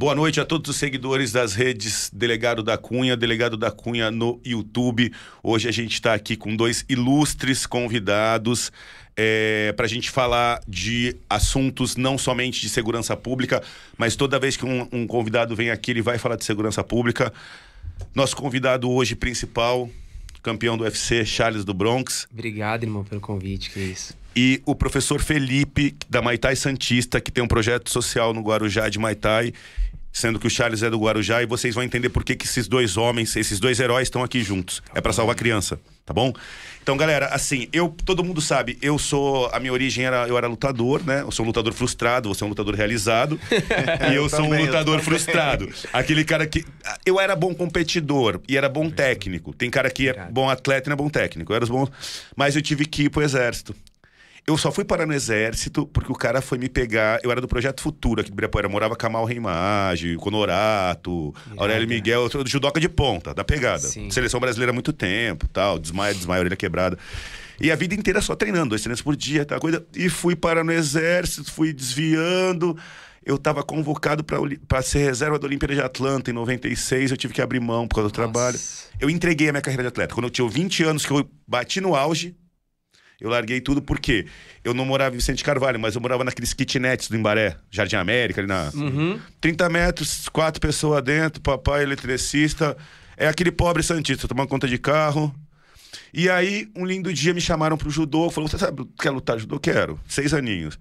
Boa noite a todos os seguidores das redes Delegado da Cunha, Delegado da Cunha no YouTube. Hoje a gente está aqui com dois ilustres convidados é, para a gente falar de assuntos não somente de segurança pública, mas toda vez que um, um convidado vem aqui, ele vai falar de segurança pública. Nosso convidado hoje principal, campeão do UFC, Charles do Bronx. Obrigado, irmão, pelo convite, que é isso. E o professor Felipe, da Maitai Santista, que tem um projeto social no Guarujá de Maitai, sendo que o Charles é do Guarujá, e vocês vão entender por que, que esses dois homens, esses dois heróis estão aqui juntos. É para salvar a criança, tá bom? Então, galera, assim, eu, todo mundo sabe, eu sou, a minha origem era, eu era lutador, né? Eu sou um lutador frustrado, você é um lutador realizado, e eu, eu sou também, um lutador frustrado. Aquele cara que, eu era bom competidor e era bom técnico. Tem cara que é bom atleta e não é bom técnico. Eu era bom, mas eu tive que ir pro exército. Eu só fui parar no exército porque o cara foi me pegar. Eu era do Projeto Futuro aqui de Ibirapuera. Eu morava Camal Reimage, Conorato, Aurélio Miguel, do judoca de ponta, da pegada. Sim. Seleção brasileira há muito tempo, tal, desmaia, desmaia, orelha quebrada. E a vida inteira só treinando, dois treinos por dia, tal coisa. E fui parar no exército, fui desviando. Eu estava convocado para ser reserva da Olimpíada de Atlanta em 96, eu tive que abrir mão por causa do Nossa. trabalho. Eu entreguei a minha carreira de atleta. Quando eu tinha 20 anos, que eu bati no auge, eu larguei tudo porque eu não morava em Vicente Carvalho, mas eu morava naqueles kitnets do Embaré, Jardim América, ali na. Uhum. 30 metros, quatro pessoas dentro, papai eletricista. É aquele pobre Santista, tomando conta de carro. E aí, um lindo dia, me chamaram pro judô. Falou: Você sabe, quer lutar judô? Quero. Seis aninhos.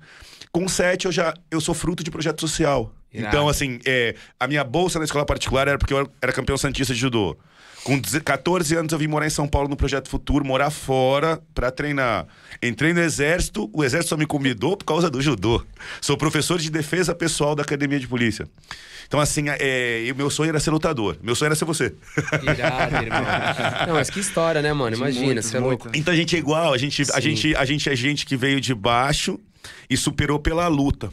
Com sete, eu já eu sou fruto de projeto social. Irado. Então, assim, é, a minha bolsa na escola particular era porque eu era campeão santista de judô. Com 14 anos eu vim morar em São Paulo no Projeto Futuro, morar fora para treinar. Entrei no Exército, o Exército só me convidou por causa do judô. Sou professor de defesa pessoal da Academia de Polícia. Então, assim, é, meu sonho era ser lutador. Meu sonho era ser você. Irado, irmão. Não, mas que história, né, mano? Imagina, você é louco. Então a gente é igual, a gente, a, gente, a gente é gente que veio de baixo e superou pela luta.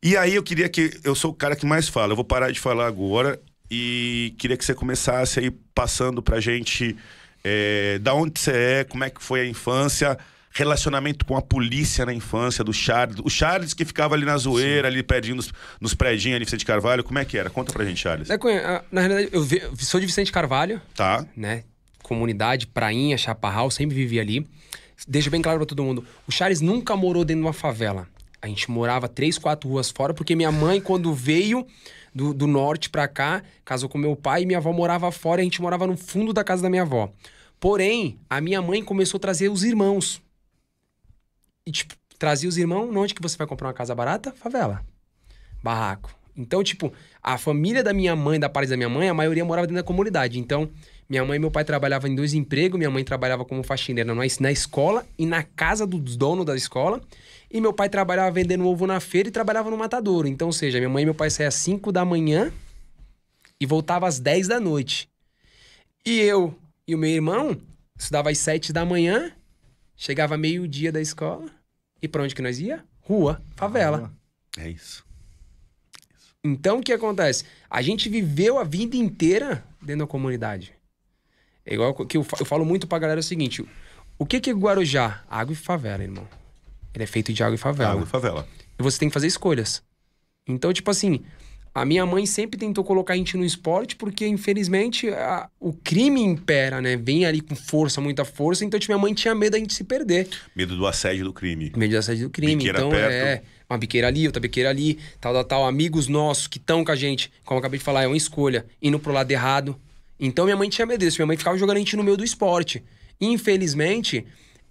E aí eu queria que. Eu sou o cara que mais fala, eu vou parar de falar agora e queria que você começasse aí passando pra gente é, da onde você é, como é que foi a infância, relacionamento com a polícia na infância do Charles. O Charles que ficava ali na zoeira, Sim. ali pertinho nos, nos prédios ali, Vicente Carvalho, como é que era? Conta pra gente, Charles. É, na realidade, eu sou de Vicente Carvalho. Tá. Né? Comunidade, prainha, chaparral, sempre vivi ali. Deixa bem claro pra todo mundo, o Charles nunca morou dentro de uma favela. A gente morava três, quatro ruas fora, porque minha mãe, quando veio do, do norte para cá, casou com meu pai e minha avó morava fora a gente morava no fundo da casa da minha avó. Porém, a minha mãe começou a trazer os irmãos. E, tipo, trazia os irmãos, onde que você vai comprar uma casa barata? Favela. Barraco. Então, tipo, a família da minha mãe, da parte da minha mãe, a maioria morava dentro da comunidade. Então, minha mãe e meu pai trabalhavam em dois empregos. Minha mãe trabalhava como faxineira na escola e na casa dos donos da escola. E meu pai trabalhava vendendo ovo na feira e trabalhava no matadouro. Então, ou seja, minha mãe e meu pai saíam às 5 da manhã e voltava às 10 da noite. E eu e o meu irmão estudava às 7 da manhã, chegava meio-dia da escola. E para onde que nós ia? Rua, favela. É isso. Então, o que acontece? A gente viveu a vida inteira dentro da comunidade. É igual que eu, eu falo muito pra galera o seguinte: o que, que é Guarujá? Água e favela, irmão. Ele é feito de água e favela. Água e favela. E você tem que fazer escolhas. Então, tipo assim, a minha mãe sempre tentou colocar a gente no esporte porque, infelizmente, a, o crime impera, né? Vem ali com força, muita força. Então, tipo, minha mãe tinha medo da gente se perder. Medo do assédio do crime. Medo do assédio do crime. Biqueira então, perto. é uma biqueira ali, outra biqueira ali, tal, tal, tal. Amigos nossos que estão com a gente, como eu acabei de falar, é uma escolha. Indo pro lado errado. Então, minha mãe tinha medo disso. Minha mãe ficava jogando a gente no meio do esporte. Infelizmente,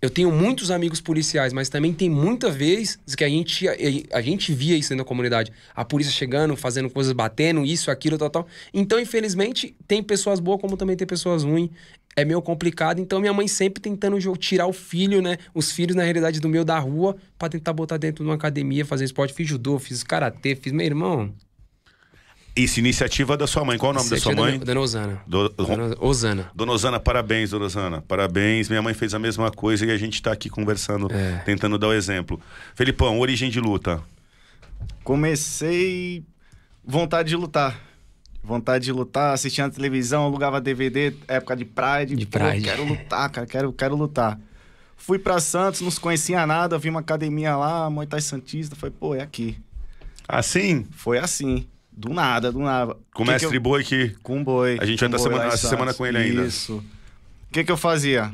eu tenho muitos amigos policiais, mas também tem muita vez que a gente, a, gente via isso na comunidade. A polícia chegando, fazendo coisas, batendo, isso, aquilo, tal, tal. Então, infelizmente, tem pessoas boas, como também tem pessoas ruins. É meio complicado. Então, minha mãe sempre tentando tirar o filho, né? Os filhos, na realidade, do meio da rua, para tentar botar dentro de uma academia, fazer esporte. Fiz judô, fiz karatê, fiz meu irmão. Isso, iniciativa da sua mãe. Qual o nome da sua mãe? Dona Osana. Do... Dona Osana. Dona Osana, parabéns, Dona Osana. Parabéns. Minha mãe fez a mesma coisa e a gente está aqui conversando, é. tentando dar o exemplo. Felipão, origem de luta. Comecei vontade de lutar. Vontade de lutar, assistia na televisão, alugava DVD, época de Pride. De Pride. quero lutar, cara, quero, quero lutar. Fui para Santos, não conhecia nada, vi uma academia lá, Muay Thai Santista, falei, pô, é aqui. Assim? Foi assim. Do nada, do nada. Com o mestre que eu... Boi que. Com boi. A gente vai com estar boi semana- essa semana com ele ainda. Isso. O que que eu fazia?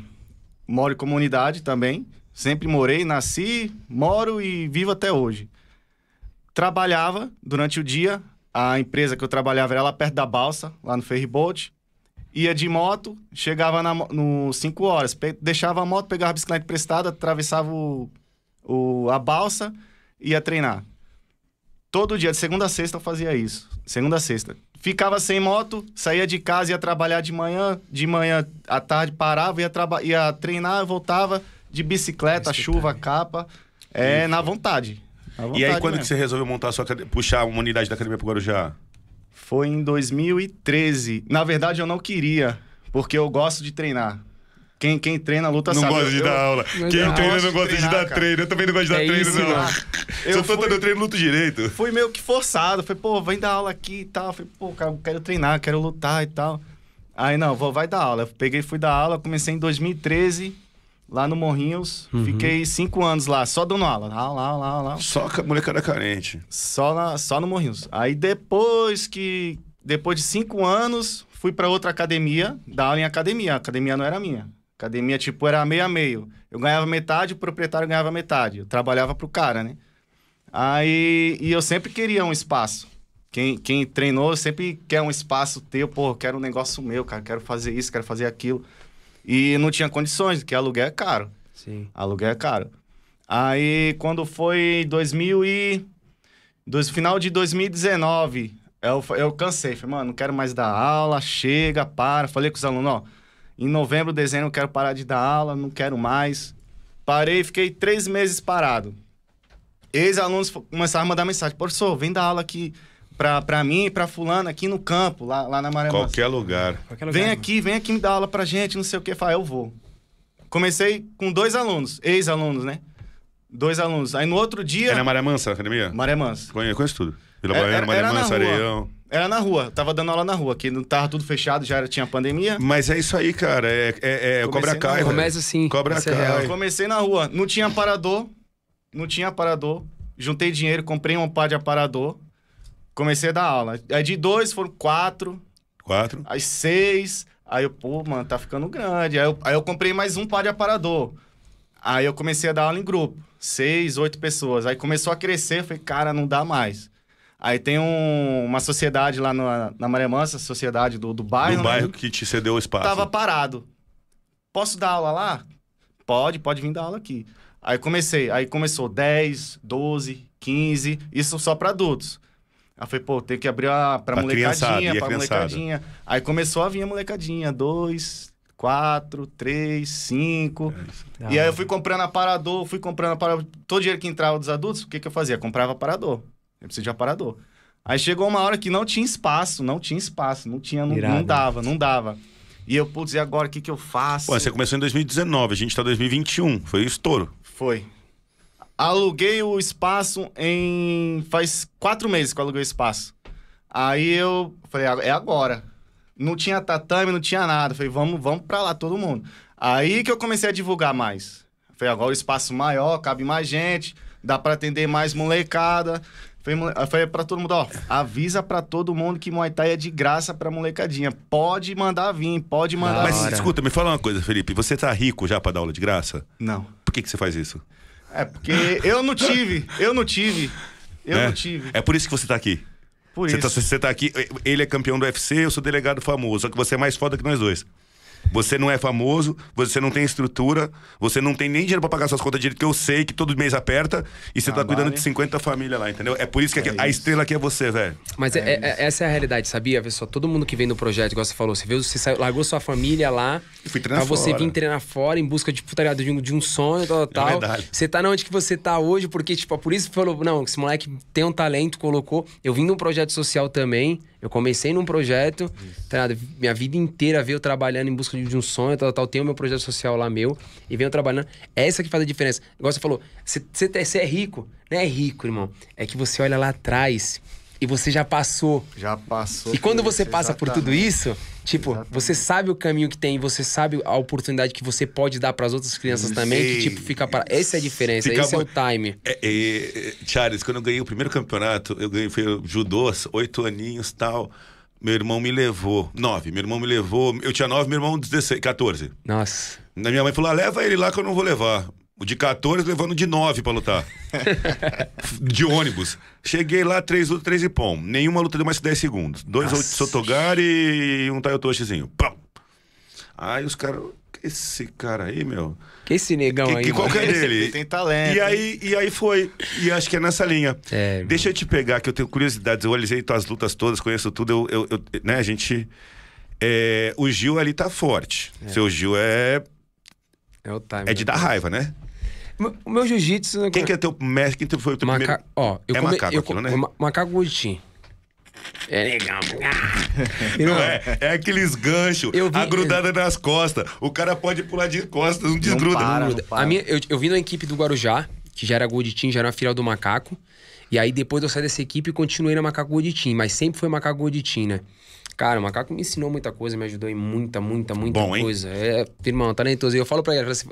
Moro em comunidade também. Sempre morei, nasci, moro e vivo até hoje. Trabalhava durante o dia. A empresa que eu trabalhava era lá perto da balsa, lá no ferryboat. Ia de moto, chegava na, no 5 horas, deixava a moto, pegava a bicicleta emprestada, atravessava o, o- a balsa e ia treinar. Todo dia, de segunda a sexta, eu fazia isso. Segunda a sexta. Ficava sem moto, saía de casa, ia trabalhar de manhã, de manhã à tarde parava, ia, traba- ia treinar, voltava de bicicleta, chuva, capa. É, na vontade. Na E vontade aí, quando mesmo. que você resolveu montar a sua puxar uma unidade da academia pro Guarujá? Foi em 2013. Na verdade, eu não queria, porque eu gosto de treinar. Quem, quem treina luta Não sabe. gosta de Eu- dar aula. Quem treina não de gosta de treinar, dar cara. treino. Eu também não gosto de dar É treino, isso, não. Eu eu tô dando treino, luto direito. fui meio que forçado. Falei, pô, vem dar aula aqui e tal. Falei, pô, cara, quero treinar, quero lutar e tal. Aí, não, vou, vai dar aula. Eu peguei fui dar aula. Comecei em 2013, lá no Morrinhos. Fiquei cinco anos lá, só dando aula. Aula, aula, aula. aula. Só a molecada carente. Só, na, só no Morrinhos. Aí depois que... Depois de cinco anos, fui pra outra academia, dar aula em academia. A academia não era minha. Academia, tipo, era meio a meio. Eu ganhava metade, o proprietário ganhava metade. Eu trabalhava pro cara, né? Aí... E eu sempre queria um espaço. Quem, quem treinou sempre quer um espaço teu. Pô, quero um negócio meu, cara. Quero fazer isso, quero fazer aquilo. E não tinha condições, porque aluguel é caro. Sim. Aluguel é caro. Aí, quando foi 2000 e... Dois, final de 2019, eu, eu cansei. Falei, mano, não quero mais dar aula, chega, para. Falei com os alunos, ó, em novembro, dezembro, eu quero parar de dar aula, não quero mais. Parei, fiquei três meses parado. Ex-alunos começaram a mandar mensagem, professor, vem dar aula aqui pra, pra mim e pra fulano aqui no campo, lá, lá na Maré Mansa. Qualquer lugar. Qualquer lugar, Vem mano. aqui, vem aqui me dar aula pra gente, não sei o que. Falei, eu vou. Comecei com dois alunos, ex-alunos, né? Dois alunos. Aí no outro dia. É na Maré Mansa, a academia? Maré Mansa. Conheço, conheço tudo. Vila Era- Baiana, Maré Mansa, rua. Areião. Era na rua, tava dando aula na rua, que não tava tudo fechado, já era, tinha pandemia. Mas é isso aí, cara. É, é, é Cobra Kai. Começa assim. Cobra é Kai. real. Eu comecei na rua, não tinha aparador, não tinha aparador. Juntei dinheiro, comprei um par de aparador, comecei a dar aula. Aí de dois foram quatro, Quatro. aí seis. Aí eu, pô, mano, tá ficando grande. Aí eu, aí eu comprei mais um par de aparador. Aí eu comecei a dar aula em grupo. Seis, oito pessoas. Aí começou a crescer, eu falei, cara, não dá mais. Aí tem um- uma sociedade lá na, na Maré Mansa, sociedade do, do bairro. No né? bairro que te cedeu o espaço. Tava parado. Posso dar aula lá? Pode, pode vir dar aula aqui. Aí comecei, aí começou 10, 12, 15, isso só pra adultos. Aí falei, pô, tem que abrir a, pra, Pra molecadinha, a pra criançada? molecadinha. Aí começou a vir a molecadinha, 2, 4, 3, 5. Da E aí eu hora. fui comprando aparador, fui comprando aparador. Todo o dinheiro que entrava dos adultos, o que, que eu fazia? Comprava aparador. Eu preciso de aparador. Aí chegou uma hora que não tinha espaço, não tinha espaço, não tinha, não, Irado. não dava, não dava. E eu, putz, e agora o que, que eu faço? Pô, você começou em 2019, a gente tá em 2021. Foi estouro. Foi. Aluguei o espaço em. Faz quatro meses que eu aluguei o espaço. Aí eu falei, "Ah, é agora. Não tinha tatame, não tinha nada. Falei, vamos, vamos pra lá, todo mundo. Aí que eu comecei a divulgar mais. Falei, agora o espaço maior, cabe mais gente, dá pra atender mais molecada. Falei, aí falei pra todo mundo, ó, avisa pra todo mundo que Muay Thai é de graça pra molecadinha. Pode mandar vir, pode mandar Da Mas vir. escuta, me fala uma coisa, Felipe. Você tá rico já pra dar aula de graça? Não. Por que, que você faz isso? É porque eu não tive, eu não tive. Eu é? não tive. É por isso que você tá aqui. Por Você isso. tá, você tá aqui, ele é campeão do UFC, eu sou delegado famoso. Só que você é mais foda que nós dois. Você não é famoso, você não tem estrutura, você não tem nem dinheiro pra pagar suas contas direito, que eu sei que todo mês aperta, e você tá Trabalho. cuidando de 50 famílias lá, entendeu? É por isso que aqui- É a isso. estrela aqui é você, velho. Mas é- é- essa é a realidade, sabia, pessoal? Todo mundo que vem no projeto, igual você falou, você viu, você saiu- largou sua família lá. Fui treinar pra você fora. vir treinar fora em busca de, tá ligado, de, um, de um sonho, tal, tal. verdade. Você tá na onde que você tá hoje, porque, tipo, por isso que falou, não, esse moleque tem um talento, colocou. Eu vim num projeto social também. Eu comecei num projeto, tá? Minha vida inteira veio trabalhando em busca de, um sonho, tal, tal. Tenho meu projeto social lá meu e venho trabalhando. Essa que faz a diferença. Igual você falou, você é rico. Não é rico, irmão. É que você olha lá atrás e você já passou. Já passou. E quando você isso, passa por tudo exatamente. isso, tipo, Exatamente. você sabe o caminho que tem, você sabe a oportunidade que você pode dar pras outras crianças também, que tipo, fica para. Essa é a diferença, fica esse é o time. É, é, Charles, quando eu ganhei o primeiro campeonato, eu ganhei, foi o judô, oito aninhos tal. Meu irmão me levou. Nove. Meu irmão me levou. Eu tinha nove, meu irmão 16, 14. Nossa. Na minha mãe falou: ah, leva ele lá que eu não vou levar. O de 14 levando de 9 pra lutar. de ônibus. Cheguei lá, três lutas, três e pom. Nenhuma luta deu mais que 10 segundos. Dois Nossa. Sotogari e um Tayotoshizinho. Pam! Aí os caras. Esse cara aí, meu. Que esse negão Que- aí. que qual que é dele? tem talento, E aí, e aí foi. E acho que é nessa linha. É, Deixa eu te pegar, que eu tenho curiosidades. Eu alisei tuas lutas todas, conheço tudo. Eu, eu- eu- né, a gente. é, o Gil ali tá forte. Seu Gil é, É o time. é de dar raiva, né? O meu jiu-jitsu. Quem que é teu mestre? Quem foi o teu Maca... primeiro? Ó, eu É come... macaco eu aquilo, né? ma- Macaco Goditim. É legal. Não é, é aqueles ganchos, vi- a grudada nas costas. O cara pode pular de costas, não desgruda. para. Gruda. para. A minha, eu, eu vim na equipe do Guarujá, que já era Gold Team, já era uma filial do Macaco. E aí depois eu saí dessa equipe e continuei na Macaco Gold Team, mas sempre foi Macaco Gold Team, né? Cara, o Macaco me ensinou muita coisa, me ajudou em muita, muita, muita Bom, hein? coisa. É, irmão, talentoso. E eu falo pra ele, assim,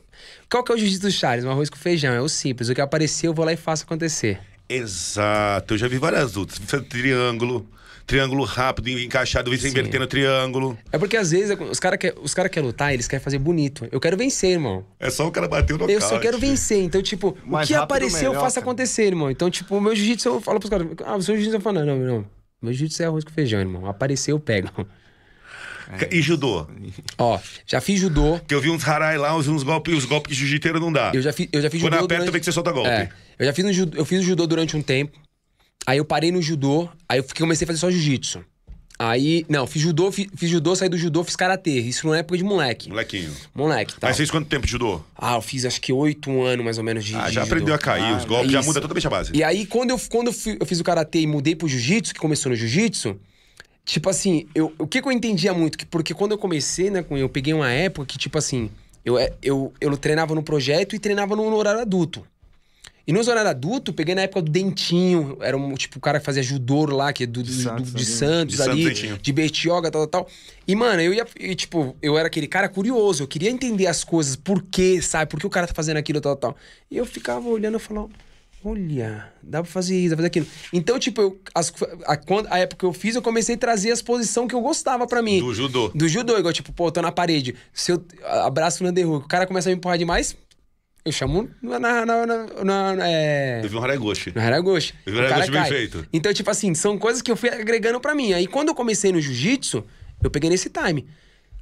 qual que é o jiu-jitsu do Charles? Um arroz com feijão, é o simples. O que aparecer, eu vou lá e faço acontecer. Exato, eu já vi várias lutas. Triângulo, triângulo rápido, encaixado, você Sim. invertendo triângulo. É porque às vezes os caras querem os cara quer lutar, eles querem fazer bonito. Eu quero vencer, irmão. É só o cara bater o nocaute. Eu só quero vencer. Então, tipo, o Mais que rápido, aparecer, eu faço cara. acontecer, irmão. Então, tipo, o meu jiu-jitsu, eu falo pros caras, ah, o seu jiu-jitsu, eu falo, não, não, não. Meu jiu-jitsu é arroz com feijão, irmão. Aparecer, eu pego. E judô? Ó, já fiz judô. Que eu vi uns harai lá, uns, uns golpes, os golpes de jiu-jiteiro não dá. Eu já fiz, eu já fiz Quando judô. aperta, durante... vê que você solta golpe. É, eu já fiz, um judô, eu fiz o judô durante um tempo. Aí eu parei no judô. Aí eu fiquei- comecei a fazer só jiu-jitsu. Aí, não, fiz judô, fiz, fiz judô, saí do judô, fiz karatê. Isso na época de moleque. Molequinho. Moleque, tá. Mas fez quanto tempo de judô? Ah, eu fiz acho que oito anos mais ou menos de. Ah, de já judô. aprendeu a cair, os golpes, já muda totalmente a base. E aí, quando eu, quando eu, fui- eu fiz o karatê e mudei pro jiu-jitsu, que começou no jiu-jitsu, tipo assim, eu, o que, que eu entendia muito? Que, porque quando eu comecei, né, eu peguei uma época que, tipo assim, eu, eu, eu treinava no projeto e treinava no, no horário adulto. E no horário adulto, peguei na época do Dentinho, era um tipo o cara que fazia judô lá, que é do, do- De Santos do- de ali. Santos De Santos, ali, Dentinho. de Bertioga, tal, tal, tal. E, mano, eu ia, e, tipo, eu era aquele cara curioso, eu queria entender as coisas, por quê, sabe? Por que o cara tá fazendo aquilo, tal, tal. E eu ficava olhando e falava, olha, dá pra fazer isso, dá pra fazer aquilo. Então, tipo, eu, as- a, quando- a época que eu fiz, eu comecei a trazer as posições que eu gostava pra mim. Do judô. Do judô, igual, tipo, pô, eu tô na parede. Se eu abraço o Underhook, o cara começa a me empurrar demais, eu chamo na. na, na, na- na- é... Eu vi um haragoshi. No Haraguchi. No O cara Haraguchi bem cai. feito. Então, tipo assim, são coisas que eu fui agregando pra mim. Aí, quando eu comecei no jiu-jitsu, eu peguei nesse time.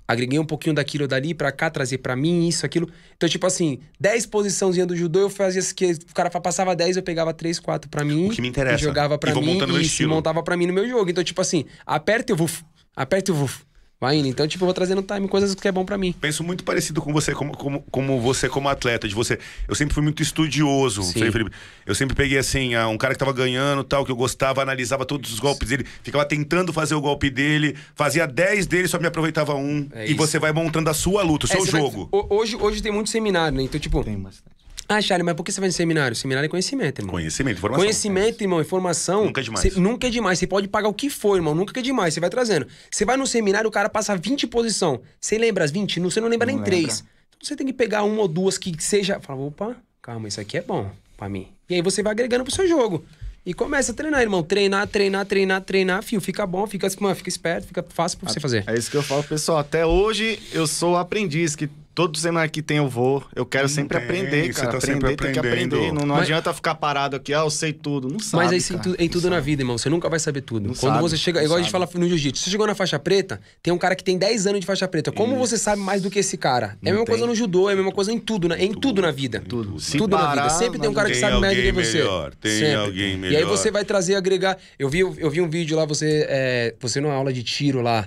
Agreguei um pouquinho daquilo dali pra cá, trazer pra mim, isso, aquilo. Então, tipo assim, 10 posiçãozinhas do judô, eu fazia que o cara passava 10, eu pegava 3, 4 pra mim. O que me interessa. E jogava pra E mim meu e estilo. montava pra mim no meu jogo. Então, tipo assim, aperta e eu vou. Aperta e eu vou. Vai indo. Então, tipo, eu vou trazendo time, coisas que é bom pra mim. Penso muito parecido com você, como, como, como você como atleta. De você, eu sempre fui muito estudioso, Sim. Felipe. Eu sempre peguei assim, um cara que tava ganhando, tal, que eu gostava, analisava todos os golpes dele, ficava tentando fazer o golpe dele, fazia 10 dele, só me aproveitava um. É e isso. você vai montando a sua luta, o seu É, vai- jogo. ho- hoje, hoje tem muito seminário, né? Então, tipo, Tem bastante. Ah, Charlie, mas por que você vai no seminário? Seminário é conhecimento, irmão. Conhecimento, informação. Conhecimento, irmão, informação. Nunca é demais. cê- nunca é demais. Você pode pagar o que for, irmão. Nunca é demais. Você vai trazendo. Você vai no seminário, o cara passa 20 posição. Você lembra as 20? Não, você não lembra Não nem lembra. três. Então você tem que pegar uma ou duas que seja. Fala, opa, calma, isso aqui é bom pra mim. E aí você vai agregando pro seu jogo. E começa a treinar, irmão. Treinar, treinar, treinar, treinar. Fio, fica bom, fica, mano, fica esperto, fica fácil pra você fazer. É isso que eu falo, pessoal. Até hoje eu sou aprendiz, que todo seminário que tem eu vou. Eu quero sempre tem, aprender, você cara. tá aprender, sempre tem que aprendendo. aprender. Não, não Mas- adianta ficar parado aqui, ah, eu sei tudo. Não sabe. Mas é isso em, tu- em tudo Não na sabe. vida, irmão. Você nunca vai saber tudo. Não Quando sabe, você chega, igual a gente sabe. fala no jiu-jitsu, você chegou na faixa preta, tem um cara que tem 10 anos de faixa preta. Como você sabe mais do que esse cara? É a mesma tem. coisa no judô, é a mesma coisa em tudo, né? em tudo na vida. Tudo. Se tudo na parar, vida. Sempre tem um cara que sabe mais do que alguém você. melhor, tem Sempre. alguém E aí melhor. você vai trazer, agregar. Eu vi, eu vi um vídeo lá, você, é, você numa aula de tiro lá.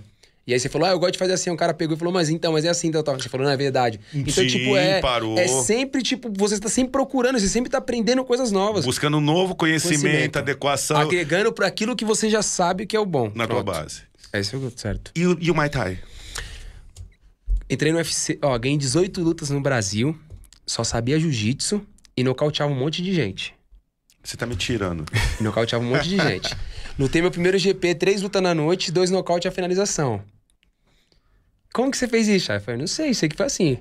E aí você falou, ah, eu gosto de fazer assim. Um cara pegou e falou, mas então, mas é assim, tal. Você falou, não é verdade. Então, Sim, tipo, é. parou. É sempre, tipo, você está sempre procurando, você sempre está aprendendo coisas novas. Buscando um novo conhecimento, Conhecimento. adequação Agregando para aquilo que você já sabe que é o bom. na tua Pronto. base. Esse é o certo. E, o- e o Muay Thai? Entrei no UFC, ó, ganhei 18 lutas no Brasil, só sabia jiu-jitsu e nocauteava um monte de gente. Você tá me tirando. E nocauteava um monte de gente. Lutei meu primeiro GP, três lutas na noite, dois nocaute e a finalização. Como que você fez isso, Chay? Eu falei, não sei, sei que foi assim.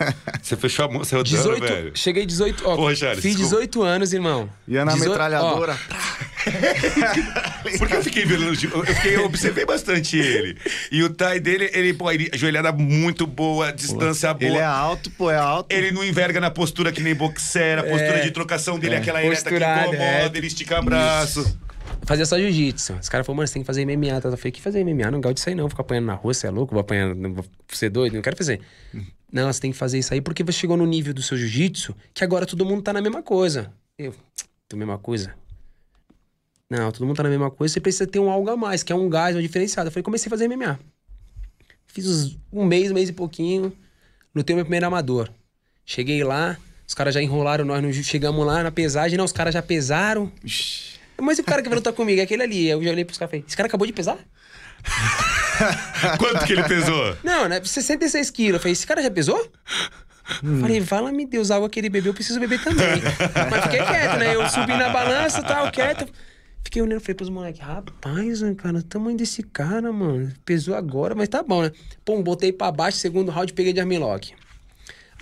Você fechou a mão, você rodando, 18, velho. cheguei 18, ó, Porra, Charles, fiz desculpa. 18 anos, irmão. Ia na 18 metralhadora. Porque eu fiquei vendo, eu, fiquei, eu observei bastante ele. E o Tai dele, ele, pô, ele, joelhada muito boa, distância boa. Ele é alto, pô, é alto. Ele não enverga na postura que nem boxer, a postura É. de trocação dele é aquela ereta que incomoda, é. ele estica braço. Fazia só jiu-jitsu. Os caras falaram, mano, você tem que fazer MMA. tá? Eu falei, que fazer MMA? Não gosto disso aí não. Ficar apanhando na rua, você é louco? Vou apanhar, vou ser doido? Não quero fazer. Não, você tem que fazer isso aí porque você chegou no nível do seu jiu-jitsu que agora todo mundo tá na mesma coisa. Eu, tô mesma coisa? Não, todo mundo tá na mesma coisa. Você precisa ter um algo a mais, que é um gás, uma diferenciada. Eu falei, comecei a fazer MMA. Fiz um mês, um mês e pouquinho. Lutei meu primeiro amador. Cheguei lá, os caras já enrolaram nós, no chegamos lá na pesagem, não, os caras já pesaram. Ixi. Mas o cara que vai lutar comigo é aquele ali. Eu já olhei pros caras e falei, esse cara acabou de pesar? Quanto que ele pesou? Não, né? 66 quilos. Eu falei, esse cara já pesou? Falei, fala-me Deus, a água que ele bebeu, eu preciso beber também. Mas fiquei quieto, né? Eu subi na balança e tal, quieto. Fiquei olhando, falei pros moleques, rapaz, cara, o tamanho desse cara, mano. Pesou agora, mas tá bom, né? Pum, botei pra baixo, segundo round, peguei de armlock.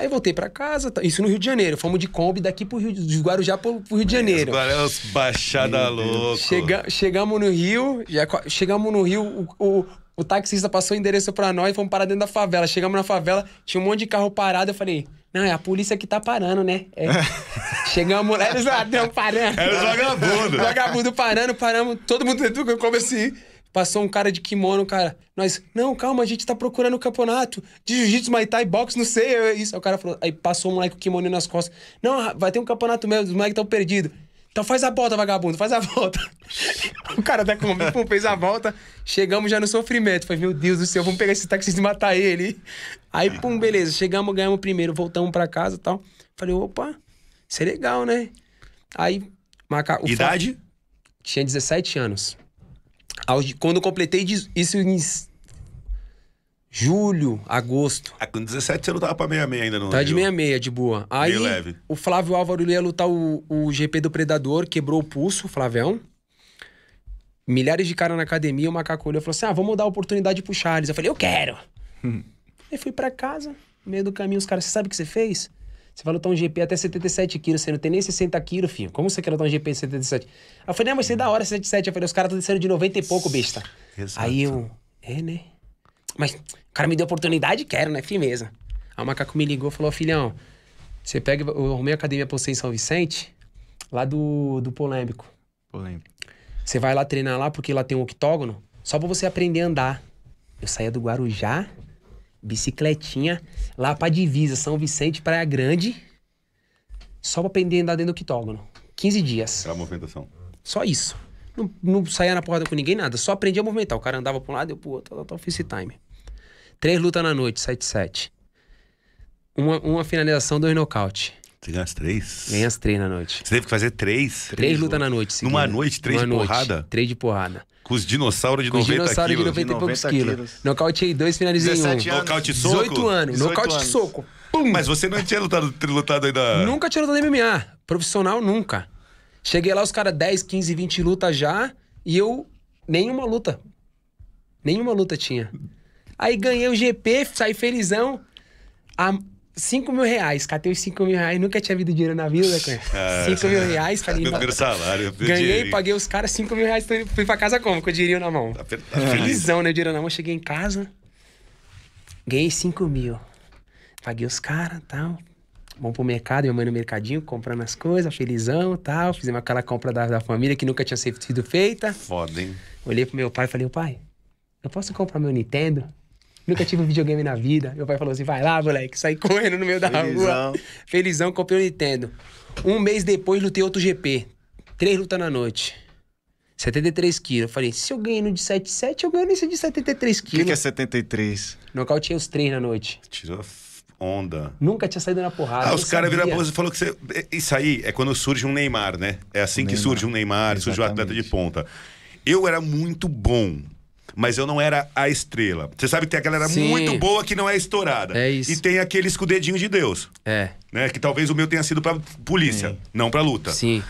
Aí voltei pra casa, tá- isso no Rio de Janeiro. Fomos de Kombi daqui pro Rio, de Guarujá pro, pro Rio de Janeiro. É os baixada louco. Chega, chegamos no Rio, já, chegamos no Rio, o, o, o taxista passou o endereço pra nós e fomos parar dentro da favela. Chegamos na favela, tinha um monte de carro parado, eu falei, não, é a polícia que tá parando, né? É. chegamos lá, eles estão parando. Era os vagabundos. Vagabundo parando, paramos, todo mundo dentro do como assim. Passou um cara de kimono, cara. Nós, não, calma, a gente tá procurando o campeonato de jiu-jitsu, muay thai, boxe, não sei, é isso. Aí o cara falou, aí passou um moleque com o kimono nas costas. Não, vai ter um campeonato mesmo, os moleques estão perdidos. Então faz a volta, vagabundo, faz a volta. o cara da Kombi, pum, fez a volta. Chegamos já no sofrimento. Falei, meu Deus do céu, vamos pegar esse taxista e matar ele. Aí, pum, beleza. Chegamos, ganhamos primeiro, voltamos pra casa e tal. Falei, opa, isso é legal, né? Aí, Fla- Idade? tinha 17 anos. Quando eu completei isso em julho, agosto. Ah, com 17 você não tava pra 66 ainda, não. Tá de Rio. 66, de boa. Aí o Flávio Álvaro ia lutar o, o GP do Predador, quebrou o pulso, o Flavião. Milhares de caras na academia, o macaco olhou e falou assim: ah, vamos dar oportunidade pro Charles. Eu falei, eu quero. Aí fui pra casa, no meio do caminho, os caras, você sabe o que você fez? Você vai lutar um GP até 77 quilos, você não tem nem 60 quilos, filho. Como você quer lutar um GP de 77? Aí eu falei, não, mas você é da hora, 77. Eu falei, os caras estão descendo de 90 e pouco, besta. Exato. Aí eu, é, né? Mas o cara me deu oportunidade, quero, né? Firmeza. Aí o macaco me ligou e falou, filhão, você pega, eu arrumei a academia pra você em São Vicente, lá do, do Polêmico. Polêmico. Você vai lá treinar lá porque lá tem um octógono, só pra você aprender a andar. Eu saía do Guarujá, bicicletinha, lá pra divisa, São Vicente, Praia Grande, só pra aprender a andar dentro do octógono. 15 dias. Aquela movimentação. Só isso. Não, não saía na porrada com ninguém, nada. Só aprendia a movimentar. O cara andava pra um lado, eu pro outro, tal, tal, face time. Três lutas na noite, 7-7. Uma, uma finalização, dois nocaute. Você ganha as três? Ganhei as três na noite. Você teve que fazer três? Três, lutas na noite. Numa seguida. noite, três Numa de porrada? Três de porrada. Com os dinossauros de Com os 90 dinossauros de quilos. 90 e poucos 90 quilos. quilos. Nocauteei dois, finalizei 17 um. anos. Nocaute soco? 18 anos. 18 Nocaute de anos. soco. Pum! Mas você não tinha lutado, lutado ainda... Nunca tinha lutado MMA. Profissional, nunca. Cheguei lá, os caras 10, 15, 20 lutas já. E eu, nenhuma luta. Nenhuma luta tinha. Aí ganhei o GP, saí felizão. A 5 mil reais. Catei os 5 mil reais. Nunca tinha visto dinheiro na vida, né, cara? Ah, 5 mil reais. Falei, Meu primeiro salário. meu ganhei, paguei os caras 5 mil reais. Fui pra casa como? Com o dinheirinho na mão. Tá tá feliz. Felizão, né? O dinheiro na mão. Cheguei em casa. Ganhei 5 mil. Paguei os caras e tal. Vamos pro mercado, minha mãe no mercadinho, comprando as coisas, felizão e tal. Fizemos aquela compra da, da família que nunca tinha sido feita. Foda, hein? Olhei pro meu pai e falei, pai, eu posso comprar meu Nintendo? Nunca tive um videogame na vida. Meu pai falou assim, vai lá, moleque. Saí correndo no meio da Felizão. rua. Felizão, comprei o Nintendo. Um mês depois, lutei outro GP. Três lutas na noite. 73 quilos. Eu falei, se eu ganhei no de 77, eu ganho nesse de 73 O que, que é quilos. 73? Nocauteei os três na noite. Tirou onda. Nunca tinha saído na porrada. Ah, os caras viram você e falou que você. Isso aí é quando surge um Neymar, né? É assim que Neymar. surge um Neymar, surge o atleta de Exatamente. ponta. Eu era muito bom. Mas eu não era a estrela. Você sabe que tem a galera Sim. muito boa que não é estourada. É isso. E tem aqueles com o dedinho de Deus. É, Né? Que talvez o meu tenha sido pra polícia, Sim. não pra luta. sim.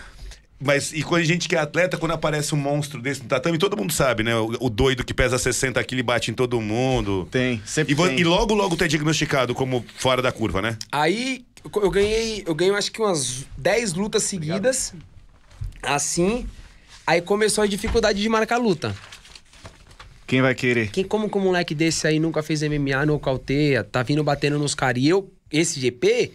Mas e quando a gente que é atleta, quando aparece um monstro desse no tatame, todo mundo sabe, né? O, o doido que pesa 60 quilos e bate em todo mundo. Tem, sempre E, tem. e logo, logo tu é diagnosticado como fora da curva, né? Aí eu ganhei, eu ganhei acho que umas 10 lutas seguidas. Assim. Aí começou a dificuldade de marcar luta. Quem vai querer? Quem, como que um moleque desse aí nunca fez MMA, nocauteia, tá vindo batendo nos caras? E eu, esse GP,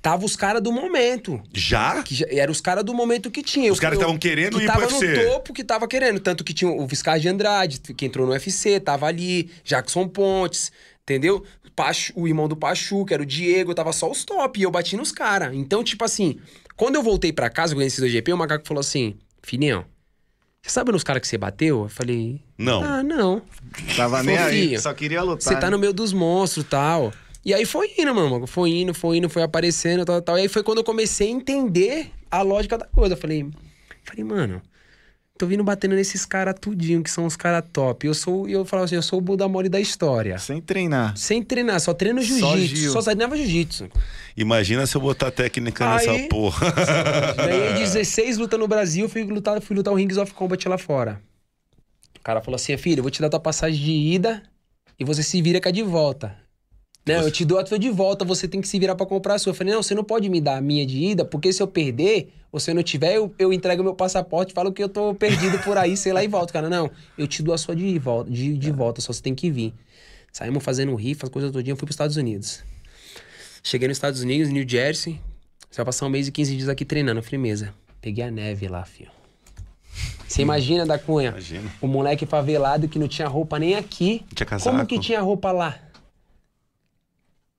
tava os caras do momento. Já? Que já, era os caras do momento que tinha. Os caras estavam querendo que ir pro tava UFC. no topo que tava querendo. Tanto que tinha o Viscar de Andrade, que entrou no UFC, tava ali. Jackson Pontes, entendeu? Pachu, o irmão do Pachu, que era o Diego, tava só os top. E eu bati nos caras. Então, tipo assim, quando eu voltei pra casa, eu ganhei esse 2GP, o macaco falou assim: Filhinho, você sabe nos caras que você bateu? Eu falei: Não. Ah, não. Tava nem aí, só queria lutar. Você tá no meio dos monstros e tal. E aí foi indo, mano. Foi indo, foi indo, foi aparecendo, tal, tal. E aí foi quando eu comecei a entender a lógica da coisa. Eu falei, falei, mano, tô vindo batendo nesses caras tudinho, que são os caras top. Eu sou, eu falava assim, eu sou o Buda Mole da história. Sem treinar. Sem treinar, só treino Só jiu-jitsu. Gil. Só, treinava jiu-jitsu. Imagina se eu botar técnica Aí- nessa porra. Ganhei 16 lutas no Brasil, fui lutar, fui lutar o Rings of Combat lá fora. O cara falou assim, filho, eu vou te dar tua passagem de ida e você se vira com a de volta. Não, eu te dou a tua de volta, você tem que se virar pra comprar a sua. Eu falei, não, você não pode me dar a minha de ida, porque se eu perder, ou se eu não tiver, eu, eu entrego meu passaporte, falo que eu tô perdido por aí, sei lá, e volto. Cara, não, eu te dou a sua de volta, de, de volta só você tem que vir. Saímos fazendo rifa, as coisas todinha, fui pros Estados Unidos. Cheguei nos Estados Unidos, New Jersey, você vai passar um mês e 15 dias aqui treinando, firmeza. Peguei a neve lá, filho. Você imagina, da Cunha? Imagina. O moleque favelado que não tinha roupa nem aqui. Tinha casaco. Como que tinha roupa lá?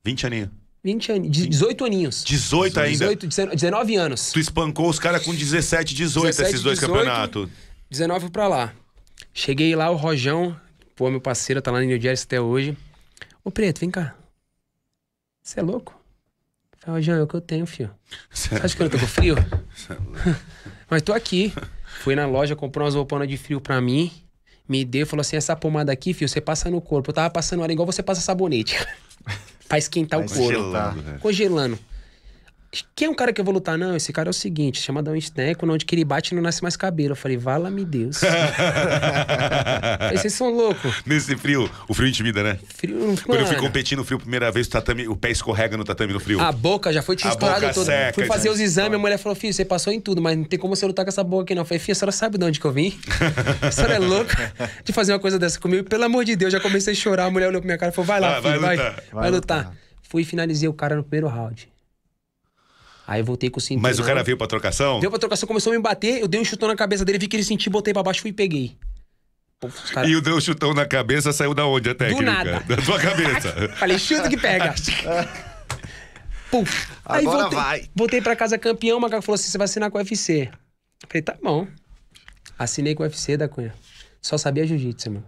20 aninhos. 20 anos. 18 aninhos. 18 ainda. 18, 19 19 anos. Tu espancou os caras com 17, 18 17, esses dois 18. campeonatos. 19 pra lá. Cheguei lá, o Rojão, pô, meu parceiro, tá lá em New Jersey até hoje. Ô, Preto, vem cá. Você é louco? Falei, Rojão, é o que eu tenho, filho. Você acha que eu não tô com frio? Mas tô aqui. Fui na loja, comprou umas rouponas de frio pra mim. Me deu, falou assim: essa pomada aqui, filho, você passa no corpo. Eu tava passando ela igual você passa sabonete. pra esquentar o Vai couro. Gelando, velho. Congelando. Quem é um cara que eu vou lutar? Não, esse cara é o seguinte, chama Down Steco, onde que ele bate não nasce mais cabelo. Eu falei, vala-me Deus. Vocês são loucos. Nesse frio, o frio intimida, né? Frio, Quando eu fui mano. competir no frio a primeira vez, o, tatame, o pé escorrega no tatame no frio. A boca já foi A estourada boca toda. seca, Fui fazer os exames, a mulher falou, filho, você passou em tudo, mas não tem como você lutar com essa boca aqui não. Eu falei, filho, a senhora sabe de onde que eu vim? A senhora é louca de fazer uma coisa dessa comigo? Pelo amor de Deus, já comecei a chorar. A mulher olhou pra minha cara e falou, vai lá, Ah, vai filho, vai, lutar. vai, Vai lutar. lutar. Fui e finalizei o cara no primeiro round. Aí eu voltei com o cinturão. Mas o cara veio pra trocação? Deu pra trocação, começou a me bater, eu dei um chutão na cabeça dele, vi que ele sentiu, botei pra baixo, fui e peguei. Pô, os caras- E o deu chutão na cabeça, saiu da onde a técnica? nada. Da tua cabeça. Falei, chuta que pega. Pum. Aí Agora voltei, vai. voltei pra casa campeão, o macaco falou assim: você vai assinar com o UFC. Falei, tá bom. Assinei com o UFC da Cunha. Só sabia jiu-jitsu, irmão.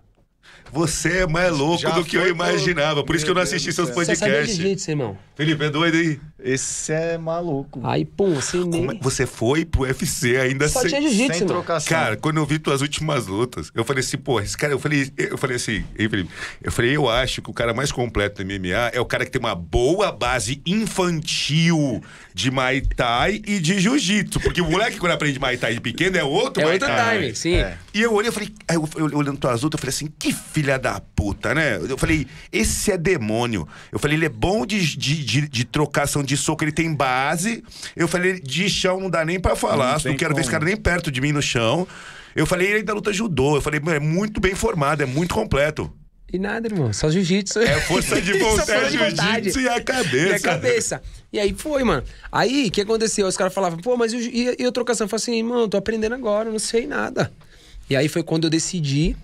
Você é mais louco Já do que eu imaginava. Por isso que eu não assisti seus céu. Só sabia podcasts. jiu-jitsu, irmão. Felipe, é doido aí? Esse é maluco. Aí, pum, assinei. Como é- Você foi pro UFC ainda Só sem- tinha jiu-jitsu, Sem trocação. Cara, quando eu vi tuas últimas lutas, eu falei assim, pô, esse cara, eu falei, eu falei assim, ei, Felipe, eu falei, eu acho que o cara mais completo do MMA é o cara que tem uma boa base infantil de Muay Thai e de Jiu-Jitsu. Porque o moleque, quando aprende Muay Thai de pequeno, é outro É Muay outro Thai. time, sim. É. E eu olhei, eu falei, aí eu, eu olhando tuas lutas, eu falei assim, que filha da puta, né? Eu falei, esse é demônio. Eu falei, ele é bom de, de, de, de trocação de soco, ele tem base. Eu falei, de chão não dá nem pra falar, Não não, quero ver esse como. cara nem perto de mim no chão. Eu falei, ele ainda luta judô. Eu falei, mano, é muito bem formado, é muito completo. E nada, irmão. Só jiu-jitsu. É força de vontade, jiu-jitsu e a cabeça. E a cabeça. E aí foi, mano. Aí, o que aconteceu? Os caras falavam, pô, mas e, o- e, e a trocação? Eu falei assim, mano, tô aprendendo agora, não sei nada. E aí foi quando eu decidi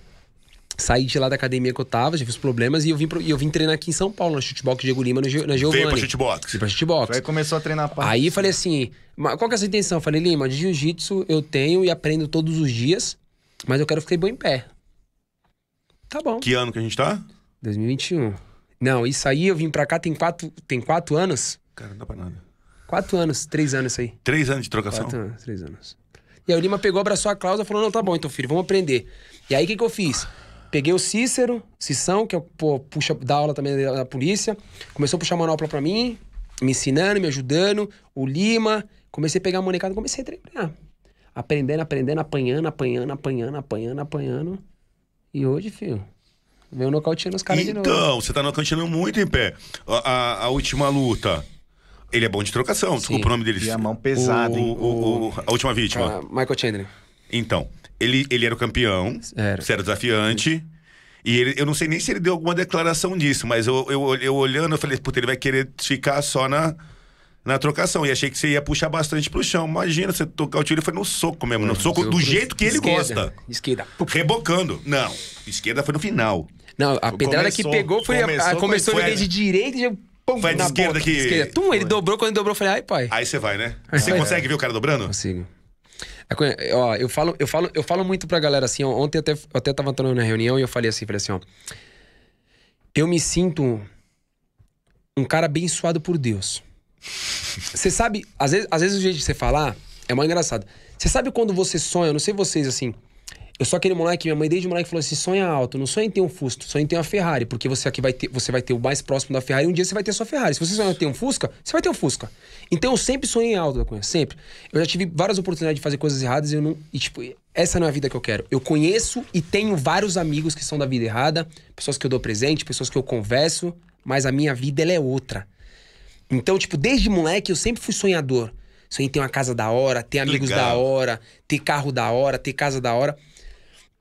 sair de lá da academia que eu tava, já fiz problemas, e eu vim, pro- e eu vim treinar aqui em São Paulo, na Chutebox Diego Lima, no, na Giovanni. Veio pra chutebox. Vim pra Chutebox. Aí começou a treinar parte. Aí falei assim, "Mas qual que é a sua intenção? Eu falei, Lima, de jiu-jitsu eu tenho e aprendo todos os dias, mas eu quero ficar bom em pé. Tá bom. Que ano que a gente tá? 2021. Não, isso aí eu vim pra cá tem quatro, tem quatro anos. Cara, não dá pra nada. Quatro anos, três anos isso aí. Três anos de trocação. Quatro anos, três anos. E aí o Lima pegou, abraçou a cláusula e falou: não, tá bom, então, filho, vamos aprender. E aí o que, que eu fiz? Peguei o Cícero, Cissão, que é o pô, puxa, dá aula também da, da polícia. Começou a puxar manopla pra mim, me ensinando, me ajudando. O Lima. Comecei a pegar a molecada, comecei a treinar. Aprendendo, aprendendo, apanhando, apanhando, apanhando, apanhando, apanhando. E hoje, filho, veio nocauteando os caras de novo. Então, você tá nocauteando muito em pé. A, a- a última luta. Ele é bom de trocação, desculpa o nome dele. E a mão pesada, O- hein? o- o- a última vítima. Ah, Michael Chandler. Então, ele, ele era o campeão, Era. você era o desafiante. E ele, eu não sei nem se ele deu alguma declaração disso, mas eu, eu, eu olhando, eu falei, puta, ele vai querer ficar só na, na trocação. E achei que você ia puxar bastante pro chão. Imagina, você tocar o tiro, ele foi no soco mesmo, no soco do jeito que ele Esquerda, gosta. Esquerda. Rebocando. Não, esquerda foi no final. Não, a pedrada que pegou foi. a- começou a, com- começou foi a- de direita e já. Pum, Foi a de esquerda boca, que- Esquerda. Tum, ele dobrou, quando ele dobrou, eu falei, ai, pai. Aí você vai, né? Você consegue ver o cara dobrando? Consigo. É Ó, eu falo, eu falo, eu falo muito pra galera assim, ó, ontem até, eu até tava entrando na reunião e eu falei assim, falei assim, ó. Eu me sinto um cara abençoado por Deus. Você sabe, às vezes, às vezes o jeito de você falar é mais engraçado. Você sabe quando você sonha, não sei vocês assim. Eu sou aquele moleque, minha mãe desde moleque falou assim: sonha alto, não sonha em ter um Fusca, sonha em ter uma Ferrari, porque você aqui vai ter, você vai ter o mais próximo da Ferrari e um dia você vai ter a sua Ferrari. Se você sonhar em ter um Fusca, você vai ter um Fusca. Então eu sempre sonhei alto da Cunha, sempre. Eu já tive várias oportunidades de fazer coisas erradas e eu não. E tipo, essa não é a vida que eu quero. Eu conheço e tenho vários amigos que são da vida errada, pessoas que eu dou presente, pessoas que eu converso, mas a minha vida ela é outra. Então, tipo, desde moleque eu sempre fui sonhador. Sonhei em ter uma casa da hora, ter amigos Legal. da hora, ter carro da hora, ter casa da hora.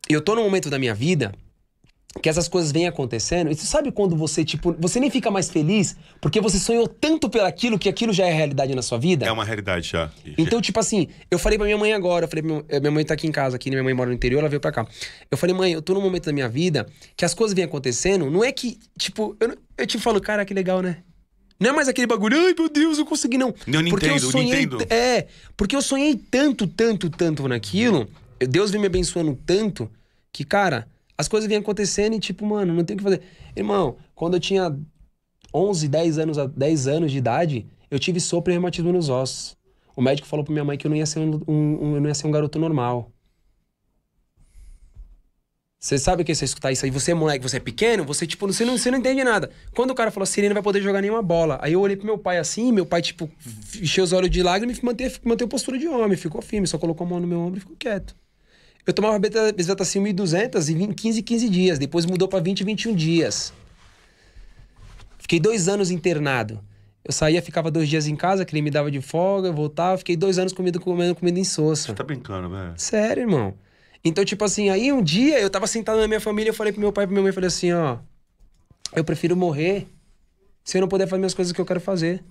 Eu tô num momento da minha vida que essas coisas vêm acontecendo. E você sabe quando você, tipo, você nem fica mais feliz porque você sonhou tanto pelaquilo que aquilo já é realidade na sua vida? É uma realidade já. Então, tipo assim, eu falei pra minha mãe agora, eu falei, minha, eh, minha mãe tá aqui em casa, aqui, minha mãe mora no interior, ela veio pra cá. Eu falei, mãe, eu tô num momento da minha vida que as coisas vêm acontecendo, não é que, tipo, eu, eu te falo, cara, que legal, né? Não é mais aquele bagulho, ai meu Deus, eu consegui, não. Não, porque eu Nintendo, sonhei. Nintendo. É, porque eu sonhei tanto, tanto, tanto naquilo, Deus vem me abençoando tanto, que, cara, as coisas vêm acontecendo e, tipo, mano, não tem o que fazer. Irmão, quando eu tinha 11, 10 anos, 10 anos de idade, eu tive sopro e reumatismo nos ossos. O médico falou pra minha mãe que eu não ia ser um, um- um- eu não ia ser um garoto normal. Você sabe o que é você escutar isso aí? Você é moleque, você é pequeno, você, tipo, você não, você não entende nada. Quando o cara falou assim, ele não vai poder jogar nenhuma bola. Aí eu olhei pro meu pai assim, meu pai, tipo, encheu os olhos de lágrimas e manteve, manteve postura de homem, ficou firme, só colocou a mão no meu ombro e ficou quieto. Eu tomava beta- Bezetacil 1.200 e em 15, 15 dias. Depois mudou pra 20, 21 dias. Fiquei dois anos internado. Eu saía, ficava dois dias em casa, que ele me dava de folga, eu voltava. Fiquei dois anos comendo, comendo comida insossa. Você tá brincando, velho. Sério, irmão. Então, tipo assim, aí um dia eu tava sentado na minha família, eu falei pro meu pai e pra minha mãe, falei assim, ó, eu prefiro morrer se eu não puder fazer minhas coisas que eu quero fazer.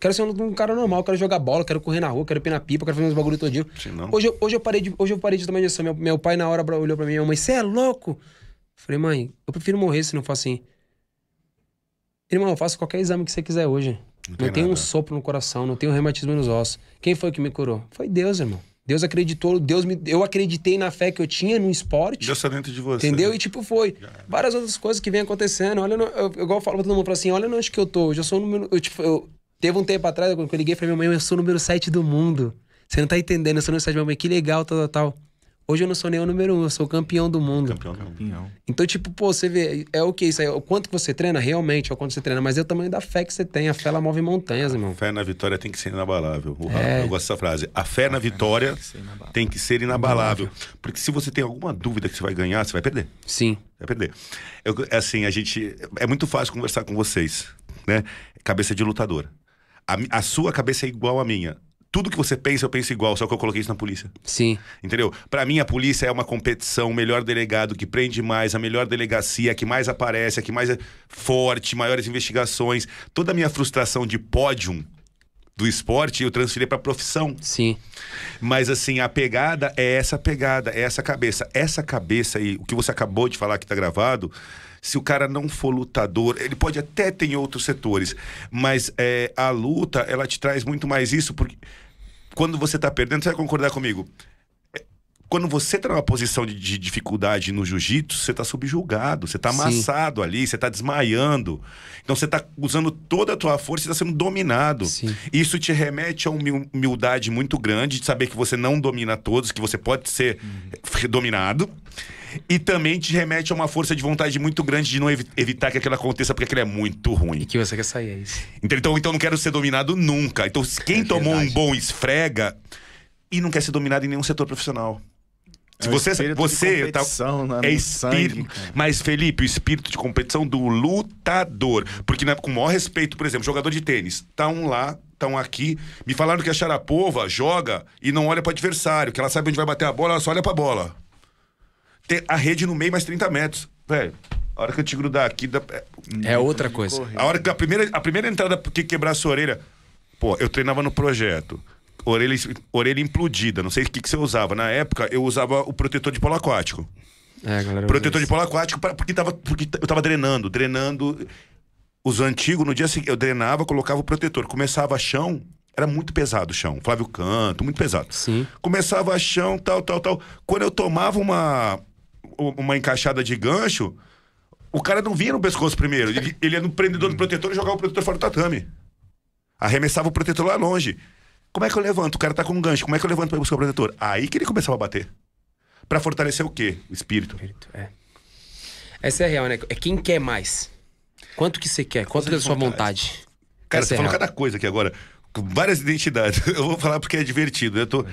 Quero ser um, um cara normal, quero jogar bola, quero correr na rua, quero pinar pipa, quero fazer meus bagulho todinho. Sim. Hoje, eu- hoje eu parei de, hoje eu parei de tomar injeção. Meu, meu pai na hora olhou pra mim, minha mãe, você é louco? Eu falei, mãe, eu prefiro morrer se não for assim. Irmão, eu faço qualquer exame que você quiser hoje. Não Não, tem tenho um sopro no coração, não tenho reumatismo nos ossos. Quem foi que me curou? Foi Deus, irmão. Deus acreditou, Deus me, eu acreditei na fé que eu tinha no esporte. Deus tá dentro de você. Entendeu? E tipo, foi. Várias outras coisas que vêm acontecendo. Olha, no- eu, igual eu falo pra todo mundo, falo assim, olha onde que eu tô. Eu já sou o número. Eu, tipo, eu, teve um tempo atrás, quando eu liguei pra minha mãe, eu sou o número 7 do mundo. Você não tá entendendo, eu sou o número 7 da minha mãe, que legal, tal, tal, tal. Hoje eu não sou nem o número 1, eu sou o campeão do mundo. Campeão do mundo. Pinhão. Então, tipo, pô, você vê, é o que isso aí? O quanto que você treina? Realmente, é o quanto você treina. Mas é o tamanho da fé que você tem. A fé, ela move montanhas, irmão. Fé na vitória tem que ser inabalável. É. Eu gosto dessa frase. A fé na vitória ser inabalável. tem que ser inabalável. Porque se você tem alguma dúvida que você vai ganhar, você vai perder. Sim. Vai perder. Eu, assim, a gente. É muito fácil conversar com vocês, né? Cabeça de lutador. A, a sua cabeça é igual à minha. Tudo que você pensa, eu penso igual, só que eu coloquei isso na polícia. Sim. Entendeu? Pra mim, a polícia é uma competição, o melhor delegado que prende mais, a melhor delegacia, a que mais aparece, a que mais é forte, maiores investigações. Toda a minha frustração de pódio do esporte eu transferi pra profissão. Sim. Mas assim, a pegada é essa pegada, é essa cabeça. Essa cabeça aí, o que você acabou de falar que tá gravado, se o cara não for lutador, ele pode até ter em outros setores, mas é, a luta, ela te traz muito mais isso, porque quando você tá perdendo, você vai concordar comigo. É, Quando você tá numa posição de, de dificuldade no jiu-jitsu, você tá subjugado, você tá Sim. amassado ali, você tá desmaiando. Então você tá usando toda a tua força e tá sendo dominado. Sim. Isso te remete a uma humil- humildade muito grande de saber que você não domina todos, que você pode ser Uhum. dominado. E também te remete a uma força de vontade muito grande de não evi- evitar que aquilo aconteça, porque aquilo é muito E ruim. que você quer sair, é isso. Então, então eu não quero ser dominado nunca. Então, quem tomou um bom esfrega e não quer ser dominado em nenhum setor profissional. Se É o você, você tá, competição, né, é espírito, sangue, mas Felipe, o espírito de competição do lutador, porque né, com o maior respeito, por exemplo, jogador de tênis, tá um lá, tá um aqui, me falaram que a Sharapova joga e não olha pro adversário, que ela sabe onde vai bater a bola, ela só olha pra bola. Tem a rede no meio mais 30 metros, velho. A hora que eu te grudar aqui, dá- é- É outra coisa. correr. a hora que a primeira, a primeira entrada que quebrar a sua orelha. Pô, eu treinava no projeto. Orelha, orelha implodida. Não sei o que, que você usava. Na época, eu usava o protetor de polo aquático. É, galera. Protetor de polo aquático pra- porque, tava, porque eu tava drenando. Drenando. Os antigos, no dia seguinte, eu drenava, colocava o protetor. Começava chão, era muito pesado o chão. Flávio Canto, muito pesado. Sim. Começava chão, tal, tal, tal. Quando eu tomava uma, uma encaixada de gancho, o cara não vinha no pescoço primeiro. Ele, ele ia no prendedor do protetor e jogava o protetor fora do tatame. Arremessava o protetor lá longe. Como é que eu levanto? O cara tá com um gancho. Como é que eu levanto pra buscar o protetor? Aí que ele começava a bater. Pra fortalecer o quê? O espírito. É. Essa é a real, né? É quem quer mais. Quanto que você quer? Quanto é a sua vontade? Cara, Essa você é falou real. cada coisa aqui agora. Com várias identidades. Eu vou falar porque é divertido. Eu tô.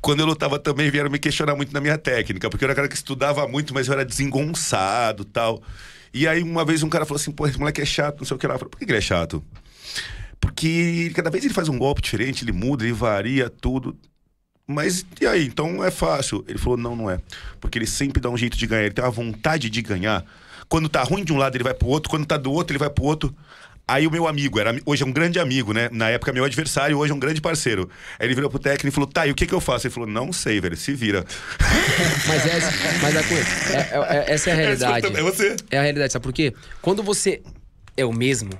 Quando eu lutava também vieram me questionar muito na minha técnica, porque eu era cara que estudava muito, mas eu era desengonçado tal. E aí uma vez um cara falou assim, pô, esse moleque é chato, não sei o que lá. Eu falei, por que ele é chato? Porque cada vez ele faz um golpe diferente, ele muda, ele varia tudo. Mas e aí? Então é fácil. Ele falou, não, não é. Porque ele sempre dá um jeito de ganhar, ele tem uma vontade de ganhar. Quando tá ruim de um lado, ele vai pro outro, quando tá do outro, ele vai pro outro. Aí o meu amigo, era, hoje é um grande amigo, né? Na época meu adversário, hoje é um grande parceiro. Aí ele virou pro técnico e falou: tá, e o que que eu faço? Ele falou: não sei, velho, se vira. Mas, essa, mas a coisa, é- é- é- essa é a realidade. É você. É a realidade, sabe por quê? Quando você é o mesmo,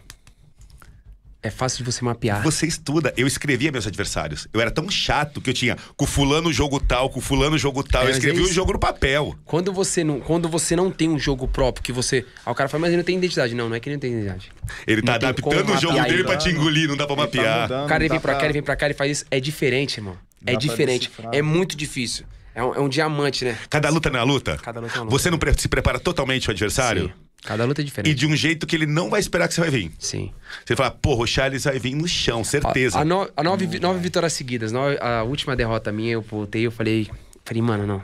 é fácil de você mapear. Você estuda. Eu escrevia meus adversários. Eu era tão chato que eu tinha com fulano jogo tal, com fulano jogo tal. É, eu escrevia é o jogo no papel. Quando você não, quando você não tem um jogo próprio que você, aí o cara fala, mas ele não tem identidade. Não, não é que ele não tem identidade. Ele tá Não tem adaptando o jogo dele pra te engolir, não dá pra Ele tá mapear. mudando, O cara ele vem pra cá, ele vem pra cá, ele faz isso. É diferente, irmão. É Dá diferente. É muito difícil. É um, é um diamante, né? Cada luta não é luta? Cada luta é uma luta. Você não pre- se prepara totalmente o adversário? Sim. Cada luta é E diferente. de um jeito que ele não vai esperar que você vai vir. Sim. Você fala, porra, o Charles vai vir no chão, A, certeza. a no- a nove, vi- nove vitórias seguidas. no- a última derrota minha, eu voltei eu falei, falei, mano, não.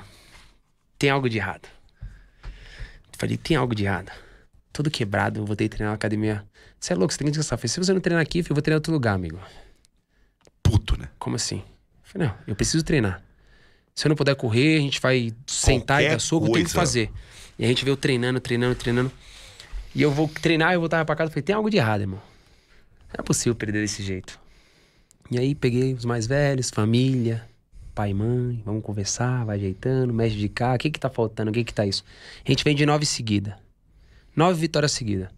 Tem algo de errado. Falei, tem algo de errado. Todo quebrado, eu voltei a treinar na academia. Você é louco, você tem que descansar. Falei, se você não treinar aqui, eu vou treinar em outro lugar, amigo. Puto, né? Como assim? Falei, não, eu preciso treinar. Se eu não puder correr, a gente vai sentar e Qualquer dar soco, tem que fazer. E a gente veio treinando, treinando, treinando. E eu vou treinar, eu voltava pra casa e falei, tem algo de errado, irmão. Não é possível perder desse jeito. E aí peguei os mais velhos, família, pai e mãe, vamos conversar, vai ajeitando, mexe de cá, o que que tá faltando, o que que tá isso? A gente vem de nove seguida. Nove vitórias seguidas.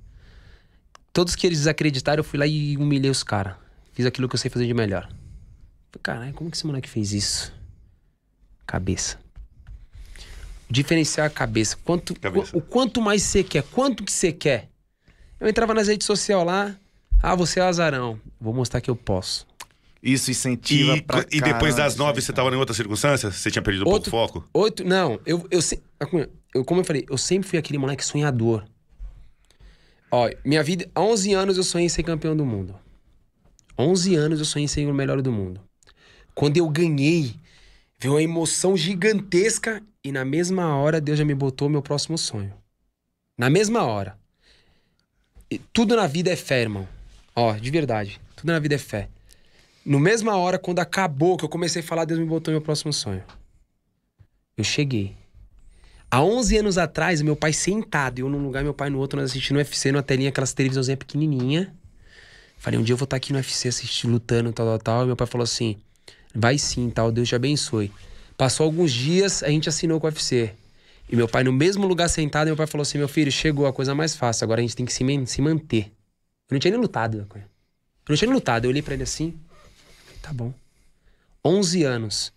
Todos que eles desacreditaram, eu fui lá e humilhei os caras. Fiz aquilo que eu sei fazer de melhor. Caralho, como que esse moleque fez isso? Cabeça. Diferenciar a cabeça. Quanto, Cabeça. O quanto mais você quer, quanto que você quer. Eu entrava nas redes sociais lá. Ah, você é azarão. Vou mostrar que eu posso. Isso incentiva E, pra e depois das nove, você cara. tava em outra circunstância? Você tinha perdido um pouco Outro- o foco? Oito, não, eu, eu, Acunha, eu, como eu falei, eu sempre fui aquele moleque sonhador. Ó, minha vida, há 11 anos eu sonhei em ser campeão do mundo. 11 anos eu sonhei em ser o melhor do mundo. Quando eu ganhei, veio uma emoção gigantesca e na mesma hora Deus já me botou meu próximo sonho. Na mesma hora. E tudo na vida é fé, irmão. Ó, de verdade. Tudo na vida é fé. No mesma hora, quando acabou, que eu comecei a falar, Deus me botou meu próximo sonho. Eu cheguei. Há 11 anos atrás, meu pai sentado, eu num lugar, meu pai no outro, nós assistindo UFC numa telinha, aquelas televisãozinha pequenininha. Falei, um dia eu vou estar aqui no UFC assistindo, lutando, tal, tal, tal. E meu pai falou assim, vai sim, tal, Deus te abençoe. Passou alguns dias, a gente assinou com o UFC. E meu pai no mesmo lugar sentado, meu pai falou assim, meu filho, chegou a coisa mais fácil, agora a gente tem que se, se manter. Eu não tinha nem lutado, eu não tinha nem lutado. Eu olhei pra ele assim, tá bom. 11 anos.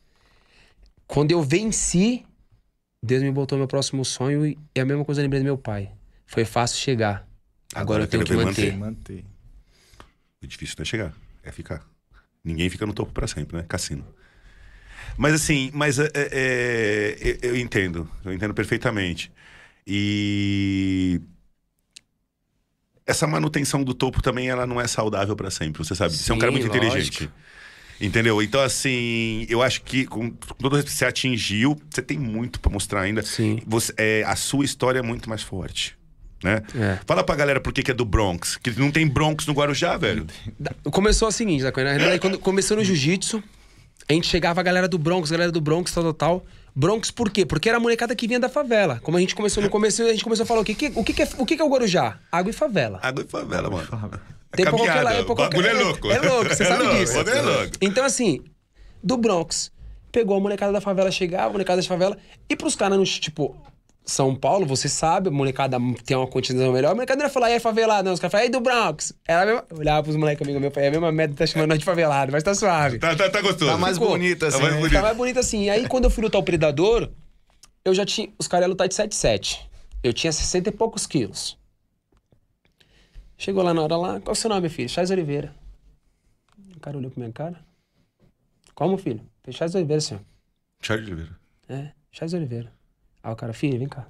Quando eu venci, Deus me botou meu próximo sonho e é a mesma coisa eu lembrei do meu pai. Foi fácil chegar. Agora, Agora eu tenho que manter. Manter. O difícil não é chegar, é ficar. Ninguém fica no topo pra sempre, né? Cassino. Mas assim, mas é, é, eu entendo, eu entendo perfeitamente. E essa manutenção do topo também ela não é saudável pra sempre, você sabe. Você é um cara Sim, muito lógico. inteligente. Entendeu? Então, assim, eu acho que com todo respeito, você atingiu, você tem muito pra mostrar ainda. Sim. Você, é, a sua história é muito mais forte. Né? É. Fala pra galera por que, que é do Bronx. Que não tem Bronx no Guarujá, velho. Começou o seguinte, da na realidade, quando começou no jiu-jitsu, a gente chegava a galera do Bronx, galera do Bronx, tal, tal, tal. Bronx por quê? Porque era a molecada que vinha da favela. Como a gente começou no começo, a gente começou a falar o que, que- o que, que é, o que, que é o Guarujá? Água e favela. Água e favela, mano. Tem pra qualquer Caminhada. lado, é pra O bagulho qualquer- é louco. É louco, você É sabe louco, disso. o bagulho é louco. Então, assim, do Bronx, pegou a molecada da favela, chegava, a molecada da favela, e pros caras, no, tipo, São Paulo, você sabe, a molecada tem uma quantidade melhor, a molecada não ia falar, e aí, favelado, não, os caras falavam, e aí, do Bronx? Era a mesma, eu olhava pros moleques amigos meus, falei, é a mesma merda, tá chamando nós de favelado, mas tá suave. Tá, tá, tá gostoso. Tá mais Ficou. bonito assim. Tá mais né? bonito. Tá mais bonito assim. E aí, quando eu fui lutar o Predador, eu já tinha. Os caras iam lutar de 7,7. Eu tinha 60 e poucos quilos. Chegou lá na hora lá, qual é o seu nome, filho? Chaz Oliveira. O cara olhou pra minha cara. Como, filho? Chaz Oliveira, senhor. Charles Oliveira. É, Chaz Oliveira. Aí o cara, filho, vem cá.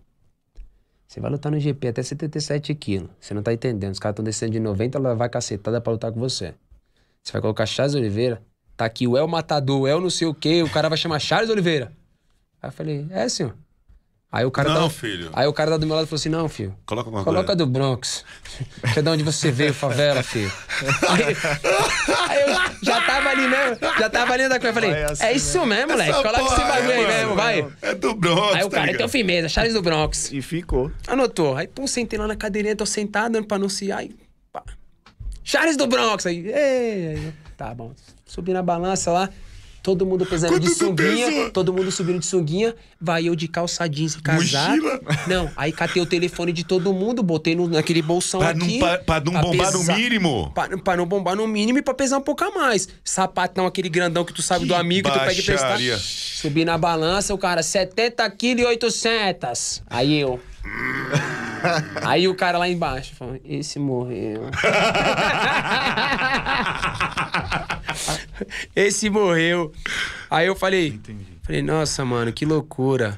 Você vai lutar no GP até 77 quilos. Você não tá entendendo. Os caras estão descendo de 90, ela vai cacetada pra lutar com você. Você vai colocar Charles Oliveira. Tá aqui o El Matador, o El não sei o quê. O cara vai chamar Charles Oliveira. Aí eu falei, é, senhor. Aí o cara Não, da- filho. Aí o cara lá do meu lado falou assim: não, filho. Coloca alguma Coloca coisa. do Bronx. Que é de onde você veio, favela, filho. Aí, aí eu já ali mesmo, já tava ali da coisa. Eu falei, Vai assim é isso mesmo, moleque. Essa Coloca esse bagulho é, aí mano. mesmo, vai. É do Bronx. Aí o tá cara, ligado? então firmeza, Charles do Bronx. E ficou. Anotou. Aí, pum, sentei lá na cadeirinha, tô sentado pra anunciar. Aí, pá. Charles do Bronx. Aí, ei, aí, tá bom. Subi na balança lá, todo mundo pesando Quanto de sunguinha, pesou? todo mundo subindo de sunguinha. Vai eu de calça jeans e casaco. Mochila? Não, aí catei o telefone de todo mundo, botei no, naquele bolsão Pra não, aqui. pra, pra não bombar no pesar- mínimo. Pra, pra não bombar no mínimo e pra pesar um pouco a mais. Sapatão, aquele grandão que tu sabe Que do amigo que tu pede prestar. baixaria. Subi na balança, o cara, 70 quilos e 800. Aí eu. Aí o cara lá embaixo falou, esse morreu. esse morreu. Aí eu falei, falei, nossa, mano, que loucura.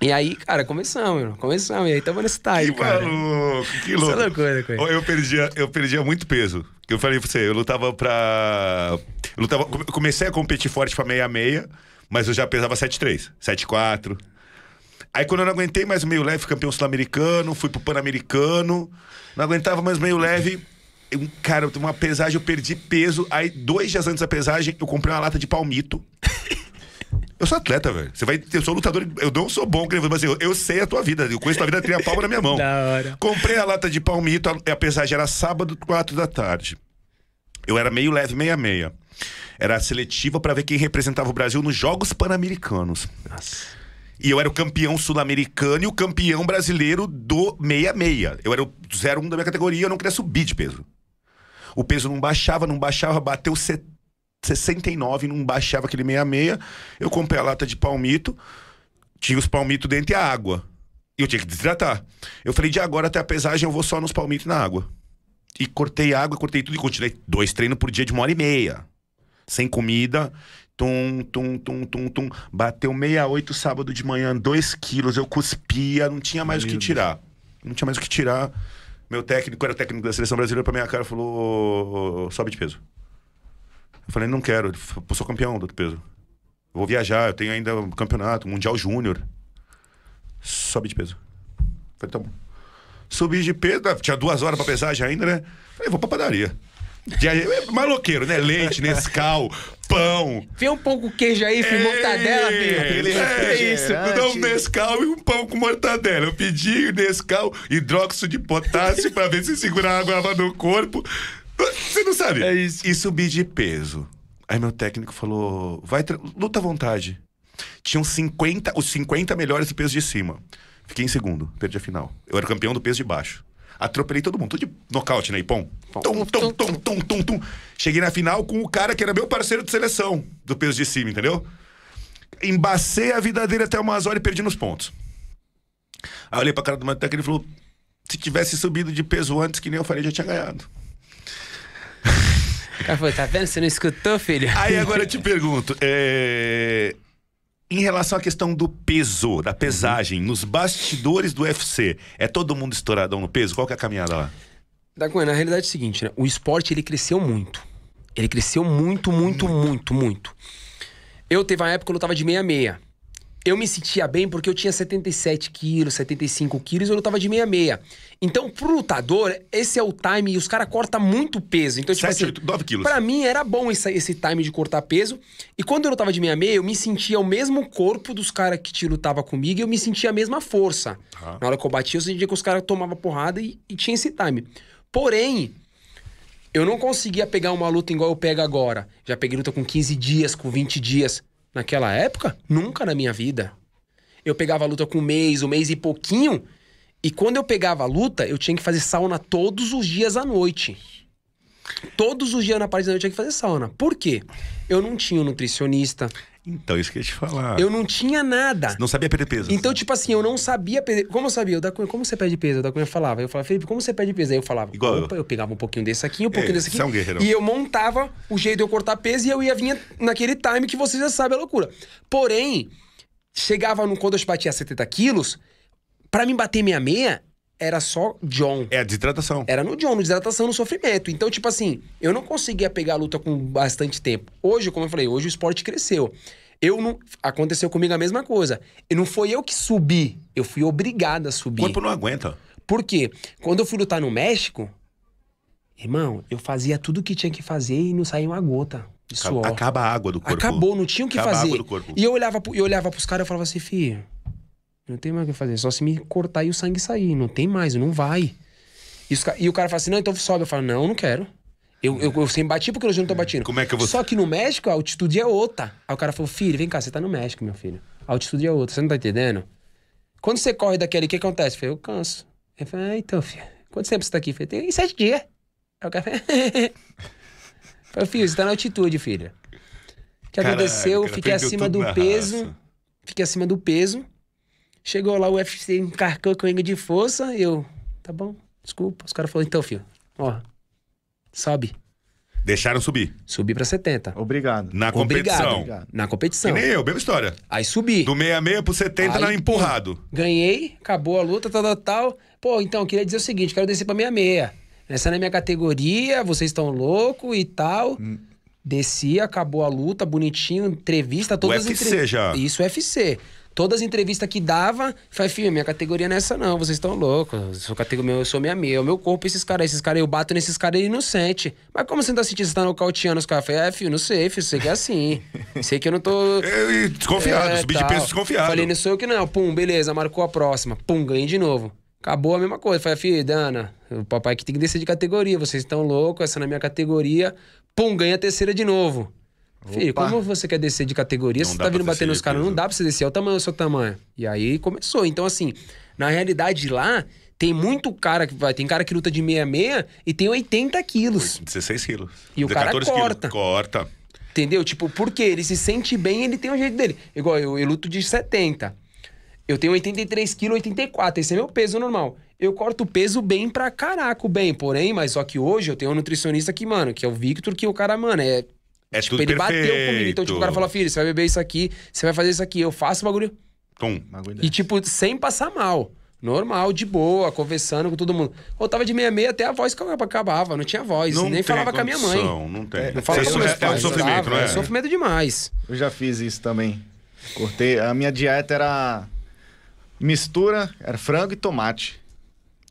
E aí, cara, começamos, irmão, começamos. E aí tamo nesse time, Que cara. maluco, que Isso louco. é loucura, coisa. Eu perdia, eu perdia muito peso. Eu falei pra você, eu lutava pra. Eu lutava, come- comecei a competir forte pra 66, mas eu já pesava 7,3, 7,4. Aí quando eu não aguentei mais o meio leve, fui campeão sul-americano, fui pro Pan-Americano, não aguentava mais o meio leve. Eu, cara, eu tenho uma pesagem, eu perdi peso. Aí, dois dias antes da pesagem, eu comprei uma lata de palmito. Eu sou atleta, velho. Você vai. Eu sou lutador. Eu não sou bom, mas eu, eu sei a tua vida. Eu conheço a tua vida, tem a palma na minha mão. Da hora. Comprei a lata de palmito, a, a pesagem era sábado, quatro da tarde. Eu era meio leve, meia meia. Era a seletiva pra ver quem representava o Brasil nos Jogos Pan-Americanos. E eu era o campeão sul-americano e o campeão brasileiro do meia-meia. Eu era o 01 da minha categoria, eu não queria subir de peso. O peso não baixava, não baixava, bateu se- 69, não baixava aquele meia-meia. Eu comprei a lata de palmito, tinha os palmitos dentro e a água. E eu tinha que desidratar. Eu falei, de agora até a pesagem eu vou só nos palmitos e na água. E cortei água, cortei tudo e continuei dois treinos por dia de uma hora e meia. Sem comida. Tum, tum, tum, tum, tum. Bateu 68 sábado de manhã, 2 quilos. Eu cuspia, não tinha mais o que tirar. Não tinha mais o que tirar. Meu técnico era o técnico da seleção brasileira pra minha cara falou: "Ô, ô, sobe de peso. Eu falei, não quero, "Pô, sou campeão do peso. Eu vou viajar, eu tenho ainda um campeonato, Mundial Júnior. Sobe de peso. Eu falei, tá bom. Subi de peso, ah, tinha duas horas pra pesagem ainda, né? Falei, vou pra padaria. E é maloqueiro, né? Leite, Nescau, pão. Vê um pouco queijo aí, filho, mortadela, filho. É, é isso, dá um Nescau e um pão com mortadela. Eu pedi Nescau, hidróxido de potássio pra ver se segurava a água no corpo. Você não sabe? É isso. E subi de peso. Aí meu técnico falou: vai, luta à vontade. Tinham 50, os 50 melhores do peso de cima. Fiquei em segundo, perdi a final. Eu era campeão do peso de baixo. Atropelei todo mundo, tudo de nocaute, né? E pom. Tum, tum, tum, tum, tum, tum. Cheguei na final com o cara que era meu parceiro de seleção do peso de cima, entendeu? Embacei a vida dele até umas horas e perdi nos pontos. Aí eu olhei pra cara do meu técnico e ele falou: se tivesse subido de peso antes, que nem eu falei, já tinha ganhado. O cara falou, tá vendo? Você não escutou, filho? Aí agora eu te pergunto, é, em relação à questão do peso, da pesagem, nos bastidores do UFC, é todo mundo estouradão no peso? Qual que é a caminhada lá? Na realidade é o seguinte, né? O esporte, ele cresceu muito. Ele cresceu muito, muito, muito, muito. Eu teve uma época que eu lutava de 66. Eu me sentia bem porque eu tinha 77 quilos, 75 quilos, eu lutava de 66. Então, pro lutador, esse é o time e os caras cortam muito peso. Então, tipo 7, assim, 8, 9 quilos. Pra mim era bom esse, esse time de cortar peso. E quando eu lutava de 66, eu me sentia o mesmo corpo dos caras que te lutava comigo e eu me sentia a mesma força. Tá. Na hora que eu batia, eu sentia que os caras tomavam porrada e, e tinha esse time. Porém, eu não conseguia pegar uma luta igual eu pego agora. Já peguei luta com 15 dias, com 20 dias. Naquela época, nunca na minha vida. Eu pegava a luta com um mês, um mês e pouquinho. E quando eu pegava a luta, eu tinha que fazer sauna todos os dias à noite. Todos os dias na parte da noite eu tinha que fazer sauna. Por quê? Eu não tinha um nutricionista, Então, isso que eu ia te falar. eu não tinha nada. Não sabia perder peso. Então, tipo assim, eu não sabia perder. Como eu sabia? O da Cunha, como você perde peso? O da Cunha falava. Eu falava, Felipe, como você perde peso? Aí eu falava, Igual eu. opa, eu pegava um pouquinho desse aqui, um pouquinho É, desse aqui. você é um guerreirão. E eu montava o jeito de eu cortar peso e eu ia vir naquele time que você já sabe a loucura. Porém, chegava no, quando eu batia 70 quilos, pra mim bater minha meia, era só John. É a desidratação. Era no John, no desidratação, no sofrimento. Então, tipo assim, eu não conseguia pegar a luta com bastante tempo. Hoje, como eu falei, hoje o esporte cresceu. Eu não. Aconteceu comigo a mesma coisa. E não foi eu que subi, eu fui obrigado a O subir. corpo não aguenta. Por quê? Quando eu fui lutar no México, irmão, eu fazia tudo o que tinha que fazer e não saía uma gota de suor. acaba a água do corpo. Acabou, não tinha o que Acaba a fazer. água do corpo. E eu olhava, eu olhava pros caras e falava assim, filho, não tem mais o que fazer, só se me cortar e o sangue sair. Não tem mais, não vai. E, os e o cara fala assim, não, então sobe. Eu falo, não, não quero. Eu, eu, eu sempre bati porque hoje eu não tô batendo. Como é que eu vou- Só que no México a altitude é outra. Aí o cara falou, filho, vem cá, você tá no México, meu filho. A altitude é outra, você não tá entendendo? Quando você corre daquele, o que acontece? Eu falei, eu canso. Ele falou, ah, então, filho, quanto tempo você tá aqui? Eu falei, tem sete dias. Aí o cara falou, eu falei, filho, você tá na altitude, filho. O que Caraca, aconteceu? Fiquei acima do peso. raça. Fiquei acima do peso. Chegou lá o UFC, encarcou com de força. Eu, tá bom, desculpa. Os caras falaram, então, filho, ó, sobe. Deixaram subir. Subi pra 70. Obrigado. Na competição. Obrigado. Na Que competição. nem eu, mesma história. Aí subi. Do 66 pro 70 Aí, na pô, empurrado. Ganhei, acabou a luta, tal, tal, tal. Pô, então, eu queria dizer o seguinte, quero descer pra minha meia. Essa não é minha categoria, vocês estão loucos e tal. Hum. Desci, acabou a luta, bonitinho, entrevista, todas as UFC entrevistas. já. Isso, UFC. Todas as entrevistas que dava, falei, filho, minha categoria não é essa não, vocês estão loucos. Eu sou, categoria, eu sou minha meia, é o meu corpo, esses caras, esses caras, eu bato nesses caras e não sente. Mas como você não tá sentindo, você tá nocauteando os caras? Eu falei, é, filho, não sei, filho, sei que é assim. sei que eu não tô... E desconfiado, É, subi de peso desconfiado. Falei, não sou eu que não. Pum, beleza, marcou a próxima. Pum, ganhei de novo. Acabou a mesma coisa. Falei, filho, Dana, o papai aqui tem que descer de categoria. Vocês estão loucos, essa não é minha categoria. Pum, ganhei a terceira de novo. Filho, como você quer descer de categoria? Não Você tá vindo bater nos caras, não dá pra você descer. É o tamanho do seu tamanho. E aí começou. Então, assim, na realidade lá, tem muito cara que vai. Tem cara que luta de 66 e tem 80 quilos. 16 quilos. E o cara 14 quilos. corta. Corta. Entendeu? Tipo, porque ele se sente bem, ele tem o jeito dele. Igual eu, eu luto de 70. Eu tenho 83 quilos, 84. Esse é meu peso normal. Eu corto o peso bem pra caraca, bem. Porém, mas só que hoje eu tenho um nutricionista que, mano, que é o Victor, que o cara, mano, é. É tipo, tudo ele bateu perfeito. comigo. Então, tipo, o cara fala, filho, você vai beber isso aqui, você vai fazer isso aqui. Eu faço o bagulho. Tum. Bagulho E, tipo, sem passar mal. Normal, de boa, conversando com todo mundo. Eu tava de meia-meia até a voz que acabava, não tinha voz. Não nem falava com a minha mãe. condição, Não tem. Não falava é, com meus é, é um sofrimento, sabe? não é? É sofrimento demais. Eu já fiz isso também. Cortei. A minha dieta era mistura, era frango e tomate.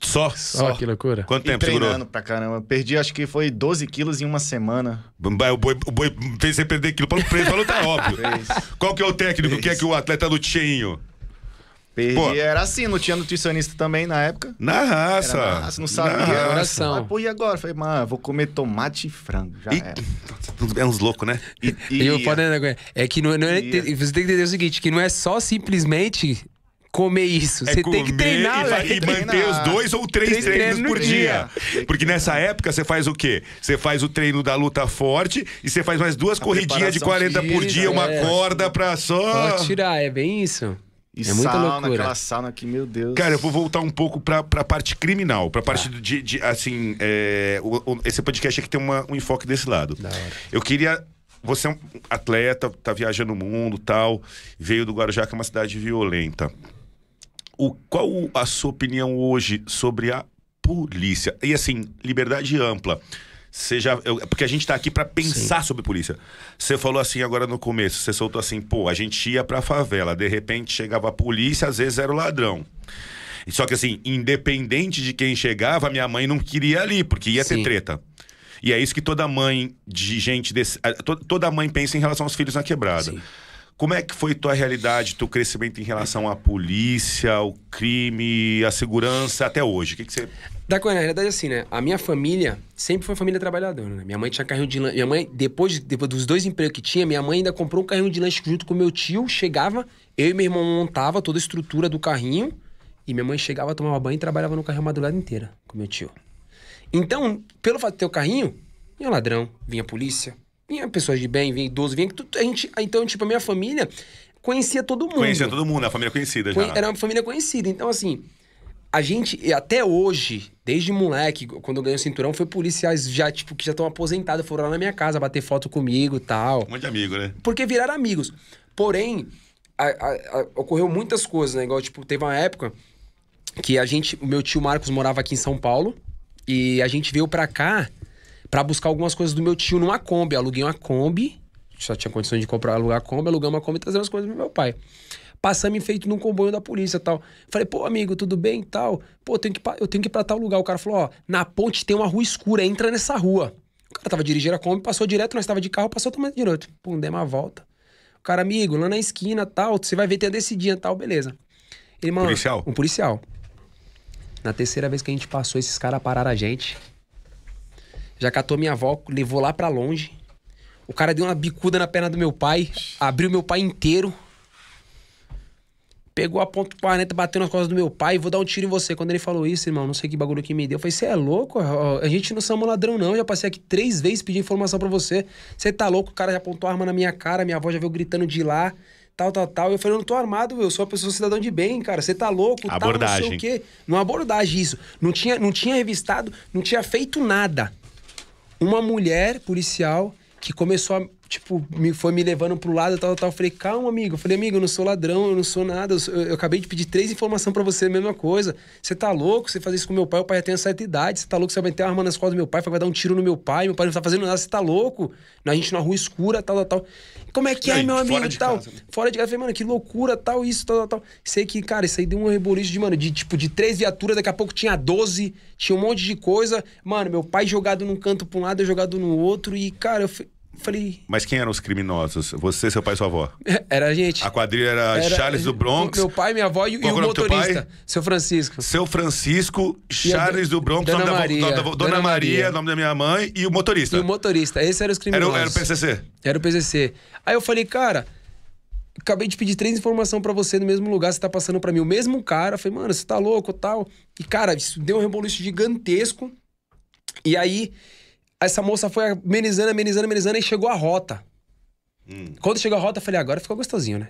Só. Ó, que loucura. Quanto E tempo segurou? treinando pra caramba. Perdi, acho que foi 12 quilos em uma semana. O boi, o boi fez você perder aquilo para preso, pra lutar, óbvio. Fez. Qual que é o técnico? O que é que o atleta lute cheinho? Perdi. Pô. Era assim, não tinha nutricionista também na época. Na raça. Era na raça, não sabia. Na raça. Coração. Mas, pô, e agora? Falei, mano, vou comer tomate e frango. Já E, era. é uns loucos, né? E, E o foda né, é que não, não é, você tem que entender o seguinte, que não é só simplesmente comer isso. É você tem que treinar, e, velho. e manter treinar. os dois ou três, Três treinos treinos por dia. dia. Porque nessa época você faz o quê? Você faz o treino da luta forte e você faz mais duas corridinhas de preparação 40 por dia, uma é. corda pra só. Pode tirar, é bem isso. E é muita sauna, loucura. aquela sauna que, meu Deus. Cara, eu vou voltar um pouco pra, pra parte criminal, pra parte de, de, assim, é, o- o- esse podcast aqui tem uma- um enfoque desse lado. Eu queria, você é um atleta, tá viajando o mundo tal, veio do Guarujá, que é uma cidade violenta. O, qual a sua opinião hoje sobre a polícia? E assim, liberdade ampla. Já, eu- porque a gente tá aqui pra pensar sobre polícia. Você falou assim agora no começo, você soltou assim, pô, a gente ia pra favela, de repente chegava a polícia, às vezes era o ladrão. Só que assim, independente de quem chegava, minha mãe não queria ali, porque ia ter Sim. treta. E é isso que toda mãe de gente desse, a- to- toda mãe pensa em relação aos filhos na quebrada. Sim. Como é que foi tua realidade, teu crescimento em relação à polícia, ao crime, à segurança até hoje? O que, que você Da na realidade, assim, né? A minha família sempre foi família trabalhadora, né? Minha mãe tinha carrinho de lanche. Minha mãe, depois, de- depois dos dois empregos que tinha, minha mãe ainda comprou um carrinho de lanche junto com meu tio. Chegava, eu e meu irmão montava toda a estrutura do carrinho. E minha mãe chegava, tomava banho e trabalhava no carrinho a madrugada inteira com meu tio. Então, pelo fato de ter o carrinho, vinha ladrão, vinha polícia, vinha pessoas de bem, vinha idoso, vinha. A gente, então, tipo, a minha família conhecia todo mundo. conhecia todo mundo, a família conhecida já? Era uma família conhecida. Então, assim, a gente, até hoje, desde moleque, quando eu ganhei o cinturão, foi policiais já, tipo, que já estão aposentados, foram lá na minha casa bater foto comigo e tal. Um monte de amigo, né? Porque viraram amigos. Porém, a- a- a- ocorreu muitas coisas, né? Igual, tipo, teve uma época que a gente, o meu tio Marcos morava aqui em São Paulo e a gente veio pra cá pra buscar algumas coisas do meu tio numa Kombi. Eu aluguei uma Kombi, só tinha condições de comprar, alugar a Kombi, alugar uma Kombi e trazer as coisas do meu pai. Passamos em feito num comboio da polícia e tal. Falei, pô, amigo, tudo bem e tal? Pô, eu tenho, que, ir pra- eu tenho que ir pra tal lugar. O cara falou, ó, na ponte tem uma rua escura, entra nessa rua. O cara tava dirigindo a Kombi, passou direto, nós tava de carro, passou tomando direito. Pum, dei uma volta. O cara, amigo, lá na esquina tal, você vai ver, tem a descidinha tal, beleza. Ele, mano, Policial? Um policial. Na terceira vez que a gente passou, esses caras pararam a gente. Já catou minha avó, levou lá pra longe. O cara deu uma bicuda na perna do meu pai, abriu meu pai inteiro. Pegou a ponta 40, bateu nas costas do meu pai, vou dar um tiro em você. Quando ele falou isso, irmão, não sei que bagulho que me deu. Eu falei, você é louco? A gente não somos ladrão, não. Eu já passei aqui três vezes pedindo informação pra você. Você tá louco? O cara já apontou a arma na minha cara, minha avó já veio gritando de lá, tal, tal, tal. Eu falei, eu não tô armado, eu sou uma pessoa cidadão de bem, cara. Você tá louco? tal, não sei Abordagem. o quê. Numa abordagem, isso. Não tinha, não tinha revistado, não tinha feito nada uma mulher policial que começou a, tipo, me, foi me levando pro lado e tal, tal. Eu falei, calma, amigo. Eu falei, amigo, eu não sou ladrão, eu não sou nada. Eu, eu- acabei de pedir três informações pra você, a mesma coisa. Você tá louco? Você fazer isso com meu pai, o pai já tem uma certa idade. Você tá louco? Você vai meter uma arma nas costas do meu pai, vai dar um tiro no meu pai, meu pai não tá fazendo nada, você tá louco? A gente na rua escura, tal, tal, tal. Como é que é, aí, meu amigo fora e tal? casa, né? Fora de casa, eu falei, mano, que loucura, tal, isso, tal, tal, tal. Sei que, cara, isso aí deu um reboliço de, mano, de tipo, de três viaturas, daqui a pouco tinha 12, tinha um monte de coisa. Mano, meu pai jogado num canto pra um lado, eu jogado no outro. E, cara, eu f- falei. Mas quem eram os criminosos? Você, seu pai e sua avó? Era a gente. A quadrilha era, Era- Charles do Bronx, Meu pai, minha avó e, e o é motorista, seu Francisco. seu Francisco, Charles do- Bronx, Dona nome da, avó- Maria. nome da avó- Dona, Dona Maria, Maria. nome da minha mãe, e o motorista. E o motorista. Esses eram os era, criminosos. o- era o PCC. Era o PCC. Aí eu falei, cara, acabei de pedir três informações pra você no mesmo lugar, você tá passando pra mim. O mesmo cara, eu falei, mano, você tá louco tal. E, cara, isso deu um reboliço gigantesco. E aí, essa moça foi amenizando, amenizando, amenizando, e chegou a rota. Quando chegou a rota, eu falei, agora ficou gostosinho, né?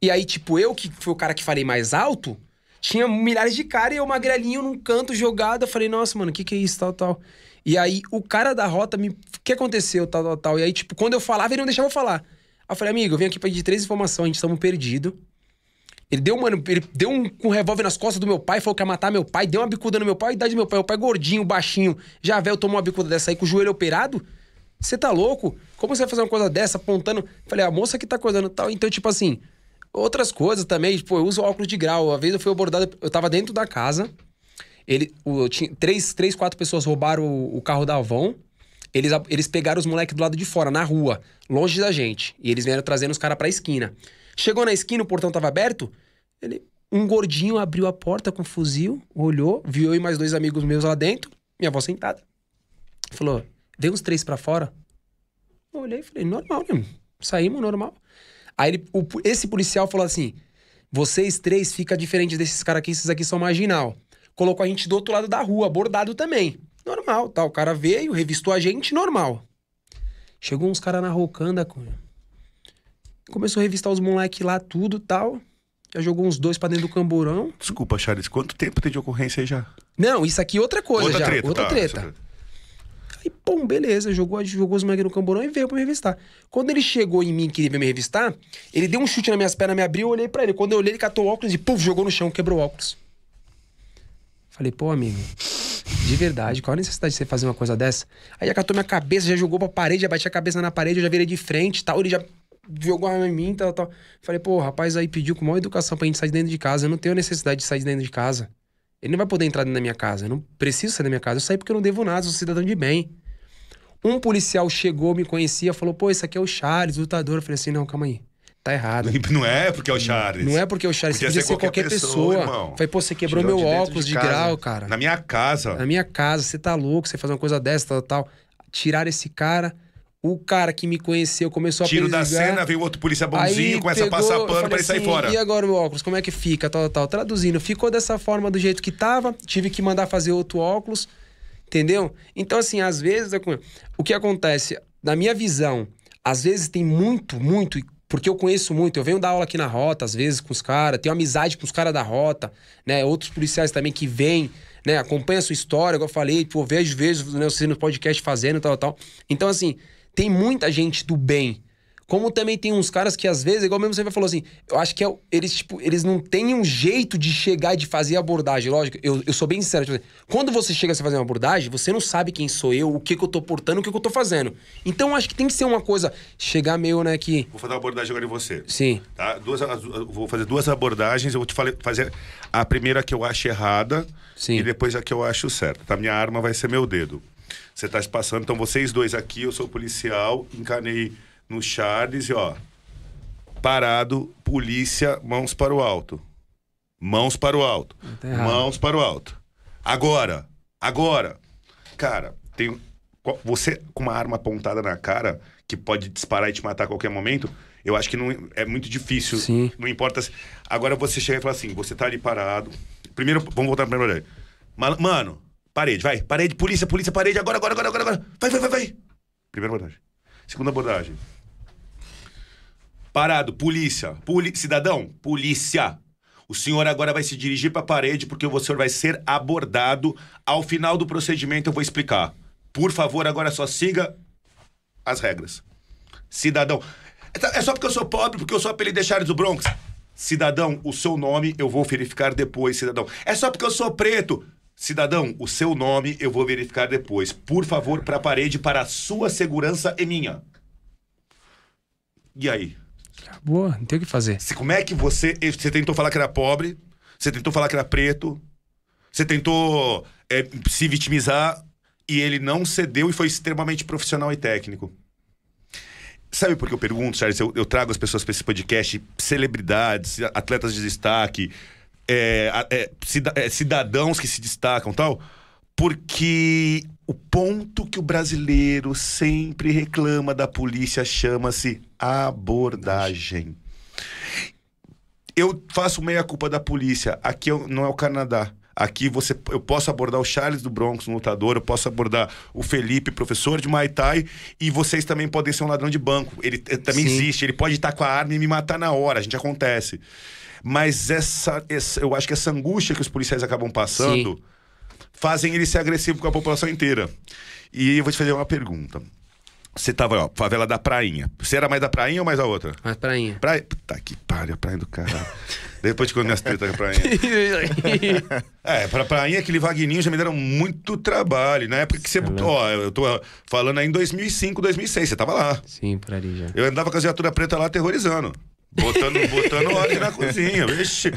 E aí, tipo, eu que fui o cara que falei mais alto, tinha milhares de caras e eu magrelinho num canto jogado. Eu falei, nossa, mano, o que que é isso, tal, tal. E aí, o cara da rota me... O que aconteceu, tal, tal, tal. E aí, tipo, quando eu falava, ele não deixava eu falar. Aí eu falei, amigo, eu vim aqui pra pedir três informações, a gente estamos perdidos. Ele deu, mano, ele deu um, um revólver nas costas do meu pai, falou que ia matar meu pai, deu uma bicuda no meu pai, idade do meu pai, meu pai gordinho, baixinho, já velho, tomou uma bicuda dessa aí com o joelho operado. Você tá louco? Como você vai fazer uma coisa dessa apontando? Falei, a moça que tá coisando tal. Então, tipo assim, outras coisas também, tipo, eu uso óculos de grau. Uma vez eu fui abordado, eu tava dentro da casa, ele, o, tinha, três, três, quatro pessoas roubaram o, o carro da Avon. Eles, eles pegaram os moleques do lado de fora, na rua, longe da gente. E eles vieram trazendo os caras pra esquina. Chegou na esquina, o portão tava aberto. Ele, um gordinho abriu a porta com um fuzil, olhou, viu eu e mais dois amigos meus lá dentro, minha avó sentada. Falou: vem uns três pra fora. Eu olhei e falei: normal, né? Saímos normal. Aí ele- o- esse policial falou assim: vocês três fica diferente desses caras aqui, esses aqui são marginal. Colocou a gente do outro lado da rua, abordado também. Normal, tá? O cara veio, revistou a gente, normal. Chegou uns caras na rocanda, Cunha. Começou a revistar os moleques lá, tudo tal. Já jogou uns dois pra dentro do camburão. Desculpa, Charles, quanto tempo tem de ocorrência aí já? Não, isso aqui é outra coisa outra já. treta, outra tá, treta. essa Aí, pum, beleza, jogou, jogou os moleques no camburão e veio pra me revistar. Quando ele chegou em mim e queria me revistar, ele deu um chute nas minhas pernas, me abriu, eu olhei pra ele. Quando eu olhei, ele catou o óculos e, puf, jogou no chão, quebrou o óculos. Falei, pô, amigo, De verdade, qual a necessidade de você fazer uma coisa dessa? Aí já catou minha cabeça, já jogou pra parede, já bati a cabeça na parede, eu já virei de frente tal. Ele já jogou a arma em mim tal, tal. Falei, pô, o rapaz aí pediu com maior educação pra gente sair de dentro de casa. Eu não tenho necessidade de sair de dentro de casa. Ele não vai poder entrar dentro da minha casa. Eu não preciso sair da minha casa. Eu saí porque eu não devo nada, sou cidadão de bem. Um policial chegou, me conhecia, falou, pô, esse aqui é o Charles, lutador. Eu falei assim, não, calma aí. Tá errado. Não é porque é o Charles. Não é porque é o Charles, Podia podia ser ser qualquer, qualquer pessoa. pessoa, irmão. Falei, pô, você quebrou Tirou meu de óculos de de, grau, cara. Na minha casa. Na minha casa, você tá louco, você fazer uma coisa dessa, tal, tal. Tiraram esse cara. O cara que me conheceu começou a Tiro da cena, veio outro polícia bonzinho, Aí começa pegou, a passar pano pra ele sair assim, fora. E agora o óculos, como é que fica? Tal, tal, tal. Traduzindo, ficou dessa forma do jeito que tava, tive que mandar fazer outro óculos, entendeu? Então, assim, às vezes, o que acontece, na minha visão, às vezes tem muito, muito, porque eu conheço muito, eu venho dar aula aqui na rota, às vezes, com os caras, tenho amizade com os caras da rota, né? Outros policiais também que vêm, né? Acompanha a sua história, igual eu falei, pô, vejo, vejo né, você no podcast fazendo, tal, tal. Então, assim, tem muita gente do bem. Como também tem uns caras que às vezes, igual mesmo você falou assim, eu acho que é, eles, tipo, eles não têm um jeito de chegar e de fazer a abordagem. Lógico, eu, eu sou bem sincero. tipo assim, quando você chega a fazer uma abordagem, você não sabe quem sou eu, o que, que eu tô portando, o que, que eu tô fazendo. Então eu acho que tem que ser uma coisa, chegar meio, né, que. Vou fazer uma abordagem agora em você. Sim. Tá? Duas, vou fazer duas abordagens. Eu vou te fazer a primeira que eu acho errada Sim. e depois a que eu acho certa. Tá? Minha arma vai ser meu dedo. Você tá se passando. Então, vocês dois aqui, eu sou policial, encanei no Charles e ó. Parado, polícia, mãos para o alto. Mãos para o alto. Mãos para o alto. Agora, agora. Cara, tem você com uma arma apontada na cara que pode disparar e te matar a qualquer momento, eu acho que não é muito difícil. Sim. Não importa. se- Agora você chega e fala assim, você tá ali parado. Primeiro, vamos voltar pra primeira abordagem. Ma- Mano, parede, vai. Parede, polícia, polícia, parede, agora, agora, agora, agora, agora. Vai, vai, vai, vai. Primeira abordagem. Segunda abordagem. Parado, polícia. Poli... Cidadão, polícia. O senhor agora vai se dirigir para a parede porque o senhor vai ser abordado. Ao final do procedimento eu vou explicar. Por favor, agora só siga as regras. Cidadão. É só porque eu sou pobre, porque eu sou apelido de Charles do Bronx. Cidadão, o seu nome eu vou verificar depois, cidadão. É só porque eu sou preto. Cidadão, o seu nome eu vou verificar depois. Por favor, para a parede, para a sua segurança e minha. E aí? Acabou, não tem o que fazer. Se- Como é que você. Você tentou falar que era pobre, você tentou falar que era preto, você tentou é, se vitimizar e ele não cedeu e foi extremamente profissional e técnico. Sabe por que eu pergunto, Charles? Eu, eu trago as pessoas para esse podcast, celebridades, atletas de destaque, é, é, é, cidadãos que se destacam tal, porque o ponto que o brasileiro sempre reclama da polícia chama-se abordagem. Eu faço meia culpa da polícia. Aqui eu- não é o Canadá. Aqui você, eu posso abordar o Charles do Bronx, um lutador, eu posso abordar o Felipe, professor de Muay Thai, e vocês também podem ser um ladrão de banco. Ele eh, também Sim. existe, ele pode estar com a arma e me matar na hora, a gente acontece. Mas essa, essa- eu acho que essa angústia que os policiais acabam passando fazem ele ser agressivo com a população inteira. E eu vou te fazer uma pergunta. Você tava, ó, favela da Prainha. Você era mais da Prainha ou mais da outra? Mas prainha. Praia. Puta que pariu, praia do caralho. Depois de quando minhas tretas com a prainha. É, pra prainha, aquele Vagninho já me deram muito trabalho. Na época que você. Ó, eu tô falando aí em 2005, 2006, você tava lá. Sim, por ali já. Eu andava com a viatura preta lá aterrorizando. Botando, botando ordem na cozinha. Vixe.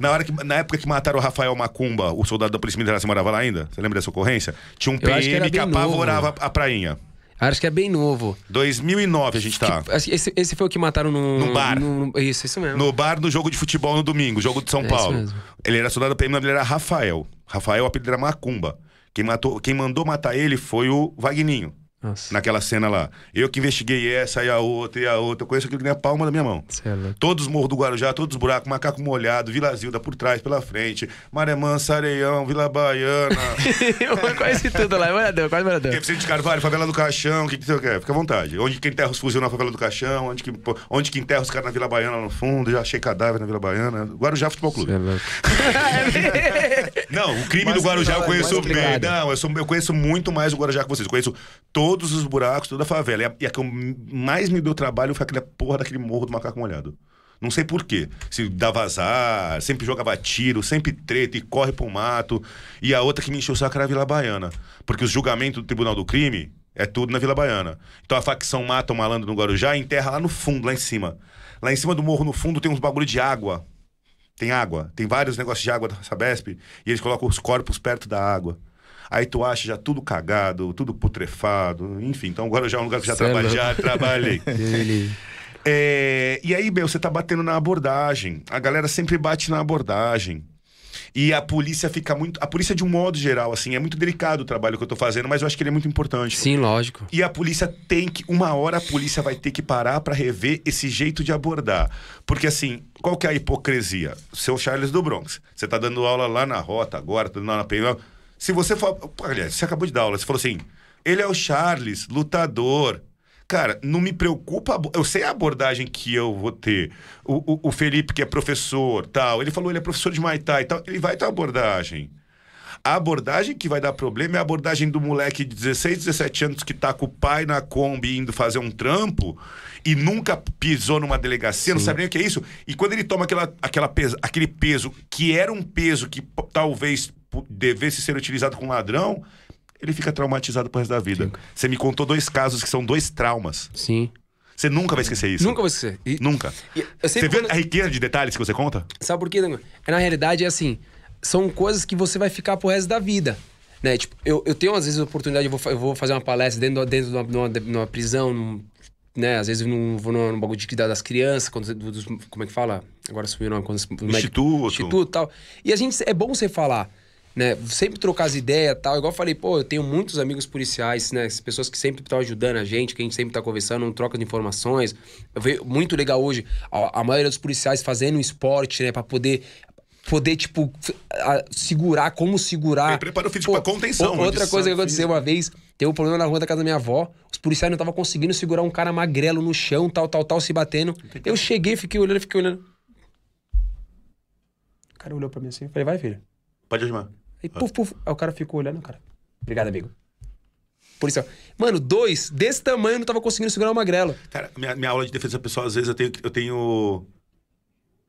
Na, hora que, na época que mataram o Rafael Macumba, o soldado da Polícia Militar, você morava lá ainda? Você lembra dessa ocorrência? Tinha um acho que PM que, bem novo. apavorava a prainha. Acho que é bem novo. 2009 a gente tá. Que Esse, esse foi o que mataram no... No bar. no- isso, isso mesmo. No bar do jogo de futebol no domingo, jogo de São É isso Paulo. mesmo. Ele era soldado da PM, dele era Rafael. Rafael, o apelido era Macumba. Quem, matou, quem mandou matar ele foi o Vagninho, Nossa, naquela cena lá. Eu que investiguei essa e a outra e a outra. Eu conheço aquilo que nem a palma da minha mão. é. Todos os morros do Guarujá, todos os buracos, macaco molhado, Vila Zilda por trás, pela frente, Maremã, Sareião, Vila Baiana, Eu conheci tudo lá, morador, quase morador. Vicente de Carvalho, Favela do Caixão, o que, que você quer? Fica à vontade. Onde que enterra os fuzil na Favela do Caixão, onde que, onde que enterra os caras na Vila Baiana lá no fundo, já achei cadáver na Vila Baiana. Guarujá Futebol Clube. É. Não, o crime do Guarujá eu conheço bem. Não, eu, sou, eu conheço muito mais o Guarujá que vocês. Eu conheço todos os buracos, toda a favela. E a, e a que mais me deu trabalho foi aquela porra daquele morro do macaco molhado. Não sei por quê. Se dá vazar, sempre jogava tiro, sempre treta e corre pro mato. E a outra que me encheu o saco era a Vila Baiana. Porque os julgamentos do Tribunal do Crime é tudo na Vila Baiana. Então a facção mata o malandro no Guarujá e enterra lá no fundo, lá em cima. Lá em cima do morro, no fundo, tem uns bagulho de água. Tem água. Tem vários negócios de água da Sabesp. E eles colocam os corpos perto da água. Aí tu acha já tudo cagado, tudo putrefado, enfim. Então agora já é um lugar que já, é traba- já trabalhei. É, e aí, meu, você tá batendo na abordagem. A galera sempre bate na abordagem. E a polícia fica muito. A polícia, de um modo geral, assim, é muito delicado o trabalho que eu tô fazendo, mas eu acho que ele é muito importante. Sim, lógico. E a polícia tem que. Uma hora a polícia vai ter que parar pra rever esse jeito de abordar. Porque, assim, qual que é a hipocrisia? Seu Charles do Bronx. Você tá dando aula lá na rota agora, tá dando aula na PM. Se você for. Pô, Aliás, você acabou de dar aula, você falou assim: ele é o Charles, lutador. Cara, não me preocupa. Eu sei a abordagem que eu vou ter. O, o- o Felipe, que é professor, tal. Ele falou, ele é professor de Muay Thai, tal. Ele vai ter abordagem. A abordagem que vai dar problema é a abordagem do moleque de 16, 17 anos que tá com o pai na Kombi indo fazer um trampo e nunca pisou numa delegacia, não sabe nem o que é isso. E quando ele toma aquela, aquela pesa- aquele peso, que era um peso que talvez devesse ser utilizado com um ladrão, ele fica traumatizado pro resto da vida. Você me contou dois casos que são dois traumas. Sim. Você nunca vai esquecer isso. Nunca vou esquecer. E- Nunca. e Você vê quando- a riqueza de detalhes que você conta? Sabe por quê, Dango? É, Na realidade, é assim, são coisas que você vai ficar pro resto da vida. Né? Tipo, eu, eu tenho, às vezes, a oportunidade, eu vou, eu vou fazer uma palestra dentro, dentro de, uma, de uma- de uma prisão, num- né? Às vezes eu não vou num, num bagulho de cuidar das crianças, quando, dos- como é que fala? Agora sumiu o nome. Quando, no médico- Instituto. Instituto e tal. E a gente, é bom você falar, né? Sempre trocar as ideias tal. Igual eu falei, pô, eu tenho muitos amigos policiais, né? Pessoas que sempre estão ajudando a gente, que a gente sempre tá conversando, um troca de informações. Eu vejo muito legal hoje a, a maioria dos policiais fazendo esporte, né? Pra poder. Poder, tipo, segurar, como segurar. Prepara o físico pra contenção, né, Outra coisa que desafio. aconteceu uma vez, teve um problema na rua da casa da minha avó. Os policiais não estavam conseguindo segurar um cara magrelo no chão, tal, tal, tal, se batendo. Eu cheguei, fiquei olhando, fiquei olhando. O cara olhou pra mim assim, falei, vai, filho. Pode ajudar. Aí, puf, puf. Aí o cara ficou olhando, o cara. Obrigado, amigo. Policial. Mano, dois desse tamanho não tava conseguindo segurar o magrelo. Cara, minha, minha aula de defesa pessoal, às vezes eu tenho, eu tenho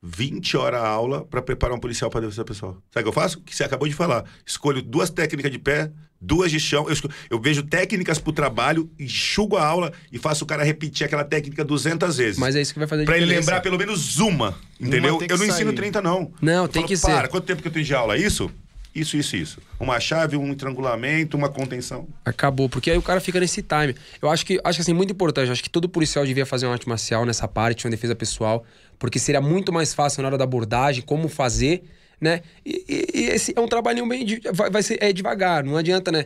20 horas a aula pra preparar um policial pra defesa pessoal. Sabe o que eu faço? O que você acabou de falar. Escolho duas técnicas de pé, duas de chão. Eu, eu vejo técnicas pro trabalho, enxugo a aula e faço o cara repetir aquela técnica 200 vezes. Mas é isso que vai fazer a Pra ele lembrar pelo menos uma, entendeu? que Eu não ensino sair. 30, não. Não, Eu tem falo, que ser. Para, quanto tempo que eu tenho de aula? Isso? Isso, isso, isso. Uma chave, um estrangulamento, uma contenção. Acabou, porque aí o cara fica nesse time. Eu acho que, acho que assim, muito importante. Acho que todo policial devia fazer uma arte marcial nessa parte, uma defesa pessoal, porque seria muito mais fácil na hora da abordagem, como fazer, né? E, e- e esse é um trabalhinho bem. de- vai, vai ser é devagar, não adianta, né?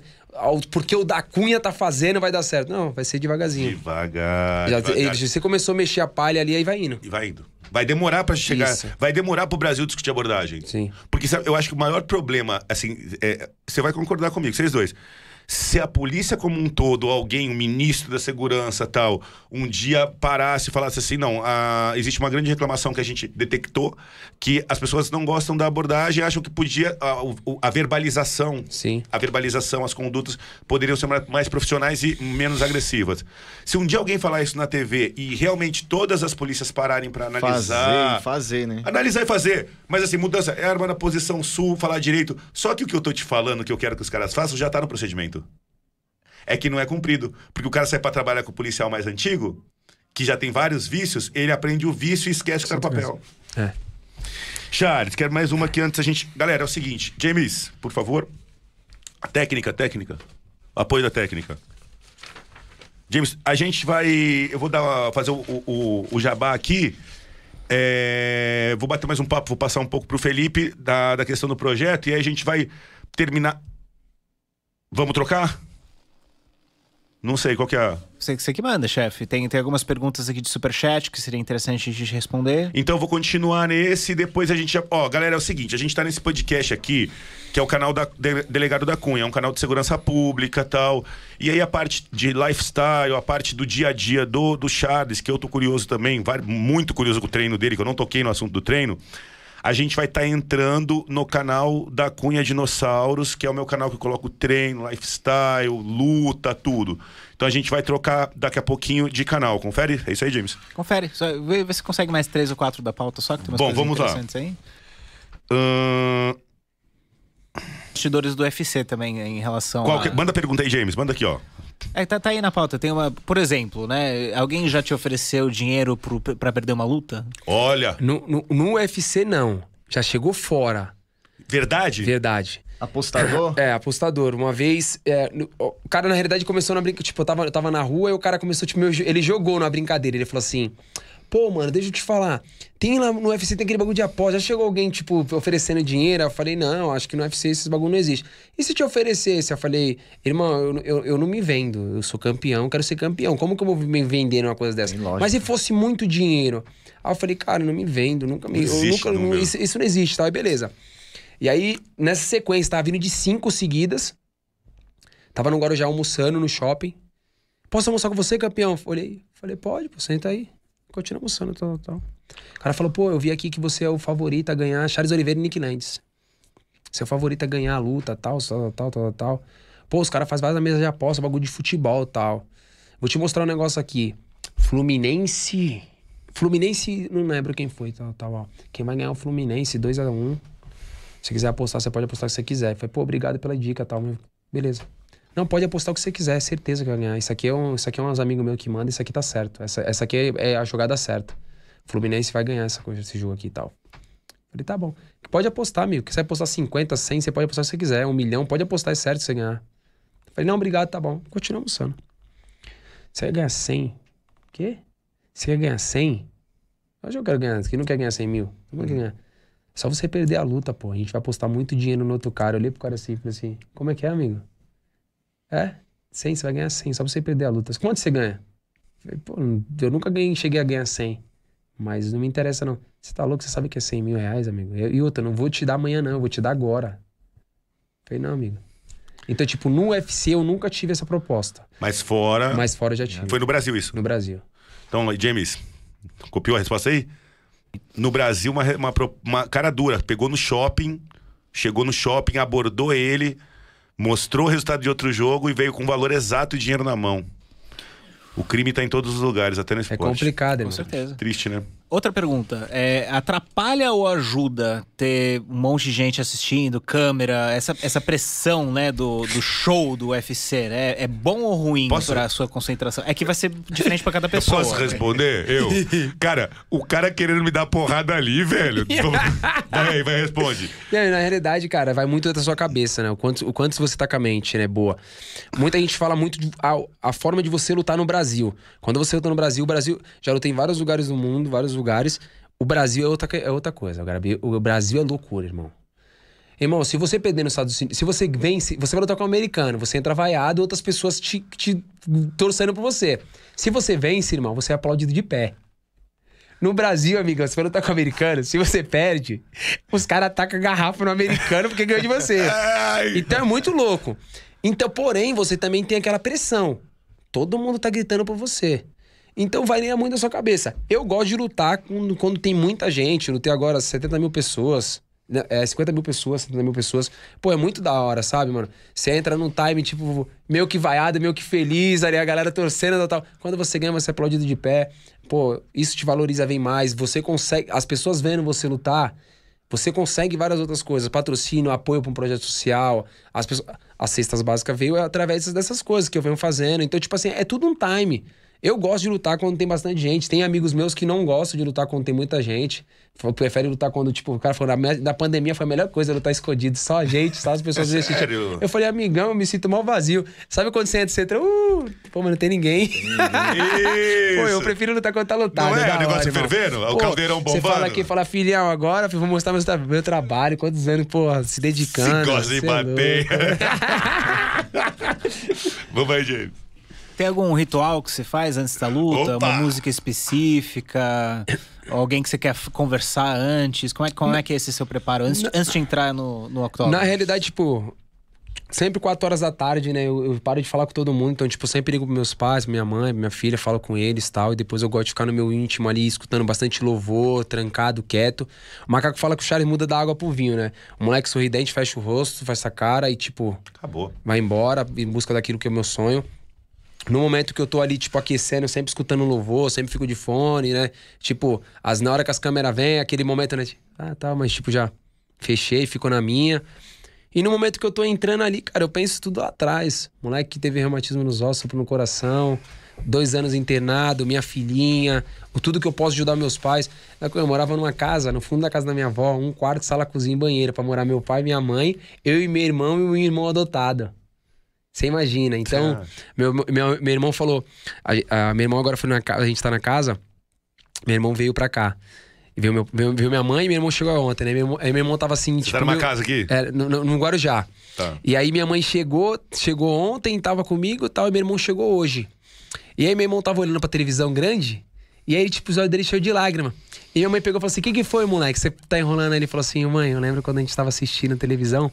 Porque o da Cunha tá fazendo, vai dar certo. Não, vai ser devagarzinho. Devagar. Já, devagar. você começou a mexer a palha ali, aí vai indo. E vai indo. Vai demorar pra chegar. Isso. Vai demorar pro Brasil discutir abordagem. Sim. Porque sabe, eu acho que o maior problema, assim, é, você vai concordar comigo, vocês dois. Se a polícia como um todo, alguém, um ministro da segurança tal, um dia parasse e falasse assim, não, ah, existe uma grande reclamação que a gente detectou, que as pessoas não gostam da abordagem, acham que podia, a, o- a verbalização, Sim. a verbalização, as condutas poderiam ser ma- mais profissionais e menos agressivas. Se um dia alguém falar isso na TV e realmente todas as polícias pararem pra analisar... Fazer, fazer, né? Analisar e fazer. Mas assim, mudança. É arma na posição sul, falar direito. Só que o que eu tô te falando, que eu quero que os caras façam, já tá no procedimento. É que não é cumprido. Porque o cara sai pra trabalhar com o policial mais antigo, que já tem vários vícios, ele aprende o vício e esquece o que tá no papel. É. Charles, quero mais uma aqui antes a gente. Galera, é o seguinte, James, por favor. A técnica, técnica. Apoio da técnica. James, a gente vai. Eu vou dar, fazer o, o, o- o jabá aqui. É, vou bater mais um papo, vou passar um pouco pro Felipe da, da questão do projeto e aí a gente vai terminar. Vamos trocar? Não sei, qual que é a. Você, você que manda, chefe. Tem, tem algumas perguntas aqui de superchat que seria interessante a gente responder. Então eu vou continuar nesse, depois a gente já. Ó, galera, é o seguinte: a gente tá nesse podcast aqui, que é o canal da de- Delegado da Cunha, é um canal de segurança pública tal. E aí a parte de lifestyle, a parte do dia a dia do, do Charles, que eu tô curioso também, vai- muito curioso com o treino dele, que eu não toquei no assunto do treino. A gente vai estar entrando no canal da Cunha Dinossauros, que é o meu canal que eu coloco treino, lifestyle, luta, tudo. Então a gente vai trocar daqui a pouquinho de canal. Confere? É isso aí, James? Confere. Só, vê, vê se consegue mais três ou quatro da pauta só, que tem umas Bom, vamos lá. aí. Bastidores do UFC também, em relação qual a... que- Manda a pergunta aí, James. Manda aqui, ó. É, tá, tá aí na pauta. Tem uma... Por exemplo, né? Alguém já te ofereceu dinheiro pro, pra perder uma luta? Olha, No, no, no UFC, não. Já chegou fora. verdade? Verdade. Apostador? É, apostador. Uma vez, é, no- o cara na realidade começou na brincadeira. Tipo, eu tava, eu tava na rua e o cara começou, tipo, meu, ele jogou na brincadeira. Ele falou assim: Pô, mano, deixa eu te falar. Tem lá no UFC, tem aquele bagulho de aposta. Já chegou alguém, tipo, oferecendo dinheiro? Eu falei: Não, acho que no UFC esses bagulho não existe. E se te oferecesse? Eu falei: Irmão, eu, eu, eu não me vendo. Eu sou campeão, quero ser campeão. Como que eu vou me vender numa coisa dessa? Lógico. Mas se fosse muito dinheiro. Aí eu falei: Cara, não me vendo. Nunca me. Não nunca, não- isso, isso não existe, tá? Beleza. E aí, nessa sequência, tava vindo de cinco seguidas. Tava no Guarujá almoçando no shopping. Posso almoçar com você, campeão? Olhei, falei, pode, pô, senta aí. Continua almoçando, tal, tal. O cara falou, pô, eu vi aqui que você é o favorito a ganhar Charles Oliveira e Nick é o favorito a ganhar a luta, tal, tal, tal, tal, tal. Pô, os caras fazem várias mesas de aposta, bagulho de futebol tal. Vou te mostrar um negócio aqui. Fluminense. Fluminense, não lembro quem foi, tal, tal, ó. Quem vai ganhar é o Fluminense, 2x1. Se quiser apostar, você pode apostar o que você quiser. Falei, pô, obrigado pela dica tal. Beleza. Não, pode apostar o que você quiser, certeza que vai ganhar. Isso aqui é um, isso aqui é uns amigos meus que mandam, isso aqui tá certo. Essa, essa aqui é, é a jogada certa. Fluminense vai ganhar essa coisa, esse jogo aqui e tal. Falei, tá bom. Pode apostar, amigo. Quiser apostar 50, 100, você pode apostar se você quiser. Um milhão, pode apostar, é certo você ganhar. Falei, não, obrigado, tá bom. Continua almoçando. Você vai ganhar 100. Quê? Você quer ganhar 100? Hoje eu quero ganhar. Quem não quer ganhar 100 mil? Não quer ganhar. Só você perder a luta, pô. A gente vai apostar muito dinheiro no outro cara. Eu olhei pro cara assim e falei assim: Como é que é, amigo? É? 100, você vai ganhar 100. Só você perder a luta. Quanto você ganha? Falei, pô, eu nunca ganhei, cheguei a ganhar 100. Mas não me interessa, não. Você tá louco? Você sabe que é 100 mil reais, amigo? Eu- E outra, eu não vou te dar amanhã, não. Eu vou te dar agora. Falei, não, amigo. Então, tipo, no UFC eu nunca tive essa proposta. Mas fora. Mas fora eu já tive. Foi no Brasil isso. No Brasil. Então, James, copiou a resposta aí? No Brasil, uma, uma, uma cara dura. Pegou no shopping, chegou no shopping, abordou ele, mostrou o resultado de outro jogo e veio com o valor exato e dinheiro na mão. O crime tá em todos os lugares, até no É esporte. complicado, Com irmão. certeza. Triste, né? Outra pergunta. É, atrapalha ou ajuda ter um monte de gente assistindo, câmera, essa, essa pressão, né, do, do show do UFC, né? É bom ou ruim Posso- pra sua concentração? É que vai ser diferente pra cada Eu pessoa. posso responder? Eu? Cara, o cara querendo me dar porrada ali, velho. Vai aí, vai, responde. Aí, na realidade, cara, vai muito da sua cabeça, né? O quanto, o quanto você tá com a mente, né? Boa. Muita gente fala muito de, a, a forma de você lutar no Brasil. Quando você luta no Brasil, o Brasil já lutei em vários lugares do mundo, vários lugares. O Brasil é outra, é outra coisa. O Brasil- O é loucura, irmão. Irmão, se você perder nos Estados Unidos, se você vence, você vai lutar com um americano, você entra vaiado, outras pessoas te, te torcendo por você. Se você vence, irmão, você é aplaudido de pé. No Brasil, amigo, você vai lutar com o americano, se você perde, os caras atacam a garrafa no americano porque ganhou de você. Então é muito louco. Então, porém, você também tem aquela pressão. Todo mundo tá gritando por você. Então varia muito da sua cabeça. Eu gosto de lutar quando, quando tem muita gente. Eu lutei agora 70 mil pessoas. né, É, 50 mil pessoas, 70 mil pessoas. Pô, é muito da hora, sabe, mano? Você entra num time, tipo, meio que vaiado, meio que feliz, ali a galera torcendo e tal. Quando você ganha, você é aplaudido de pé. Pô, isso te valoriza bem mais. Você consegue. As pessoas vendo você lutar. Você consegue várias outras coisas, patrocínio, apoio para um projeto social. As, pessoas, as cestas básicas veio através dessas coisas que eu venho fazendo. Então, tipo assim, é tudo um time. Eu gosto de lutar quando tem bastante gente. Tem amigos meus que não gostam de lutar quando tem muita gente. Prefere lutar quando, tipo, o cara falou, na pandemia foi a melhor coisa lutar escondido. Só a gente, só as pessoas assistindo. Sério? Eu falei, amigão, eu me sinto mal vazio. Sabe quando você entra, você entra, uh, pô, mas não tem ninguém. Pô, eu prefiro lutar quando tá lotado. Não é? da O negócio hora, irmão. fervendo? O Pô, caldeirão Você bombando? fala aqui, fala, filhão, agora vou mostrar meu, meu trabalho, quantos anos, pô, se dedicando. Se gosta de é bater. Vamos aí, James. Tem algum ritual que você faz antes da luta? Opa! Uma música específica? Alguém que você quer conversar antes? Como é, como é que é esse seu preparo? Antes, antes de entrar no, no octógono? Na realidade, tipo, sempre 4 horas da tarde, né? Eu, eu paro de falar com todo mundo. Então, tipo, eu sempre ligo pros meus pais, minha mãe, minha filha, falo com eles e tal. E depois eu gosto de ficar no meu íntimo ali, escutando bastante louvor, trancado, quieto. O macaco fala que o Charles muda da água pro vinho, né? O moleque sorridente fecha o rosto, faz essa cara e, tipo, Acabou. vai embora em busca daquilo que é o meu sonho. No momento que eu tô ali, tipo, aquecendo, sempre escutando louvor, sempre fico de fone, né? Tipo, as, na hora que as câmeras vêm, aquele momento, né? tipo, Ah, tá, mas tipo, já fechei, fico na minha. E no momento que eu tô entrando ali, cara, eu penso tudo lá atrás. Moleque que teve reumatismo nos ossos, no coração, dois anos internado, minha filhinha, tudo que eu posso ajudar meus pais. Eu morava numa casa, no fundo da casa da minha avó, um quarto, sala, cozinha e banheiro, pra morar meu pai, minha mãe, eu e meu irmão e meu irmão adotado. Você imagina. Então, Cara. meu, meu, meu irmão falou. A, a- meu irmão agora foi na casa, a gente tá na casa. Meu irmão veio pra cá. E Viu, meu, viu, minha mãe e meu irmão chegou ontem, né? Meu irmão, aí meu irmão tava assim. Você tá numa meu- casa aqui? É, no, no, no Guarujá. Tá. E aí minha mãe chegou, chegou ontem, tava comigo e tal, e meu irmão chegou hoje. E aí meu irmão tava olhando pra televisão grande, e aí, tipo, os olhos dele cheios de lágrima. E minha mãe pegou e falou assim: o que, que foi, moleque? Você tá enrolando aí? Ele falou assim: mãe, eu lembro quando a gente tava assistindo televisão,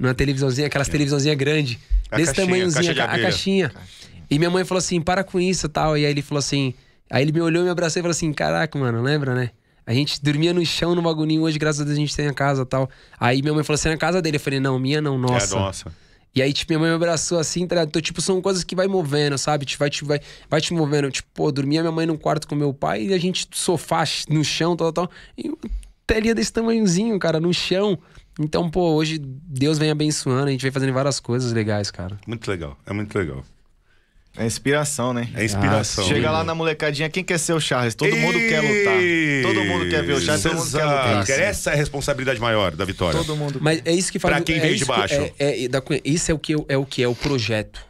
numa televisãozinha, aquelas televisãozinhas grandes, A desse caixinha, tamanhozinho, caixa a, a caixinha. E minha mãe falou assim: para com isso e tal. E aí ele falou assim: aí ele me olhou, me abraçou e falou assim: caraca, mano, lembra, né? A gente dormia no chão no bagulhinho, hoje, graças a Deus, a gente tem a casa e tal. Aí minha mãe falou assim: na casa dele. Eu falei: não, minha não, nossa. É, nossa. E aí, tipo, minha mãe me abraçou assim, tá? Então, tipo, são coisas que vai movendo, sabe? Tipo, vai, te- vai, vai te movendo. Tipo, pô, dormia minha mãe num quarto com meu pai e a gente sofá no chão, tal, tal. E telinha desse tamanhozinho, cara, no chão. Então, pô, hoje Deus vem abençoando, a gente vem fazendo várias coisas legais, cara. Muito legal. É muito legal. É inspiração, né? É inspiração. Ah, Chega lá na molecadinha, quem quer ser o Charles? Todo mundo quer lutar. Todo mundo quer ver o Charles, todo mundo quer lutar. Essa é a responsabilidade maior da vitória. Todo mundo Mas é isso que faz. Pra quem é veio de baixo. É, é- é isso é o que é o que é o projeto.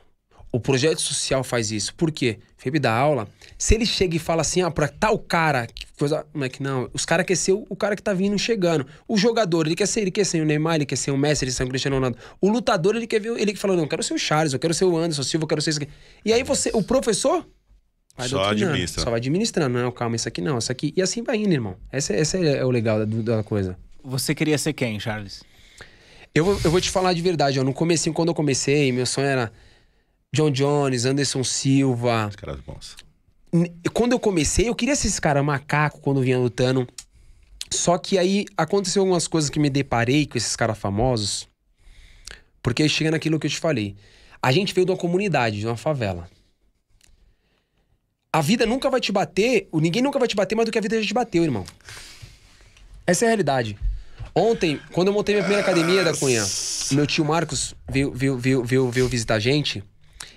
O projeto social faz isso. Por quê? Felipe dá aula. Se ele chega e fala assim, ah, pra tal cara, que coisa. Não é que não. Os caras querem ser o, o cara que tá vindo chegando. O jogador, ele quer ser, ele quer ser o Neymar, ele quer ser o Messi, ele quer ser o Cristiano Ronaldo. O lutador, ele quer ver. Ele que fala, não, eu quero ser o Charles, eu quero ser o Anderson Silva, eu quero ser isso aqui. E aí você, o professor. Vai Só doutrinando, administra. Só vai administrando. Não, calma, isso aqui não, isso aqui. E assim vai indo, irmão. Esse, é- esse é o legal da, da coisa. Você queria ser quem, Charles? Eu vou, eu vou te falar de verdade, ó. No comecinho, quando eu comecei, meu sonho era John Jones, Anderson Silva. Os caras bons. Quando eu comecei, eu queria ser esse cara macaco quando vinha lutando. Só que aí aconteceu algumas coisas que me deparei com esses caras famosos. Porque chega naquilo que eu te falei. A gente veio de uma comunidade, de uma favela. A vida nunca vai te bater, ninguém nunca vai te bater mais do que a vida já te bateu, irmão. Essa é a realidade. Ontem, quando eu montei minha primeira academia da Cunha, meu tio Marcos veio, veio, veio, veio, veio visitar a gente.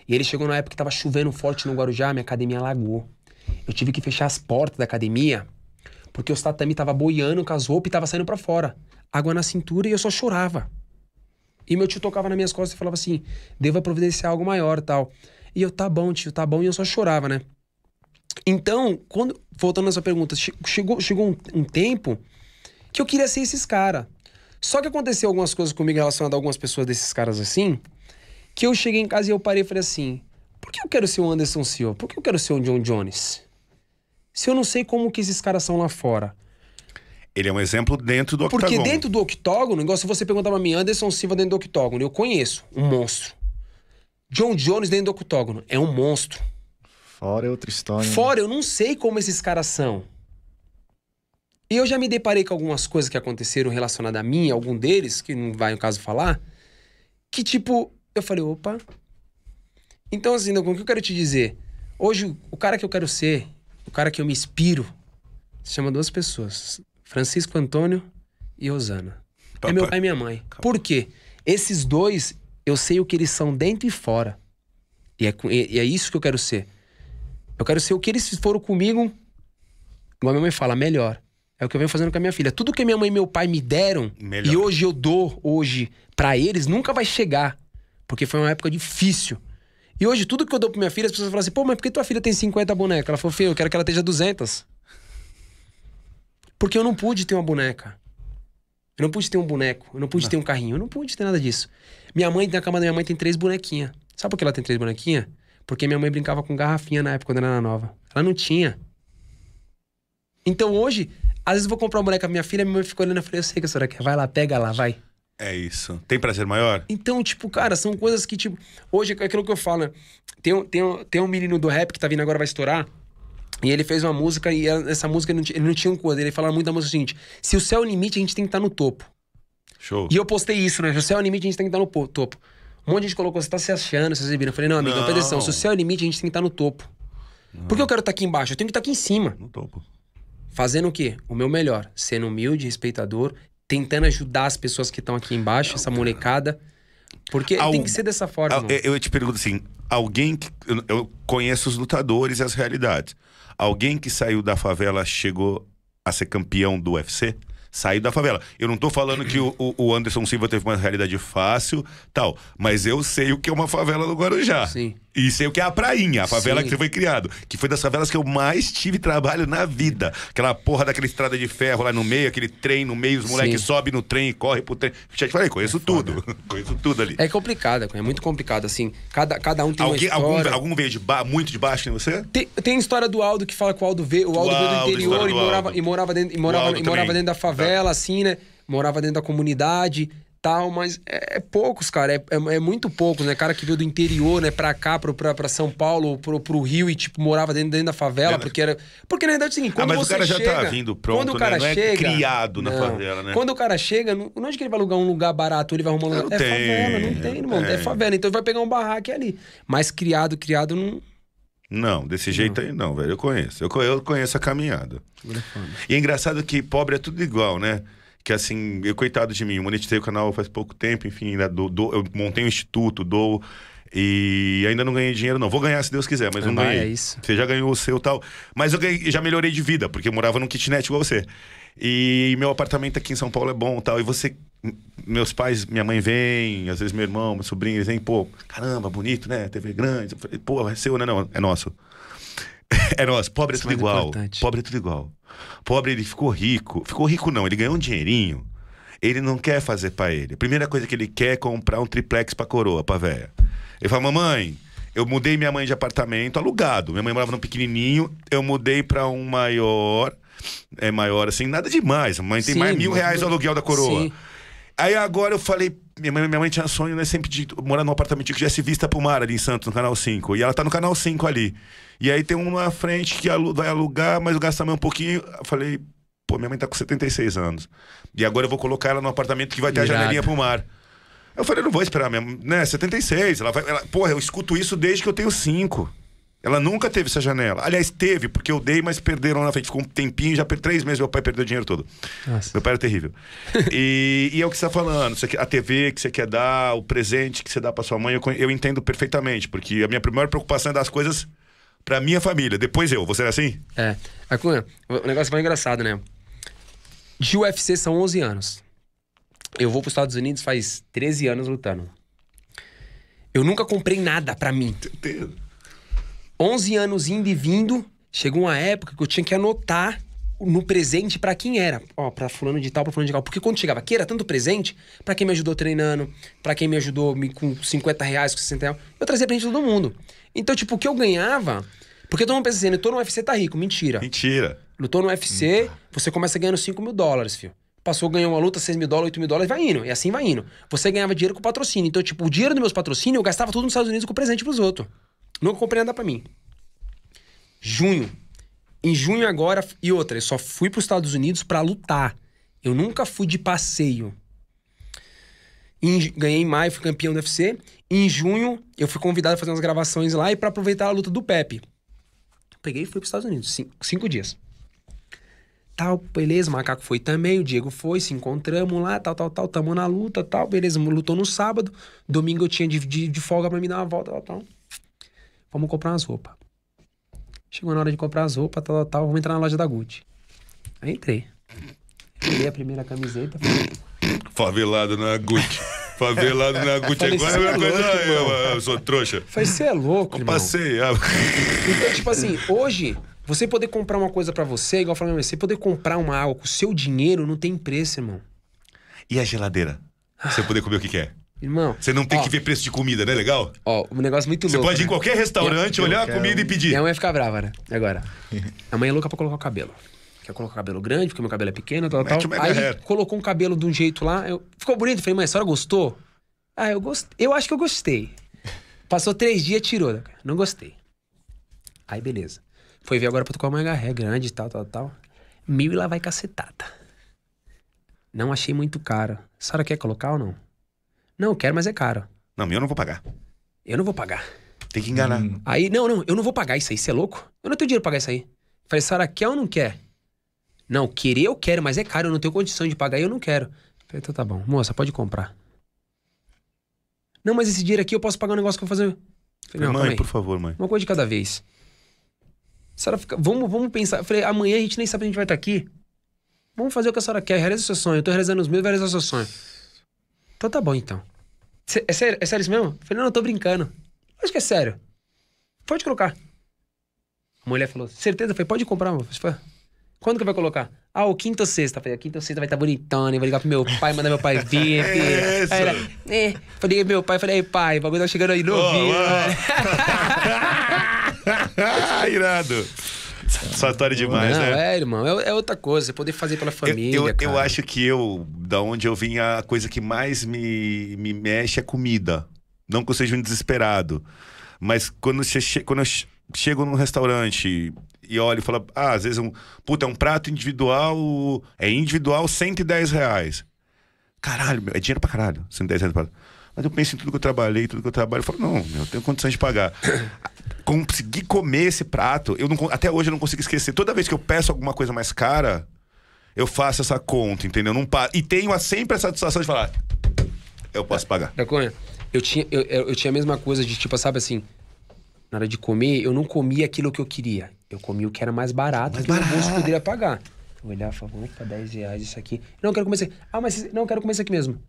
E ele chegou na época que tava chovendo forte no Guarujá, minha academia alagou. Eu tive que fechar as portas da academia, porque os tatami tava boiando com as roupas e tava saindo pra fora. Água na cintura e eu só chorava. E meu tio tocava nas minhas costas e falava assim: deva providenciar algo maior tal. E eu, tá bom, tio, tá bom. E eu só chorava, né? Então, quando. Voltando na sua pergunta, che- chegou, chegou um, um tempo que eu queria ser esses caras. Só que aconteceu algumas coisas comigo relacionadas a algumas pessoas desses caras assim, que eu cheguei em casa e eu parei e falei assim: por que eu quero ser o Anderson Silva? Por que eu quero ser o John Jones? Se eu não sei como que esses caras são lá fora. Ele é um exemplo dentro do Porque octagon. dentro do octógono, igual se você perguntar pra mim, Anderson Silva dentro do octógono, eu conheço, um monstro. John Jones dentro do octógono, é um monstro. Fora é outra história. Fora, eu não sei como esses caras são. E eu já me deparei com algumas coisas que aconteceram relacionadas a mim, algum deles, que não vai no caso falar, que tipo, eu falei, opa. Então, assim, Douglas, o que eu quero te dizer? Hoje, o cara que eu quero ser, o cara que eu me inspiro, se chama duas pessoas: Francisco Antônio e Rosana. É meu pai e minha mãe. Por quê? Esses dois, eu sei o que eles são dentro e fora. E é, com- e- é isso que eu quero ser. Eu quero ser o que eles foram comigo, igual a minha mãe fala, melhor. É o que eu venho fazendo com a minha filha. Tudo que minha mãe e meu pai me deram, Melhor. e hoje eu dou, hoje, pra eles, nunca vai chegar. Porque foi uma época difícil. E hoje, tudo que eu dou pra minha filha, as pessoas falam assim, pô, mas por que tua filha tem 50 bonecas? Ela falou, filho, eu quero que ela esteja 200. Porque eu não pude ter uma boneca. Eu não pude ter um boneco. Eu não pude ter um carrinho. Eu não pude ter nada disso. Minha mãe, na cama da minha mãe, tem três bonequinhas. Sabe por que ela tem três bonequinhas? Porque minha mãe brincava com garrafinha na época quando ela era nova. Ela não tinha. Então hoje, às vezes eu vou comprar uma boneca pra minha filha, minha mãe fica olhando e falei, eu sei que a senhora quer. Vai lá, pega lá, vai. É isso. Tem prazer maior? Então, tipo, cara, são coisas que, tipo, hoje é aquilo que eu falo, né? Tem, um- tem, tem um menino do rap que tá vindo agora, vai estourar. E ele fez uma música e essa música ele não, tinha- ele não tinha um coisa. Ele falava muito da música seguinte: se o céu é o limite, a gente tem que estar no topo. Show. E eu postei isso, né? Se o céu é o limite, a gente tem que estar no po- topo. Um monte de gente colocou, você tá se achando, vocês viram. Eu falei, não, amigo, Não. presta atenção. Se o céu é o limite, a gente tem que estar no topo. Por que eu quero estar aqui embaixo? Eu tenho que estar aqui em cima. No topo. Fazendo o quê? O meu melhor. Sendo humilde, respeitador, tentando ajudar as pessoas que estão aqui embaixo, essa molecada. Porque Al- tem que ser dessa forma. Irmão. eu- te pergunto assim: alguém que. Eu, conheço os lutadores e as realidades. Alguém que saiu da favela chegou a ser campeão do UFC? Saiu da favela. Eu não tô falando que o, o- o Anderson Silva teve uma realidade fácil, tal. Mas eu sei o que é uma favela no Guarujá. Sim. E sei o que é a prainha, a favela Sim. que você foi criado. Que foi das favelas que eu mais tive trabalho na vida. Aquela porra daquela estrada de ferro lá no meio, aquele trem no meio, os moleques sobem no trem e correm pro trem. Já te falei, conheço tudo. conheço tudo ali. É complicado, é muito complicado, assim. Cada, cada um tem Alguém, uma algum, história. algum veio de ba muito de baixo em você? Tem, tem a história do Aldo que fala que o Aldo veio, o Aldo veio do interior e morava, e morava dentro, e morava, e morava dentro da favela, assim, né? Morava dentro da comunidade, tal, mas é, é poucos, cara. É, é, é muito poucos, né? Cara que veio do interior, né, pra cá, pro, pra, pra São Paulo, pro, pro Rio e, tipo, morava dentro, dentro da favela, É, porque era. Porque na verdade é o seguinte, Ah, quando mas o você cara já chega, tá vindo pronto, quando o né? cara Não é chega, criado na Não. favela, né? Quando o cara chega, não, onde que ele vai alugar um lugar barato? Ele vai arrumar um lugar. Não é tem, favela, não tem, irmão. É é. favela. Então ele vai pegar um barraco ali. Mas criado, criado não. Não, desse jeito aí não, velho. Eu conheço. Eu, eu conheço a caminhada. E é engraçado que pobre é tudo igual, né? Que assim, eu, coitado de mim, eu monetizei o canal faz pouco tempo, enfim, ainda dou, dou- eu montei um instituto, dou. E ainda não ganhei dinheiro, não. Vou ganhar se Deus quiser, mas não Vai, ganhei. é isso. Você já ganhou o seu tal. Mas eu ganhei- já melhorei de vida, porque eu morava num kitnet igual você. E meu apartamento aqui em São Paulo é bom tal. E você. Meus pais, minha mãe vem, às vezes meu irmão, meu sobrinho, eles vêm, pô, caramba, bonito, né? TV grande. Eu falei, pô, é seu, né? Não, é nosso. É nosso. Pobre é tudo é muito igual. importante. Pobre é tudo igual. Pobre, ele ficou rico. Ficou rico, não. Ele ganhou um dinheirinho. Ele não quer fazer pra ele. A primeira coisa que ele quer é comprar um triplex pra coroa, pra véia. Ele fala, mamãe, eu mudei minha mãe de apartamento alugado. Minha mãe morava num pequenininho, eu mudei pra um maior. É maior assim, nada demais. A mãe tem Sim, mais mil reais o aluguel da coroa. Sim. Aí agora eu falei, minha mãe, minha mãe tinha sonho, né, sempre de morar num apartamento que tivesse vista pro mar ali em Santos, no canal 5. E ela tá no canal 5 ali. E aí tem um na frente que vai alugar, mas gasta também um pouquinho. Eu falei, pô, minha mãe tá com 76 anos. E agora eu vou colocar ela num apartamento que vai ter a janelinha pro mar. Eu falei, não vou esperar mesmo, né? 76. Ela vai. Ela, porra, eu escuto isso desde que eu tenho 5. Ela nunca teve essa janela. Aliás, teve, porque eu dei, mas perderam lá na frente. Ficou um tempinho, já per três meses meu pai perdeu o dinheiro todo. Nossa. Meu pai era terrível. e, e é o que você tá falando. Você quer- a TV que você quer dar, o presente que você dá pra sua mãe, eu, eu entendo perfeitamente. Porque a minha primeira preocupação é dar as coisas pra minha família. Depois eu. Você é assim? É. Aí, Cunha, o negócio foi engraçado, né? De UFC são 11 anos. Eu vou pros Estados Unidos faz 13 anos lutando. Eu nunca comprei nada pra mim. 11 anos indo e vindo, chegou uma época que eu tinha que anotar no presente pra quem era. Ó, pra fulano de tal, pra fulano de tal. Porque quando chegava aqui era tanto presente pra quem me ajudou treinando, pra quem me ajudou me- com 50 reais, com 60 reais. Eu trazia presente todo mundo. Então, tipo, o que eu ganhava... Porque todo mundo pensa assim, eu tô no UFC, tá rico. Mentira. Mentira. Lutou no UFC, você começa ganhando 5 mil dólares, filho. Passou, ganhou uma luta, 6 mil dólares, 8 mil dólares, vai indo. E assim vai indo. Você ganhava dinheiro com patrocínio. Então, tipo, o dinheiro dos meus patrocínios eu gastava tudo nos Estados Unidos com presente pros outros. Nunca comprei nada pra mim. Junho. Em junho agora, e outra, eu só fui pros Estados Unidos pra lutar. Eu nunca fui de passeio. Em ganhei em maio, fui campeão do UFC. Em junho, eu fui convidado a fazer umas gravações lá e pra aproveitar a luta do Pepe. Peguei e fui pros Estados Unidos, cinco, cinco dias. Tal, beleza, o Macaco foi também, o Diego foi, se encontramos lá, tal, tal, tal, tamo na luta, tal, beleza, lutou no sábado, domingo eu tinha de, de, de folga pra me dar uma volta, tal, tal. Vamos comprar umas roupas. Chegou na hora de comprar as roupas, tal, tal, tal, vamos entrar na loja da Gucci. Aí entrei. Peguei a primeira camiseta, falei, Favelado na Gucci. Favelado na Gucci. Falei, Agora "Cê é é uma coisa. eu, irmão." eu sou trouxa. falei, você é louco, Eu irmão. passei. ah. Então, tipo assim, hoje, você poder comprar uma coisa pra você, igual eu falei, você poder comprar uma água com o seu dinheiro não tem preço, irmão. E a geladeira? Você poder comer o que quer. Irmão. Você não tem ó, que ver preço de comida, né? Legal? Ó, um negócio muito Você louco. pode ir em né? qualquer restaurante, Eu olhar a comida e pedir. Minha mãe fica brava, né? Agora. A mãe é louca pra colocar o cabelo. Quer colocar o cabelo grande, porque meu cabelo é pequeno, tal, Mete tal. Aí hair. colocou um cabelo de um jeito lá, eu Ficou bonito? Falei, mãe, a senhora gostou? Ah, eu gostei. Eu acho que eu gostei. Passou três dias, tirou. né, cara? Não gostei. Aí, beleza. Foi ver agora pra tocar uma HRé grande e tal, tal, tal. Mil e lá vai cacetada. Não achei muito caro. A senhora quer colocar ou não? Não, quero, mas é caro. Não, meu eu não vou pagar. Eu não vou pagar. Tem que enganar. Aí, não, não, eu não vou pagar isso aí, você é louco? Eu não tenho dinheiro pra pagar isso aí. Falei, Sara, quer ou não quer? Não, querer eu quero, mas é caro, eu não tenho condição de pagar e eu não quero. Falei, então tá bom, moça, pode comprar. Não, mas esse dinheiro aqui eu posso pagar um negócio que eu vou fazer. Falei, não, mãe, por favor, mãe. Uma coisa de cada vez. A senhora fica, vamos, vamos pensar. Eu falei, amanhã a gente nem sabe se a gente vai estar aqui. Vamos fazer o que a senhora quer, realiza o seu sonho. Eu tô realizando os meus, vai realizar o seu sonho. Então tá bom, então. É sério, é sério isso mesmo? Eu falei, não, eu tô brincando. Acho que é sério. Pode colocar. A mulher falou, certeza? Eu falei, pode comprar. Eu falei, Quando que vai colocar? Ah, o quinta ou sexta. Eu falei, a quinta ou sexta vai estar bonitona. Eu vou ligar pro meu pai, mandar meu pai vir. filho. Isso. Aí ela, é. Falei, meu pai, falei, aí, pai, o bagulho tá chegando aí novinho. Irado. Satisfatório demais, não, né? é, irmão, é, é outra coisa. Você poder fazer pela Eu, família, eu, eu cara. acho que eu, da onde eu vim, a coisa que mais me, me mexe é comida. Não que eu seja um desesperado. Mas quando, você quando eu che- chego num restaurante e olho e falo, ah, às vezes um. Puta, é um prato individual. É individual 110 reais. Caralho, meu, é dinheiro pra caralho. 110 reais. pra- Mas eu penso em tudo que eu trabalhei, tudo que eu trabalho. Eu falo, não, meu, eu tenho condições de pagar. Conseguir comer esse prato, eu não, até hoje eu não consigo esquecer. Toda vez que eu peço alguma coisa mais cara, eu faço essa conta, entendeu? Não pa... E tenho a- sempre a satisfação de falar, eu posso pagar. Da Cunha, eu tinha, eu, eu eu tinha a mesma coisa de, tipo, sabe assim, na hora de comer, eu não comia aquilo que eu queria. Eu comia o que era mais barato, Mais que o meu bolso barato. poderia pagar. Eu olhava e falava, opa, 10 reais isso aqui. Não, eu quero comer isso aqui. Ah, mas não, eu quero comer isso aqui mesmo.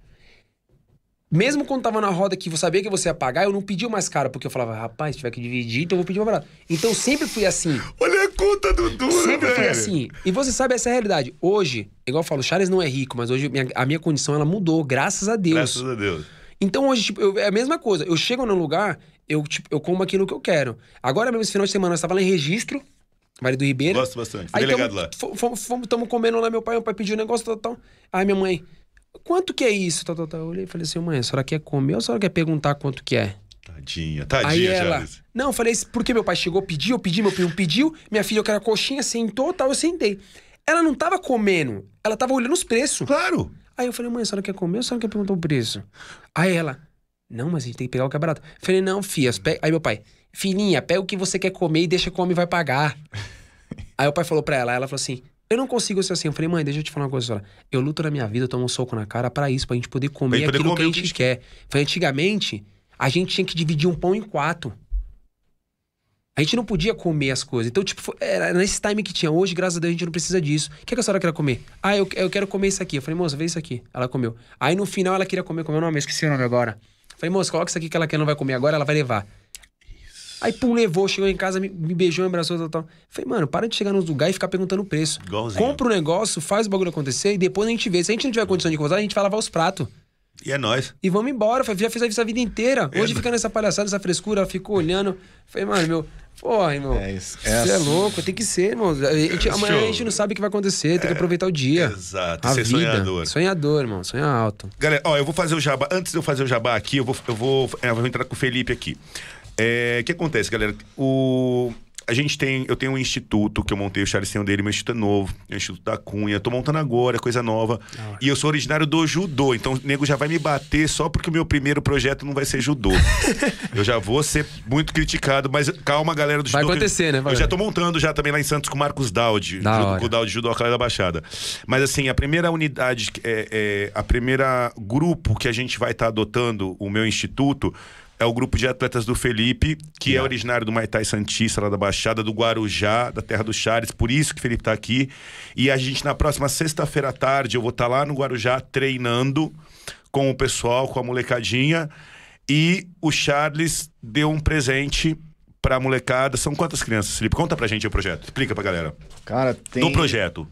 Mesmo quando tava na roda que eu sabia que você ia pagar, eu não pedia o mais caro, porque eu falava, rapaz, se tiver que dividir, então eu vou pedir mais barato. Então eu sempre fui assim. Olha a conta do Dura, Sempre velho. foi assim. E você sabe, essa é a realidade. Hoje, igual eu falo, o Charles não é rico, mas hoje minha- a minha condição ela mudou, graças a Deus. Graças a Deus. Então hoje, tipo, eu- é a mesma coisa. Eu chego num lugar, eu, tipo, eu como aquilo que eu quero. Agora mesmo, esse final de semana, eu estava lá em registro, Vale do Ribeiro. Gosto bastante. Fui Aí delegado lá. Estamos comendo lá, meu pai, meu pai pediu um negócio, tal, tal. Aí minha mãe, quanto que é isso? Tal, tal, tal. Eu olhei e falei assim, mãe, a senhora quer comer ou a senhora quer perguntar quanto que é? Tadinha, tadinha, Aí ela. Charles. Não, eu falei, porque meu pai chegou, pediu, eu pedi, meu primo pediu, minha filha eu quero a coxinha, sentou tal, eu sentei. Ela não tava comendo, ela tava olhando os preços. Claro. Aí eu falei, mãe, a senhora quer comer ou a senhora quer perguntar o preço? Aí ela, não, mas a gente tem que pegar o que é barato. Eu falei, não, filha, pe- aí meu pai, filhinha, pega o que você quer comer e deixa que o homem vai pagar. aí o pai falou pra ela, ela falou assim, eu não consigo ser assim. Eu falei, mãe, deixa eu te falar uma coisa, senhora. Eu luto na minha vida, eu tomo um soco na cara pra isso, pra gente poder comer gente poder aquilo comer que a gente quer. Falei, antigamente, a gente tinha que dividir um pão em quatro. A gente não podia comer as coisas. Então, tipo, foi- era nesse time que tinha hoje, graças a Deus, a gente não precisa disso. O que, que a senhora quer comer? Ah, eu, eu quero comer isso aqui. Eu falei, moça, vê isso aqui. Ela comeu. Aí no final ela queria comer, comeu o nome, esqueci o nome agora. Eu falei, moça, coloca isso aqui que ela quer, não vai comer agora, ela vai levar. Aí, pum, levou, chegou em casa, me, me beijou, me abraçou, tal, tal. Eu Falei, mano, para de chegar nos lugares e ficar perguntando o preço. Igualzinho. Compra o negócio, faz o bagulho acontecer e depois a gente vê. Se a gente não tiver condição de coisar, a gente vai lavar os pratos. E é nóis. E vamos embora. Falei, já fiz isso a vida inteira. Hoje É, fica nessa palhaçada, essa frescura, ela ficou olhando. Falei, mano, meu. Porra, irmão. É isso. Você É é, assim. louco, tem que ser, irmão. A gente, amanhã a Show. gente não sabe o que vai acontecer, tem que aproveitar o dia. Exato, A ser vida. sonhador. Sonhador, irmão. Sonha alto. Galera, ó, eu vou fazer o jabá. Antes de eu fazer o jabá aqui, eu vou, eu vou, é, eu vou entrar com o Felipe aqui. É, O que acontece, galera? O, a gente tem, eu tenho um instituto que eu montei, o Charles tem um dele, meu instituto é novo, é o Instituto da Cunha. Tô montando agora, coisa nova. E eu sou originário do judô, então o nego já vai me bater só porque o meu primeiro projeto não vai ser judô. eu já vou ser muito criticado, mas calma, galera do Vai judô. que- acontecer, né, Eu Wagner? já tô montando já também lá em Santos com o Marcos Daudi, Da com o Daudi Judô Academia da Baixada. Mas assim, a primeira unidade, é, é, a primeira grupo que a gente vai estar adotando, o meu instituto, é o grupo de atletas do Felipe, que é originário do Maitai Santista, lá da Baixada, do Guarujá, da terra do Chares, por isso que o Felipe tá aqui. E a gente, na próxima sexta-feira à tarde, eu vou estar lá no Guarujá treinando com o pessoal, com a molecadinha. E o Charles deu um presente pra molecada. São quantas crianças, Felipe? Conta pra gente o projeto. Explica pra galera. Cara, tem. Do projeto.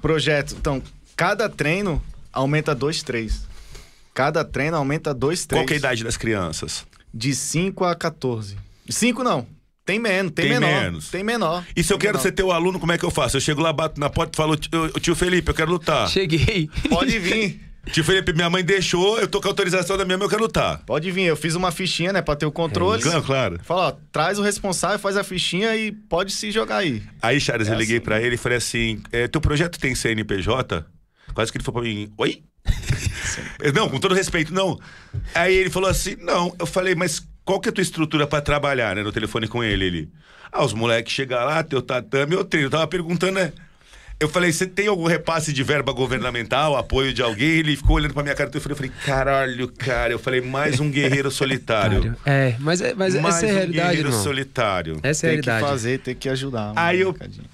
Projeto. Então, cada treino aumenta dois, três. Cada treino aumenta dois, três. Qual que é a idade das crianças? De 5 a 14. 5 não. Tem menos, tem, Tem menor. menos. Tem menor. E se eu quero menor. ser teu aluno, como é que eu faço? Eu chego lá, bato na porta e falo, tio, tio Felipe, eu quero lutar. Cheguei. Pode vir. Tio Felipe, minha mãe deixou, eu tô com a autorização da minha mãe, eu quero lutar. Pode vir, eu fiz uma fichinha, né, pra ter o controle. Claro, claro. Fala, ó, traz o responsável, faz a fichinha e pode se jogar aí. Aí, Charles, eu É liguei assim. pra ele e falei assim: é, teu projeto tem CNPJ? Quase que ele falou pra mim: oi? Eu, não, com todo respeito, não. Aí ele falou assim: não. Eu falei, mas qual que é a tua estrutura pra trabalhar, né? No telefone com ele. Ele. Ah, os moleques chegam lá, teu tatame, eu treino. Eu tava perguntando, né? Eu falei, você tem algum repasse de verba governamental, apoio de alguém? Ele ficou olhando pra minha cara telefone. Eu falei, caralho, cara. Eu falei, mais um guerreiro solitário. É, mas, é- mas mais essa é a um realidade, guerreiro irmão. solitário. Essa é a tem que realidade. fazer, tem que ajudar. Aí eu- molecadinha.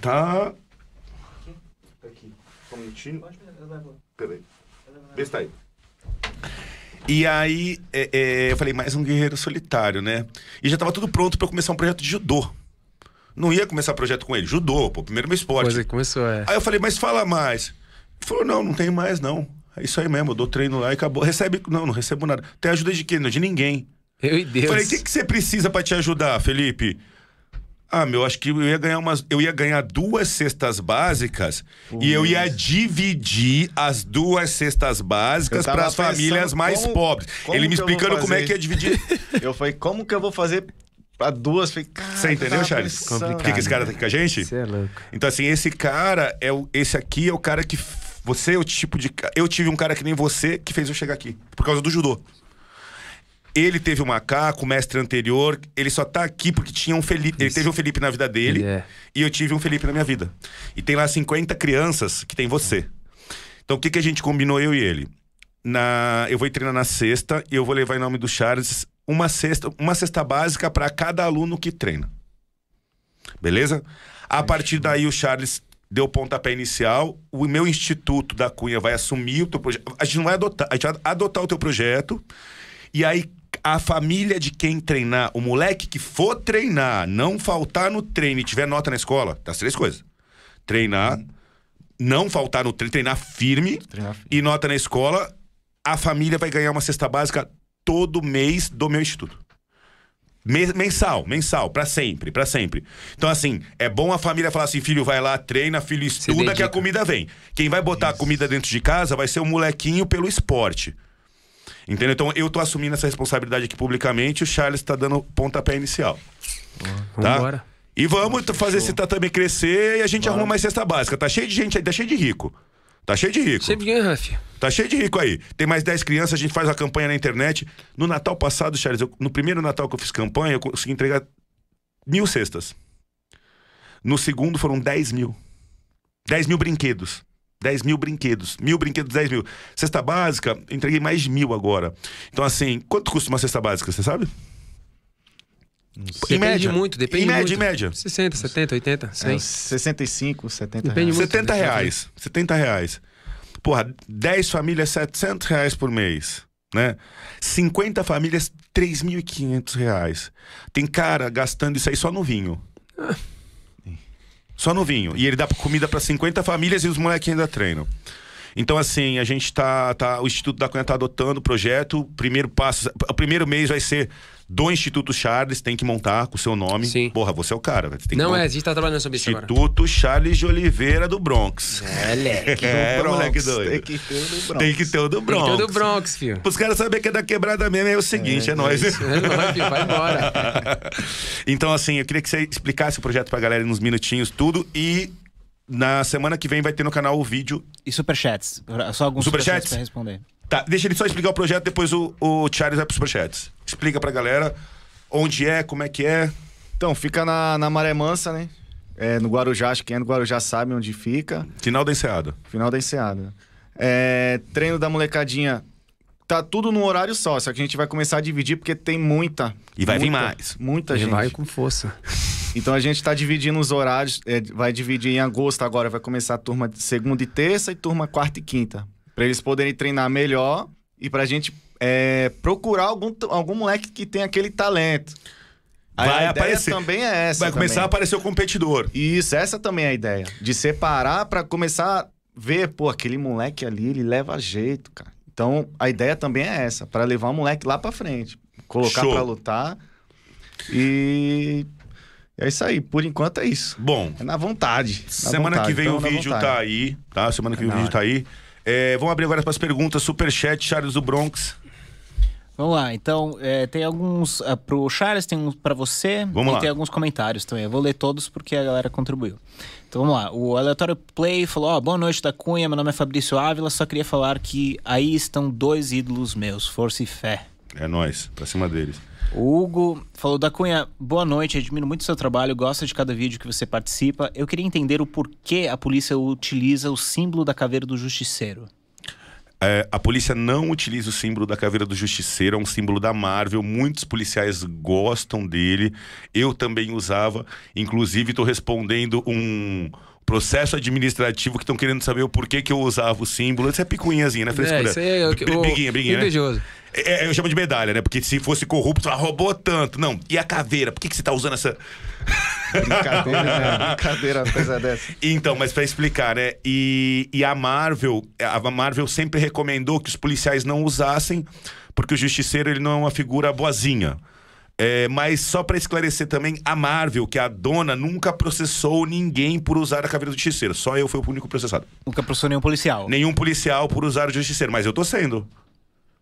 Tá. Aqui. Só um minutinho. Peraí. Vê se tá aí. E aí, é, é, eu falei, mais um guerreiro solitário, né? E já tava tudo pronto pra eu começar um projeto de judô. Não ia começar projeto com ele. Judô, pô, primeiro meu esporte. Coisa que começou, é. Aí eu falei, mas fala mais. Ele falou, não, não tem mais, não. É isso aí mesmo, eu dou treino lá e acabou. Recebe. Não, não recebo nada. Tem ajuda de quê? Não, de ninguém. Eu e Deus. Falei, o que, que você precisa pra te ajudar, Felipe? Ah, meu, acho que eu ia ganhar umas. Eu ia ganhar duas cestas básicas e eu ia dividir as duas cestas básicas para as famílias mais como- pobres. como Ele me explicando como é que ia dividir. Eu falei, como que eu vou fazer pra duas? Falei, Você entendeu, Charles? Complicado. Por que, que esse cara tá aqui com a gente? Você é louco. Então, assim, esse cara é o. Esse aqui é o cara que. Você é o tipo de. Eu tive um cara que nem você que fez eu chegar aqui. Por causa do judô. Ele teve o macaco, o mestre anterior. Ele só tá aqui porque tinha um Felipe. Ele teve um Felipe na vida dele. Ele é. E eu tive um Felipe na minha vida. E tem lá 50 crianças que tem você. Então o que, que a gente combinou, eu e ele? Na, eu vou treinar na sexta e eu vou levar em nome do Charles uma cesta, uma cesta básica para cada aluno que treina. Beleza? A partir daí o Charles deu o pontapé inicial. O meu instituto da Cunha vai assumir o teu projeto. A gente não vai adotar, a gente vai adotar o teu projeto. E aí a família de quem treinar, o moleque que for treinar, não faltar no treino e tiver nota na escola, das três coisas. Treinar, não faltar no treino, treinar firme Treinar firme. e nota na escola, a família vai ganhar uma cesta básica todo mês do meu instituto. Me- Mensal, mensal, pra sempre, pra sempre. Então, assim, é bom a família falar assim: filho, vai lá, treina, filho, estuda, que a comida vem. Quem vai botar a comida dentro de casa vai ser o molequinho pelo esporte. Entendeu? Então, eu tô assumindo essa responsabilidade aqui publicamente, o Charles tá dando pontapé inicial. Tá? Vambora. E vamos fazer esse tatame crescer e a gente arruma mais cesta básica. Tá cheio de gente aí, tá cheio de rico. Tá cheio de rico. Sempre ganha, Ruff. Tá cheio de rico aí. Tem mais 10 crianças, a gente faz uma campanha na internet. No Natal passado, Charles, eu- no primeiro Natal que eu fiz campanha, eu consegui entregar mil cestas. No segundo foram 10 mil. 10 mil brinquedos. 10 mil brinquedos. Mil brinquedos, 10 mil. Cesta básica, entreguei mais de mil agora. Então, assim, quanto custa uma cesta básica, você sabe? Depende muito, depende Em média, muito. em média. 60, 70, 80, 100. É, uns 65, 70 Depende reais. muito. 70 né? reais. 70 reais. Porra, 10 famílias, 700 reais por mês. Né? 50 famílias, 3.500 reais. Tem cara gastando isso aí só no vinho. Só no vinho. E ele dá comida para 50 famílias e os moleques ainda treinam. Então, assim, a gente tá, tá. O Instituto da Cunha tá adotando o projeto. O primeiro passo. O primeiro mês vai ser do Instituto Charles, tem que montar com o seu nome. Sim. Porra, você é o cara. velho. Você tem que Não montar. é, a gente tá trabalhando sobre isso agora. Instituto Charles de Oliveira do Bronx. É, leque. É, Bronx, moleque doido. Tem que ter o do Bronx. Tem que ter o do Tem Bronx. todo o Bronx, filho. Os caras saberem que é da quebrada mesmo, é o seguinte, é, nóis. É nóis, filho, vai embora. então, assim, eu queria que você explicasse o projeto pra galera em uns minutinhos, tudo. E na semana que vem vai ter no canal o vídeo. E superchats? Só alguns Superchats? superchats pra responder. Tá, deixa ele só explicar o projeto, depois o, o Charles vai pro Superchats. Explica pra galera onde é, como é que é. Então, fica na, na Maré Mansa, né? É, no Guarujá, acho que quem é do Guarujá sabe onde fica. Final da enseada. Final da enseada. É, treino da molecadinha. Tá tudo num horário só, só que a gente vai começar a dividir porque tem muita. E vai vir muita, mais. Muita Ele gente. vai com força. Então a gente tá dividindo os horários. é, vai dividir em agosto agora, vai começar a turma de segunda e terça e turma quarta e quinta. Pra eles poderem treinar melhor e pra gente é, procurar algum, algum moleque que tem aquele talento. Vai a ideia aparecer. também é essa. vai começar a também. aparecer o competidor. Isso, essa também é a ideia. De separar pra começar a ver, pô, aquele moleque ali, ele leva jeito, cara. Então, a ideia também é essa, pra levar o moleque lá pra frente. Colocar pra lutar. E. É isso aí, por enquanto é isso. Bom, É na vontade. na semana vontade, que vem então, o vídeo tá aí, tá? Semana que vem o Na vídeo tá aí. É, vamos abrir agora para as perguntas. Superchat, Charles do Bronx. Vamos lá, então, é, tem alguns ah, pro Charles, tem um pra você Vamos e lá. tem alguns comentários também. Eu vou ler todos porque a galera contribuiu. Então vamos lá, o Aleatório Play falou, ó, boa noite da Cunha, meu nome é Fabrício Ávila, só queria falar que aí estão dois ídolos meus, força e fé. É nós, pra cima deles. O Hugo falou da Cunha, boa noite, admiro muito o seu trabalho, gosto de cada vídeo que você participa. Eu queria entender o porquê a polícia utiliza o símbolo da caveira do justiceiro. É, a polícia não utiliza o símbolo da caveira do justiceiro, é um símbolo da Marvel. Muitos policiais gostam dele. Eu também usava. Inclusive, estou respondendo um processo administrativo que estão querendo saber o porquê que eu usava o símbolo. Isso é picuinhazinha, né? É, Frescura. isso aí é o que- o- Briguinha, briguinha, né? invejoso. É, eu chamo de medalha, né? Porque se fosse corrupto, ah, roubou tanto. Não, e a caveira? Por que, que você tá usando essa. Brincadeira, né? Brincadeira, uma coisa dessa. Então, mas pra explicar, né? E, e a Marvel, a Marvel sempre recomendou que os policiais não usassem, porque o justiceiro ele não é uma figura boazinha. É, mas só pra esclarecer também, a Marvel, que é a dona, nunca processou ninguém por usar a caveira do justiceiro. Só eu fui o único processado. Nunca processou nenhum policial. Nenhum policial por usar o justiceiro, mas eu tô sendo.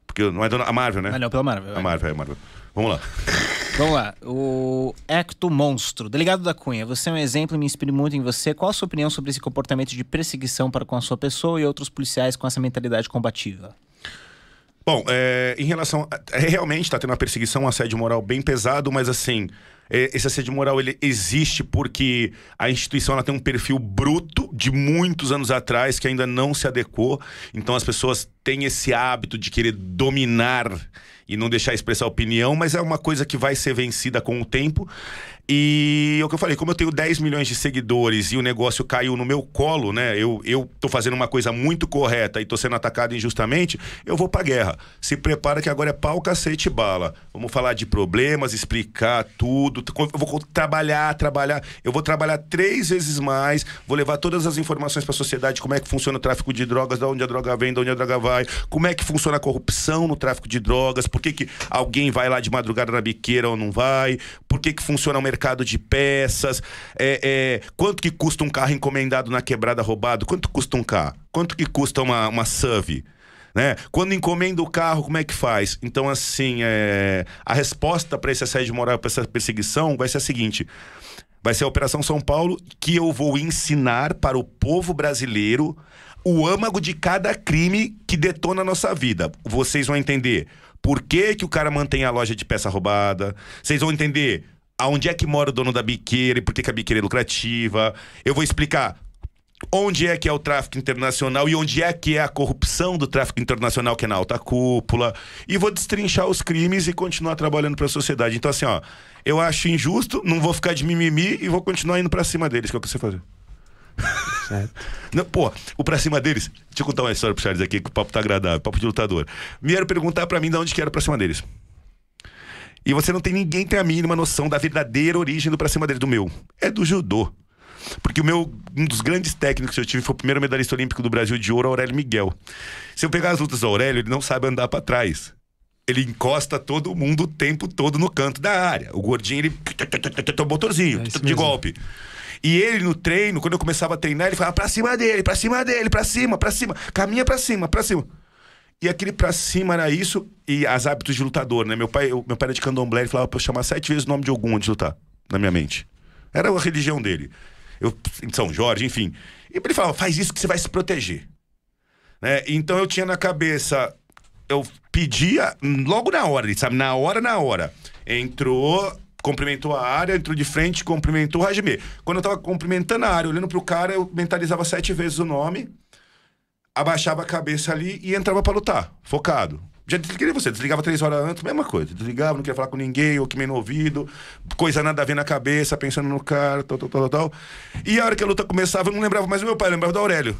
Porque não é dona, a Marvel, né? Ah, não, pela Marvel. A Marvel, é a Marvel. Vamos lá. Vamos lá. O Ecto Monstro. Delegado da Cunha, você é um exemplo e me inspiro muito em você. Qual a sua opinião sobre esse comportamento de perseguição para com a sua pessoa e outros policiais com essa mentalidade combativa? Bom, é, em relação. A, é, realmente está tendo uma perseguição, um assédio moral bem pesado, mas assim. é, esse assédio moral ele existe porque a instituição ela tem um perfil bruto de muitos anos atrás que ainda não se adequou. Então as pessoas têm esse hábito de querer dominar e não deixar expressar opinião, mas é uma coisa que vai ser vencida com o tempo. E é o que eu falei, como eu tenho 10 milhões de seguidores e o negócio caiu no meu colo, né? Eu, eu tô fazendo uma coisa muito correta e tô sendo atacado injustamente, eu vou pra guerra. Se prepara que agora é pau, cacete e bala. Vamos falar de problemas, explicar tudo. Eu vou trabalhar, trabalhar. Eu vou trabalhar três vezes mais, vou levar todas as informações pra sociedade, como é que funciona o tráfico de drogas, de onde a droga vem, de onde a droga vai, como é que funciona a corrupção no tráfico de drogas, por que, que alguém vai lá de madrugada na biqueira ou não vai, por que, que funciona o mercado de peças, é, é, quanto que custa um carro encomendado na quebrada roubado, quanto custa um carro, quanto que custa uma, uma SUV, né? Quando encomenda o carro, como é que faz? Então, assim, é, a resposta para esse assédio moral, para essa perseguição, vai ser a seguinte: vai ser a Operação São Paulo, que eu vou ensinar para o povo brasileiro o âmago de cada crime que detona a nossa vida. Vocês vão entender por que, que o cara mantém a loja de peça roubada, vocês vão entender aonde é que mora o dono da biqueira e por que, que a biqueira é lucrativa. Eu vou explicar onde é que é o tráfico internacional e onde é que é a corrupção do tráfico internacional que é na alta cúpula e vou destrinchar os crimes e continuar trabalhando para a sociedade. Então assim, ó, eu acho injusto, não vou ficar de mimimi e vou continuar indo para cima deles, que é o que você fazer. Não, pô, o pra cima deles. Deixa eu contar uma história pro Charles aqui, que o papo tá agradável, papo de lutador. Vieram perguntar pra mim de onde que era o pra cima deles. E você não tem ninguém tem a mínima noção da verdadeira origem do pra cima deles, do meu. É do judô. Porque o meu, um dos grandes técnicos que eu tive foi o primeiro medalhista olímpico do Brasil de ouro, Aurélio Miguel. Se eu pegar as lutas do Aurélio, ele não sabe andar pra trás. Ele encosta todo mundo o tempo todo no canto da área. O gordinho, ele. motorzinho, É de golpe. E ele no treino, quando eu começava a treinar, ele falava pra cima dele, pra cima dele, pra cima, pra cima. Caminha pra cima, pra cima. E aquele pra cima era isso e as hábitos de lutador, né? Meu pai, eu- meu pai era de candomblé, ele falava pra eu chamar sete vezes o nome de algum antes de lutar, na minha mente. Era a religião dele. Eu, em São Jorge, enfim. E ele falava, faz isso que você vai se proteger. Né? Então eu tinha na cabeça, eu pedia logo na hora, sabe? Na hora, na hora. Entrou, cumprimentou a área, entrou de frente, cumprimentou o Hajime. Quando eu tava cumprimentando a área, olhando pro cara, eu mentalizava sete vezes o nome, abaixava a cabeça ali e entrava pra lutar, focado. Já desliguei você, desligava três horas antes, mesma coisa. Desligava, não queria falar com ninguém, ou que meio no ouvido, coisa nada a ver na cabeça, pensando no cara, tal, tal, tal, tal. E a hora que a luta começava, eu não lembrava mais do meu pai, eu lembrava do Aurélio.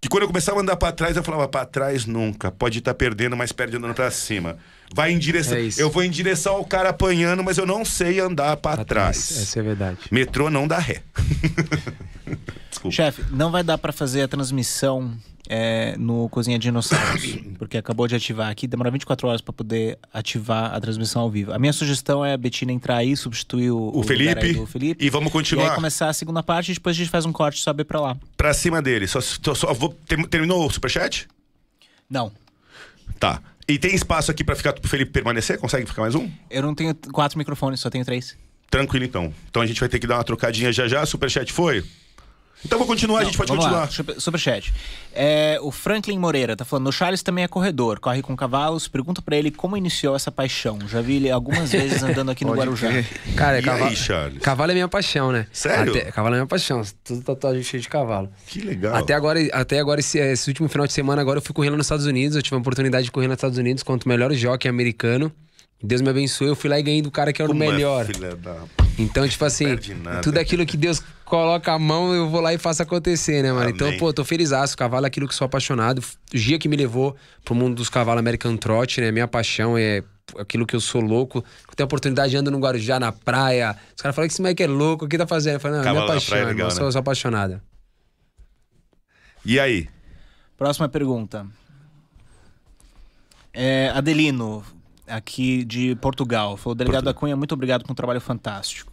Que quando eu começava a andar pra trás, eu falava, pra trás nunca. Pode estar perdendo, mas perde andando pra cima. Vai em direção. É eu vou em direção ao cara apanhando, mas eu não sei andar pra, Pra trás. Essa é a verdade. Metrô não dá ré. Desculpa. Chefe, não vai dar pra fazer a transmissão é, no Cozinha Dinossauros. porque acabou de ativar aqui, demora 24 horas pra poder ativar a transmissão ao vivo. A minha sugestão é a Betina entrar aí, substituir o, O lugar Felipe. do Felipe. E vamos E continuar começar a segunda parte e depois a gente faz um corte e sobe pra lá. pra cima dele. Só, só, só vou, ter- terminou o superchat? Não. Tá. E tem espaço aqui pra ficar pro Felipe permanecer? Consegue ficar mais um? Eu não tenho quatro microfones, só tenho três. Tranquilo então. Então a gente vai ter que dar uma trocadinha já já. Superchat foi? Então vou continuar, a gente pode continuar. Lá, superchat. É, o Franklin Moreira tá falando: o Charles também é corredor, corre com cavalos. Pergunta pra ele como iniciou essa paixão. Já vi ele algumas vezes andando aqui no Guarujá. Cara, E cavalo, aí, Charles? cavalo é minha paixão, né? Sério? Até- cavalo é minha paixão. Tudo tatuagem cheio de cavalo. Que legal. Até agora, até agora esse, esse último final de semana, agora eu fui correndo nos Estados Unidos. Eu tive a oportunidade de correr nos Estados Unidos contra o melhor jockey americano. Deus me abençoe, eu fui lá e ganhei do cara que era o Como é, melhor. filha da- Então, tipo assim, tudo aquilo que Deus coloca a mão, eu vou lá e faço acontecer, né, mano? Então, Amém. pô, tô feliz. O cavalo é aquilo que sou apaixonado. O dia que me levou pro mundo dos cavalos American Trot, né? Minha paixão é aquilo que eu sou louco. Eu tenho a oportunidade de andar no Guarujá, na praia. Os caras falam que esse moleque é louco, o que tá fazendo? Eu falo, não, é minha Cavalo na paixão, praia é irmão, legal, eu sou, né? sou apaixonada. E aí? Próxima pergunta. É, Adelino, aqui de Portugal. Falou, delegado da Cunha, muito obrigado por um trabalho fantástico.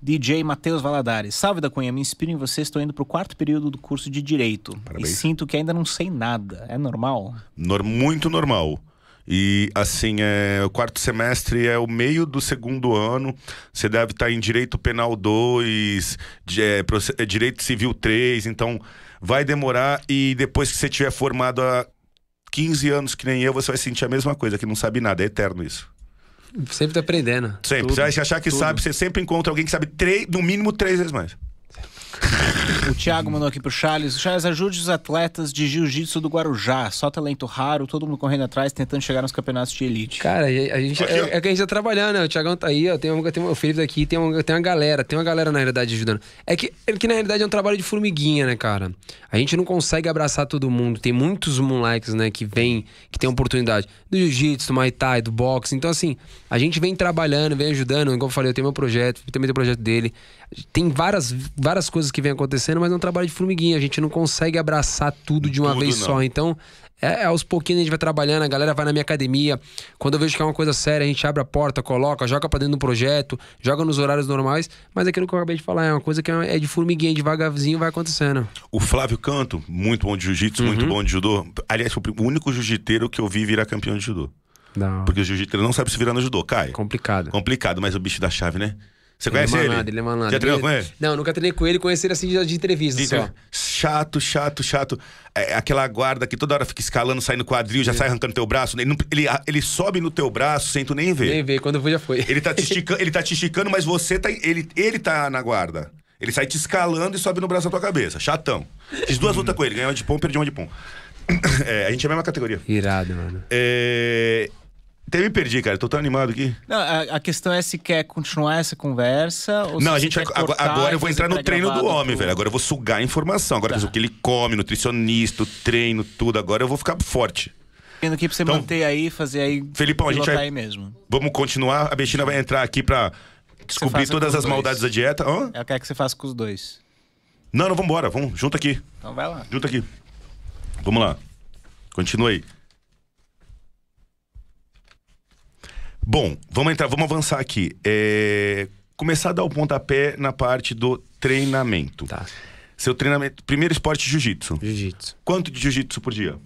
DJ Matheus Valadares. Salve da Cunha, me inspiro em você. Estou indo pro quarto período do curso de Direito. Parabéns. E sinto que ainda não sei nada. É normal? Nor- muito normal. E assim, é, o quarto semestre é o meio do segundo ano. Você deve estar em Direito Penal 2, de- é, é, Direito Civil 3, então vai demorar e depois que você tiver formado há 15 anos, que nem eu, você vai sentir a mesma coisa, que não sabe nada, é eterno isso. Sempre tô aprendendo. Sempre. Tudo, você achar que tudo. sabe, você sempre encontra alguém que sabe três, no mínimo três vezes mais. O Thiago mandou aqui pro Charles. Charles, ajude os atletas de jiu-jitsu do Guarujá. Só talento raro, todo mundo correndo atrás, tentando chegar nos campeonatos de elite. Cara, a gente, Aqui, é, é que a gente tá trabalhando, né? O Thiagão tá aí, ó, tem, um, tem um- o Felipe daqui, tem, um, tem uma galera, tem uma galera na realidade ajudando. É que, é que na realidade é um trabalho de formiguinha, né, cara? A gente não consegue abraçar todo mundo. Tem muitos moleques, né, que vêm, que tem oportunidade. Do jiu-jitsu, do muay thai, do boxe. Então, assim, a gente vem trabalhando, vem ajudando. Como eu falei, eu tenho meu projeto, também tem o projeto dele. Tem várias, várias coisas que vem acontecendo, mas é um trabalho de formiguinha. A gente não consegue abraçar tudo de uma Tudo vez não. só. Então, é, é aos pouquinhos a gente vai trabalhando, a galera vai na minha academia. Quando eu vejo que é uma coisa séria, a gente abre a porta, coloca, joga pra dentro do projeto, joga nos horários normais. Mas aquilo que eu acabei de falar é uma coisa que é é de formiguinha, devagarzinho vai acontecendo. O Flávio Canto, muito bom de jiu-jitsu, muito Uhum. bom de judô. Aliás, foi o único jiu-jiteiro que eu vi virar campeão de judô. Não. Porque o jiu-jiteiro não sabe se virar no judô, cai. Complicado. Complicado, mas o bicho da chave, né? Você Ele é conhece ele? malandro, ele é malandro. Já treinou Ele- com ele? Não, nunca treinei com ele, conheci ele assim de, de entrevista De- só. Chato, chato, chato. É, aquela guarda que toda hora fica escalando, sai no quadril, já sai arrancando teu braço. Ele, não- ele, ele sobe no teu braço sem tu nem ver. Nem ver, quando eu fui já foi. Ele tá, te esticando, ele tá te esticando, mas você tá. Ele, ele tá na guarda. Ele sai te escalando e sobe no braço da tua cabeça. Chatão. Fiz duas lutas com ele, ganhei uma de pão, perdi uma de pão. É, a gente é a mesma categoria. Irado, mano. É. Até me perdi, cara. Tô tão animado aqui. Não, a, a questão é se quer continuar essa conversa ou Não, se a gente vai. Agora, cortar agora eu vou entrar no treino do homem, pro- velho. Agora eu vou sugar a informação. Agora Tá. o que ele come, nutricionista, treino, tudo. Agora eu vou ficar forte. Tendo pra você Então- manter aí, fazer aí. Felipão, a gente vai- aí mesmo. Vamos continuar. A Betina vai entrar aqui pra descobrir todas as maldades da dieta. Hã? Eu quero que você faça com os dois. Não, não, vambora. Vamos, junta aqui. Então vai lá. Junta aqui. Vamos lá. Continua aí. Bom, vamos entrar, vamos avançar aqui. É, Começar a dar o pontapé na parte do treinamento. Tá. Seu treinamento. Primeiro esporte jiu-jitsu. Jiu-jitsu. Quanto de jiu-jitsu por dia?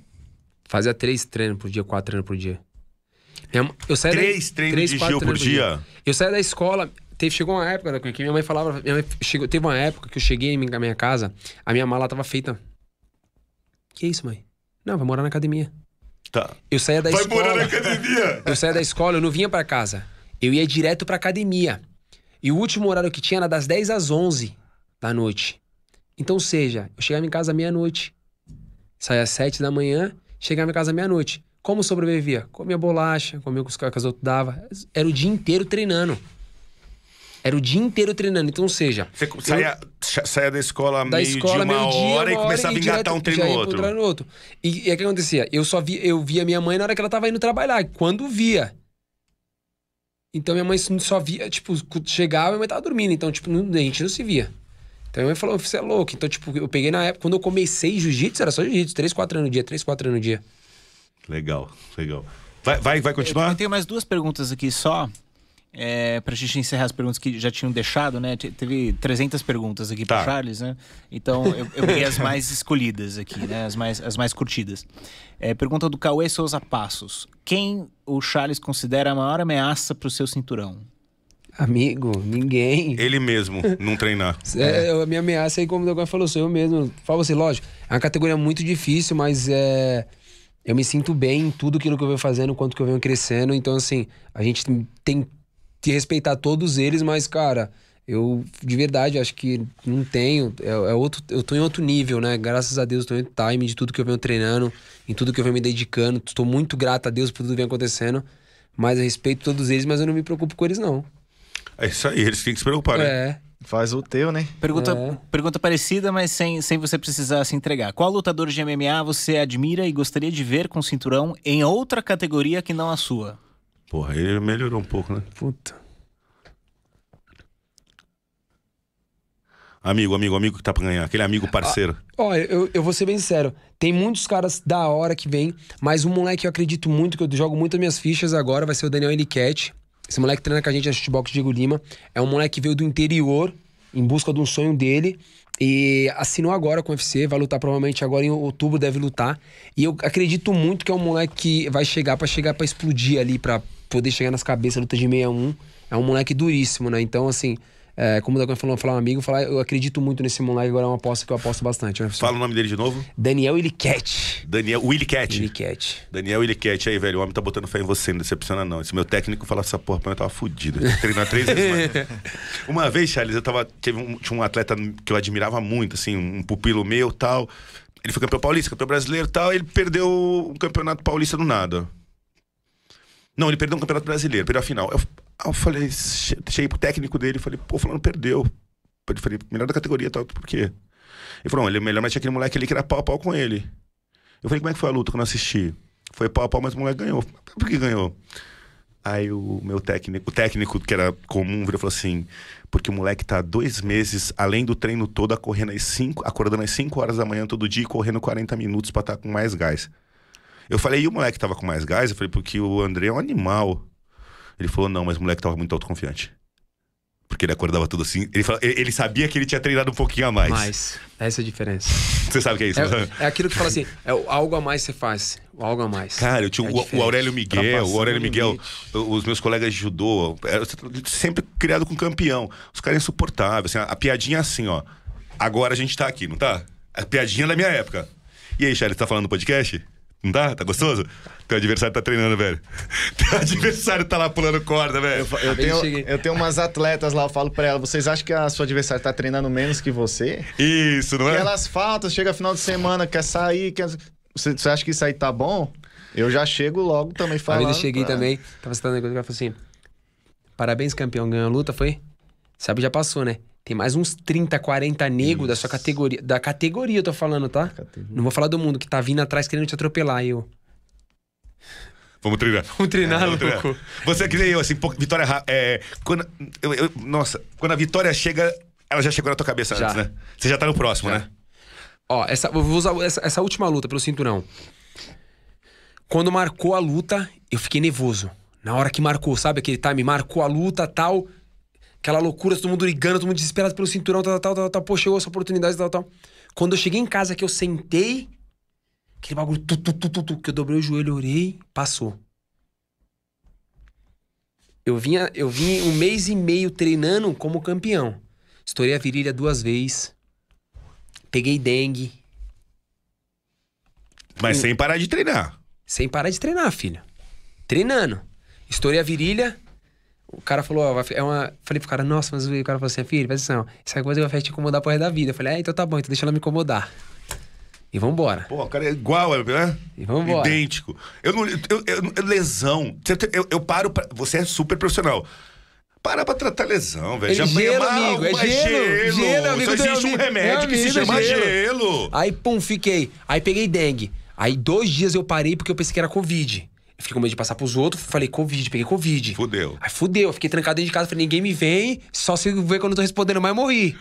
Fazia três treinos por dia, quatro treinos por dia. Eu saía da- Três treinos três, de Gil por treinos dia? Eu saí da escola, teve, chegou uma época né, que minha mãe falava. Minha mãe chegou, teve uma época que eu cheguei em minha- na minha casa, a minha mala tava feita. Que isso, mãe? Não, vai morar na academia. Tá. Eu saía da Vai escola. morar na academia! Eu saía da escola, eu não vinha pra casa. Eu ia direto pra academia. E o último horário que tinha era das 10 às 11 da noite. Então, ou seja, eu chegava em casa meia-noite. Saía às 7 da manhã, chegava em casa meia-noite. Como sobrevivia? Comia bolacha, comia com os caras que outros davam. Era o dia inteiro treinando. Era o dia inteiro treinando. Então, ou seja, Você saia, saia da escola da meio escola, de uma meio-dia, hora e uma começava a e engatar um treino no outro. no outro. E, e o que acontecia? Eu só vi, eu via minha mãe na hora que ela tava indo trabalhar, quando via. Então minha mãe só via, tipo, chegava e minha mãe tava dormindo, então, tipo, a gente não se via. Então ele falou, você é louco. Então, tipo, eu peguei na época, quando eu comecei jiu-jitsu, era só jiu-jitsu, 3, 4 anos no dia, 3, 4 anos no dia. Legal, legal. Vai, vai, vai continuar? Eu tenho mais duas perguntas aqui só. É, pra gente encerrar as perguntas que já tinham deixado, né? Te- Teve 300 perguntas aqui Tá. pro Charles, né? Então eu, eu peguei as mais escolhidas aqui, né? As mais, as mais curtidas. É, pergunta do Cauê Souza Passos. Quem o Charles considera a maior ameaça pro seu cinturão? Amigo, ninguém. Ele mesmo não treinar. É, a minha ameaça aí, como o Douglas falou, sou eu mesmo. Fala você, lógico, é uma categoria muito difícil, mas é, eu me sinto bem em tudo aquilo que eu venho fazendo, quanto que eu venho crescendo. Então, assim, a gente tem- que respeitar todos eles, mas, cara, eu de verdade acho que não tenho. É, é outro, eu tô em outro nível, né? Graças a Deus, eu tô em outro time de tudo que eu venho treinando, em tudo que eu venho me dedicando. Estou muito grato a Deus por tudo que vem acontecendo. Mas eu respeito todos eles, mas eu não me preocupo com eles, não. É isso aí, eles têm que se preocupar, né? É. Faz o teu, né? Pergunta, É. pergunta parecida, mas sem, sem você precisar se entregar. Qual lutador de MMA você admira e gostaria de ver com cinturão em outra categoria que não a sua? Porra, ele melhorou um pouco, né? Puta. Amigo, amigo, amigo que tá pra ganhar. Aquele amigo parceiro. Olha, eu, eu vou ser bem sincero. Tem muitos caras da hora que vem, mas um moleque que eu acredito muito, que eu jogo muito as minhas fichas agora, vai ser o Daniel Eliquete. Esse moleque treina com a gente na Shootbox Diego Lima. É um moleque que veio do interior, em busca de um sonho dele. E assinou agora com o UFC, vai lutar provavelmente agora em outubro, deve lutar. E eu acredito muito que é um moleque que vai chegar pra chegar para explodir ali, pra poder chegar nas cabeças, luta de 61. É um moleque duríssimo, né? Então, assim, é, como o Dagon falou, falar um amigo, falar, eu acredito muito nesse moleque, agora é uma aposta que eu aposto bastante. né? Fala o nome dele de novo. Daniel Iliquete. Daniel Cat. Iliquete. Daniel Cat aí, velho. O homem tá botando fé em você, não decepciona não. Esse meu técnico fala essa porra eu tava fudido. Treinar três vezes mais. Uma vez, Charles, eu tava. Teve um, tinha um atleta que eu admirava muito, assim, um pupilo meu tal. Ele foi campeão paulista, campeão brasileiro tal. Ele perdeu um campeonato paulista do nada. Não, ele perdeu um campeonato brasileiro, perdeu a final. Eu, eu falei, che- cheguei pro técnico dele, falei, pô, fulano perdeu. Eu falei, melhor da categoria, tal, por quê? Ele falou, não, ele é melhor, mas tinha aquele moleque ali que era pau a pau com ele. Eu falei, como é que foi a luta quando eu assisti? Foi pau a pau, mas o moleque ganhou. Por que ganhou? Aí o meu técnico, o técnico que era comum, virou e falou assim: porque o moleque tá dois meses, além do treino todo, cinco, acordando às 5 horas da manhã todo dia e correndo 40 minutos pra estar com mais gás. Eu falei, e o moleque tava com mais gás? Eu falei, porque o André é um animal. Ele falou, não, mas o moleque tava muito autoconfiante. Porque ele acordava tudo assim. Ele, falou- ele- sabia que ele tinha treinado um pouquinho a mais. Mas, essa é a diferença. Você sabe o que é isso? né? É, é aquilo que fala assim, é o algo a mais você faz. O algo a mais. Cara, eu tinha É o- o. Aurélio Miguel, o Aurélio Miguel, os meus colegas de judô, era sempre criado com campeão. Os caras insuportáveis, assim, a, a piadinha é assim, ó. Agora a gente tá aqui, não tá? A piadinha da minha época. E aí, Charles, tá falando no podcast? Não tá? Tá gostoso? Teu adversário tá treinando, velho. Teu adversário tá lá pulando corda, velho. Eu Aí tenho, eu tenho umas atletas lá, eu falo pra elas, vocês acham que a sua adversária tá treinando menos que você? Isso, não E é? elas faltam, chega final de semana, quer sair, quer... Você, você acha que isso aí tá bom? Eu já chego logo também Uma falando. vez eu cheguei pra- também, tava citando negócio, o cara falou assim: Parabéns, campeão, ganhou a luta, foi? Sabe, já passou, né? Tem mais uns 30, 40 negros da sua categoria. Da categoria, eu tô falando, tá? Categoria. Não vou falar do mundo que tá vindo atrás querendo te atropelar. Eu. Vamos treinar. Vamos treinar, Vamos treinar. louco. Você é que nem eu, assim, vitória é, quando, eu- eu- Nossa, quando a vitória chega, ela já chegou na tua cabeça Já. antes, né? Você já tá no próximo, Já. né? Ó, essa, eu vou usar essa, essa última luta pelo cinturão. Quando marcou a luta, eu fiquei nervoso. Na hora que marcou, sabe? Aquele time, marcou a luta, tal. Aquela loucura, todo mundo ligando, todo mundo desesperado pelo cinturão, tal, tal, tal, tal. Pô, chegou essa oportunidade, tal, tal. Quando eu cheguei em casa, que eu sentei, aquele bagulho, tu, tu, tu, tu, tu, que eu dobrei o joelho, orei, passou. Eu vinha, eu vim um mês e meio treinando como campeão. Estourei a virilha duas vezes. Peguei dengue. Mas sem parar de treinar. Sem parar de treinar, filho. Treinando. Estourei a virilha. O cara falou, ó, é uma. Falei pro cara, nossa, mas o cara falou assim, filho, presta atenção. Essa coisa vai te incomodar pro resto da vida. Eu falei, ah, então tá bom, então deixa ela me incomodar. E vambora. Pô, o cara é igual, né? E vambora. Idêntico. Eu não. Eu, eu- eu- lesão. Eu, eu paro pra. Você é super profissional. Para pra tratar lesão, velho. É Já gelo, amigo, é mas gelo. Gelo, amigo Só existe um remédio É que se chama gelo. gelo. Aí, pum, fiquei. Aí peguei dengue. Aí dois dias eu parei porque eu pensei que era Covid. Fiquei com medo de passar pros outros, falei Covid, peguei Covid. Fudeu. Aí fudeu, eu fiquei trancado dentro de casa, falei, ninguém me vem, só se ver quando eu tô respondendo, mas eu morri.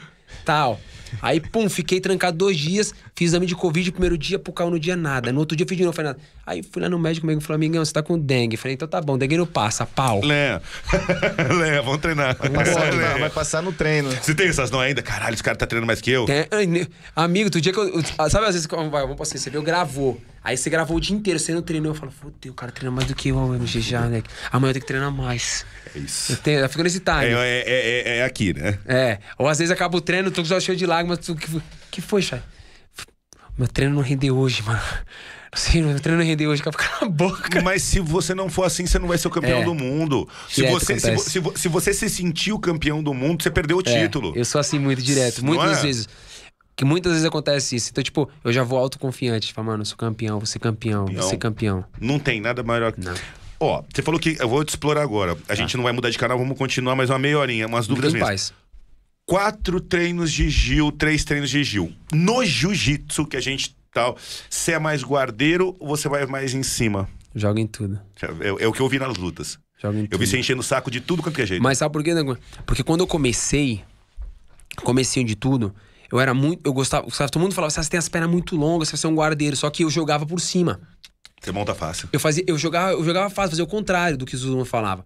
Tal. Aí, pum, fiquei trancado dois dias, fiz exame de Covid primeiro dia, pro carro no dia nada. No outro dia fiz de novo, falei nada. Aí fui lá no médico comigo e falou, amigão, você tá com dengue. Falei, então tá bom, dengue não passa, pau. Léa. Léa, vamos treinar. Passar- Léa. vai passar no treino. Você tem essas não ainda? Caralho, esse cara tá treinando mais que eu. Tem- amigo, tu dia que eu. Sabe, às vezes, como vai, vamos você, você viu, gravou. Aí você gravou o dia inteiro, você não treinou. Eu falo, fudeu, o cara treina mais do que eu, MG já, né? Amanhã eu tenho que treinar mais. É isso. Eu, tenho, eu fico nesse time. É, É, é, é- é aqui, né? Ou às vezes acaba o treino, tô só cheio de lágrimas. Tu, que, foi- que foi, Chay? Meu treino não rendeu hoje, mano. Sei, meu treino não rendeu hoje, fica na boca. Mas se você não for assim, você não vai ser o campeão É. do mundo. Se Direto você, se, se se você se sentir o campeão do mundo, você perdeu o É, título. eu sou assim muito direto, muitas é? vezes. Que muitas vezes acontece isso. Então, tipo, eu já vou autoconfiante. Falo, mano, eu sou campeão, vou ser campeão, vou ser campeão. Não tem nada maior que. Não. Ó, você falou que eu vou te explorar agora. A gente não vai mudar de canal, vamos continuar mais uma meia horinha, umas dúvidas mesmo. paz. Quatro treinos de Gil, três treinos de Gil. No jiu-jitsu que a gente tal, você é mais guardeiro ou você vai mais em cima? Joga em tudo. É, é o que eu vi nas lutas. Joga em Eu tudo. vi você enchendo o saco de tudo quanto que é jeito. Mas sabe por quê, Nego? Porque quando eu comecei, comecinho de tudo, eu era muito. Eu gostava. Todo mundo falava, "Ah, você tem as pernas muito longas, você vai ser um guardeiro. Só que eu jogava por cima. Você monta fácil. Eu fazia, eu jogava, eu jogava fácil, fazia o contrário do que o Zuma falava.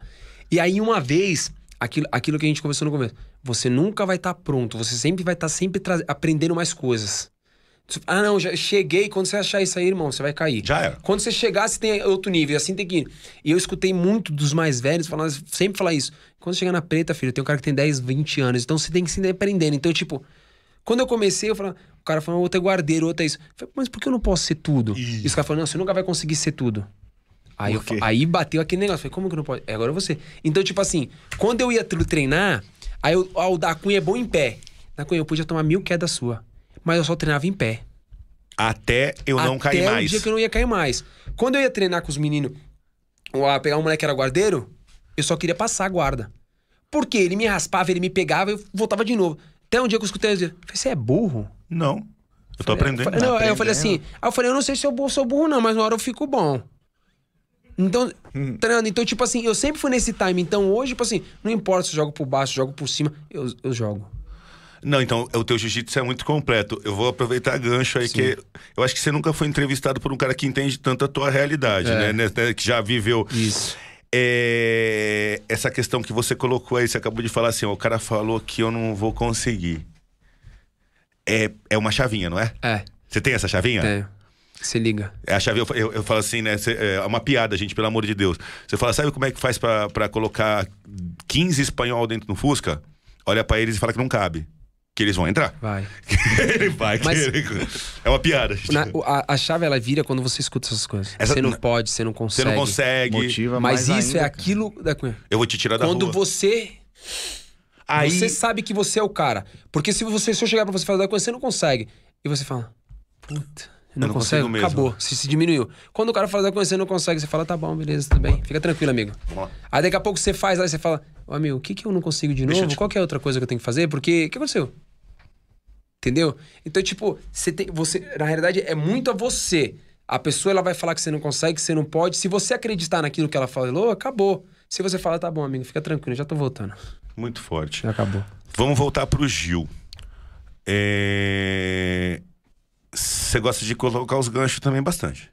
E aí, uma vez, aquilo, aquilo que a gente conversou no começo, você nunca vai estar pronto, você sempre vai estar sempre tra- aprendendo mais coisas. Ah, não, já cheguei. Quando você achar isso aí, irmão, você vai cair. Já era. Quando você chegar, você tem outro nível, e assim tem que ir. E eu escutei muito dos mais velhos falar, sempre falar isso. Quando chegar na preta, filho, tem um cara que tem 10, 20 anos, então você tem que se aprendendo. Então, tipo, quando eu comecei, eu falava, o cara falou, outro é guardeiro, outro é isso. Eu falei, mas por que eu não posso ser tudo? E os caras falaram, não, você nunca vai conseguir ser tudo. Aí, eu, aí bateu aquele negócio. Eu Falei, como que eu não pode? É, agora você. Então, tipo assim, quando eu ia tre- treinar, aí eu, ah, o da Cunha é bom em pé. Da Cunha, eu podia tomar mil quedas sua. Mas eu só treinava em pé. Até eu não Até cair o mais. dia que eu não ia cair mais. Quando eu ia treinar com os meninos, ou a pegar um moleque que era guardeiro, eu só queria passar a guarda. Porque ele me raspava, ele me pegava, eu voltava de novo. Até um dia que eu escutei dizer, falei, você é burro? Não. Eu tô aprendendo. Eu, não, aí eu falei assim, aí eu falei, eu não sei se eu sou burro não, mas na hora eu fico bom. Então, Hum. treinando, então, tipo assim, eu sempre fui nesse time. Então, hoje, tipo assim, não importa se eu jogo por baixo, se eu jogo por cima, eu, eu jogo. Não, então o teu jiu-jitsu é muito completo. Eu vou aproveitar gancho aí, que eu acho que você nunca foi entrevistado por um cara que entende tanto a tua realidade, É. né? né? Que já viveu. Isso. É, Essa questão que você colocou aí, você acabou de falar assim, ó, o cara falou que eu não vou conseguir. É, é uma chavinha, não é? É, Você tem essa chavinha? tem. Se liga. É a chave, eu, eu, eu falo assim, né? cê- é uma piada, gente, pelo amor de Deus. Você fala, sabe como é que faz pra, pra colocar 15 espanhol dentro do Fusca? Olha pra eles e fala que não cabe. Que eles vão entrar. Vai. Ele vai Mas-. É uma piada. gente. Na- a, a chave, ela vira quando você escuta essas coisas. Essa- você não na- pode, você não Você consegue. não consegue. Motiva Mas mais isso é ainda, cara. aquilo da. Eu vou te tirar da Quando rua. você Aí, Você sabe que você é o cara. Porque se você se eu chegar pra você falar da coisa, você não consegue. E você fala, puta, eu não, não mesmo. acabou, se, se diminuiu. Quando o cara fala da coisa, você não consegue, você fala, tá bom, beleza, tudo bem. Fica tranquilo, amigo. Vamos lá. Aí daqui a pouco você faz, aí você fala, ô amigo, o que que eu não consigo de novo? te- Qual que é a outra coisa que eu tenho que fazer? Porque, o que aconteceu? Entendeu? Então, tipo, você tem, você, na realidade, é muito a você. A pessoa, ela vai falar que você não consegue, que você não pode. Se você acreditar naquilo que ela falou, acabou. Se você falar, tá bom, amigo, fica tranquilo, já tô voltando. Muito forte. Já acabou. Vamos voltar pro Gil. É, Você gosta de colocar os ganchos também bastante.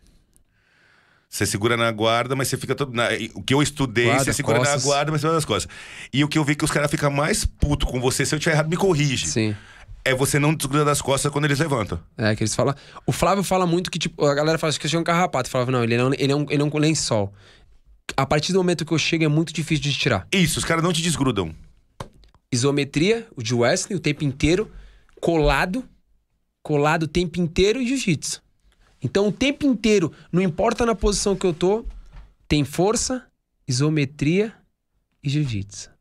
Você segura na guarda, mas você fica todo. na- O que eu estudei, Guarda, você segura costas. na guarda, mas você vai nas costas. E o que eu vi que os caras ficam mais puto com você, se eu tiver errado, me corrige. Sim. É você não desgrudar das costas quando eles levantam. É, que eles falam. O Flávio fala muito que, tipo, a galera fala que você é um carrapato. Falava, não, ele um, ele, é um, ele é um lençol. A partir do momento que eu chego, é muito difícil de tirar. Isso, os caras não te desgrudam. Isometria, o de Wesley, o tempo inteiro, colado, colado o tempo inteiro e jiu-jitsu. Então, o tempo inteiro, não importa na posição que eu tô, tem força, isometria e jiu-jitsu.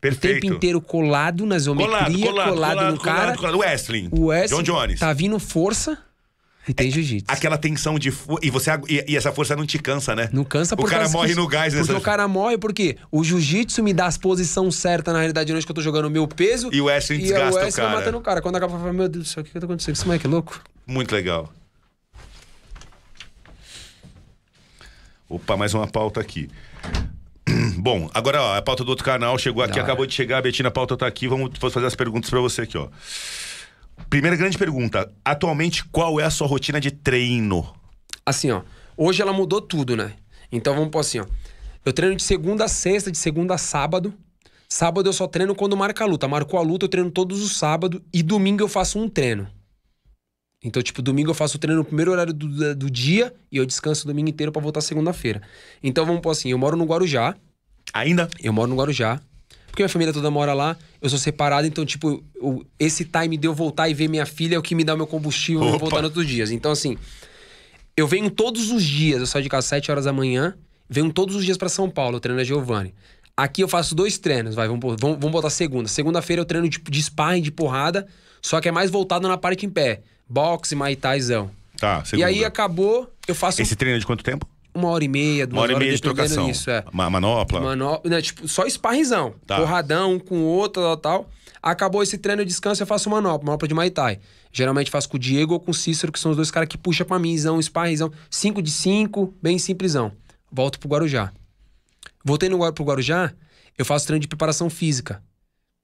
O Perfeito. tempo inteiro colado na isometria, colado, no cara. colado. Wesley. O Wesley John Jones. tá vindo força e tem jiu-jitsu. Aquela tensão de. E, você, e, e essa força não te cansa, né? Não cansa O por cara morre no gás Porque nessa- o cara morre porque o jiu-jitsu me dá as posição certa na realidade onde que eu tô jogando o meu peso. E o Wesley e desgasta o Wesley cara. vai matando o cara. Quando acaba, eu falo, meu Deus do céu, o que que tá acontecendo? Esse moleque é louco? Muito legal. Opa, mais uma pauta aqui. Bom, agora ó, a pauta do outro canal chegou aqui, Da hora. acabou de chegar, a Betina, a pauta tá aqui, vamos fazer as perguntas pra você aqui, ó. Primeira grande pergunta. Atualmente, qual é a sua rotina de treino? Assim, ó. Hoje ela mudou tudo, né? Então vamos pôr assim, ó. Eu treino de segunda a sexta, de segunda a sábado. Sábado eu só treino quando marca a luta. Marcou a luta, eu treino todos os sábados. E domingo eu faço um treino. Então, tipo, domingo eu faço o treino no primeiro horário do, do dia e eu descanso o domingo inteiro pra voltar segunda-feira. Então vamos pôr assim, eu moro no Guarujá. Ainda? Eu moro no Guarujá. Porque minha família toda mora lá, eu sou separado, então, tipo, o- esse time de eu voltar e ver minha filha é o que me dá o meu combustível eu Opa. voltar nos outros dias. Então, assim, eu venho todos os dias, eu saio de casa às 7 horas da manhã, venho todos os dias pra São Paulo, eu treino na Giovanni. Aqui eu faço dois treinos, vai, vamos, vamos, vamos botar segunda. Segunda-feira eu treino tipo, de sparring, de porrada, só que é mais voltado na parte em pé. Boxe, Muay Thaizão. Tá, E segunda. aí acabou, eu faço Esse treino é de quanto tempo? Uma hora e meia, duas Uma hora e horas, meia de trocação. disso, é. Ma- manopla. Mano, né, tipo, só sparringzão. Tá. Porradão, um com o outro, tal, tal. Acabou esse treino, eu descanso, eu faço manopla, manopla de Muay Thai. Geralmente faço com o Diego ou com o Cícero, que são os dois caras que puxam pra mim, zão, sparringzão. 5 de 5, bem simplesão. Volto pro Guarujá. Voltei no, pro Guarujá, eu faço treino de preparação física,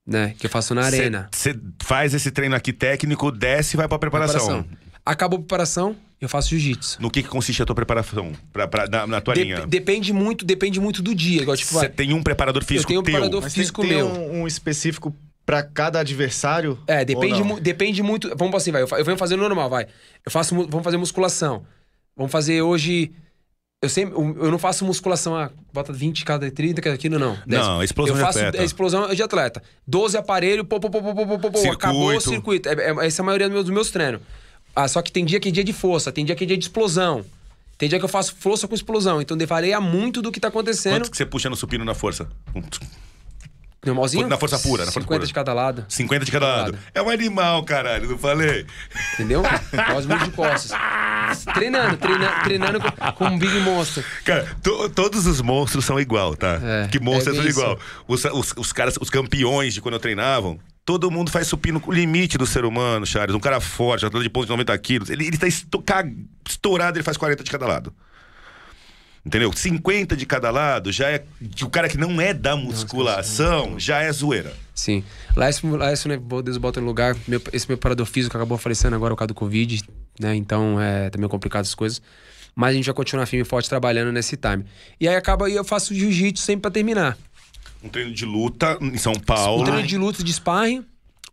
né? Que eu faço na arena. Você faz esse treino aqui técnico, desce e vai pra preparação. Acabou a preparação, eu faço jiu-jitsu. No que, que, consiste a tua preparação pra, pra na, na, tua Dep linha? Depende muito, depende muito do dia. Tipo, Você tem um preparador físico eu tenho um preparador teu. físico tem, meu. Tem um, um específico para cada adversário? É, depende, mu depende muito. Vamos assim, vai. Eu, eu venho fazendo normal, vai. Eu faço, vamos fazer musculação. Vamos fazer hoje. Eu, sempre, eu não faço musculação, ah, bota 20 cada 30 cada aquilo não. 10. Não, explosão eu de faço, atleta. explosão de atleta. 12 aparelhos, pô, pô, pô, pô, pô, pô, pô, acabou o circuito. É, é, essa é a maioria dos meus, dos meus treinos. Ah, só que tem dia que é dia de força, tem dia que é dia de explosão. Tem dia que eu faço força com explosão. Então varia muito do que tá acontecendo. Quantos que você puxa no supino na força? Normalzinho? Na força pura, na força 50 pura. de cada lado. 50 de cada lado. lado. É um animal, caralho, não falei? Entendeu? Cosmos de costas. Treinando, treina, treinando com, com um Big Monster. Cara, to- todos os monstros são igual, tá? É, que monstros é são igual. Os, os, os caras, os campeões de quando eu treinavam, todo mundo faz supino com o limite do ser humano, Charles. Um cara forte, atleta de ponto de 90 quilos. Ele, ele tá estourado, ele faz 40 de cada lado. Entendeu? 50 de cada lado já é. O cara que não é da musculação já é zoeira. Sim. Lá esse, lá esse né, Deus bota no lugar. Meu- esse meu parador físico acabou falecendo agora por causa do Covid, né? Então é tá meio complicado as coisas. Mas a gente vai continuar firme e forte trabalhando nesse time. E aí acaba aí eu faço jiu-jitsu sempre pra terminar. Um treino de luta em São Um Paulo. treino de luta de sparring,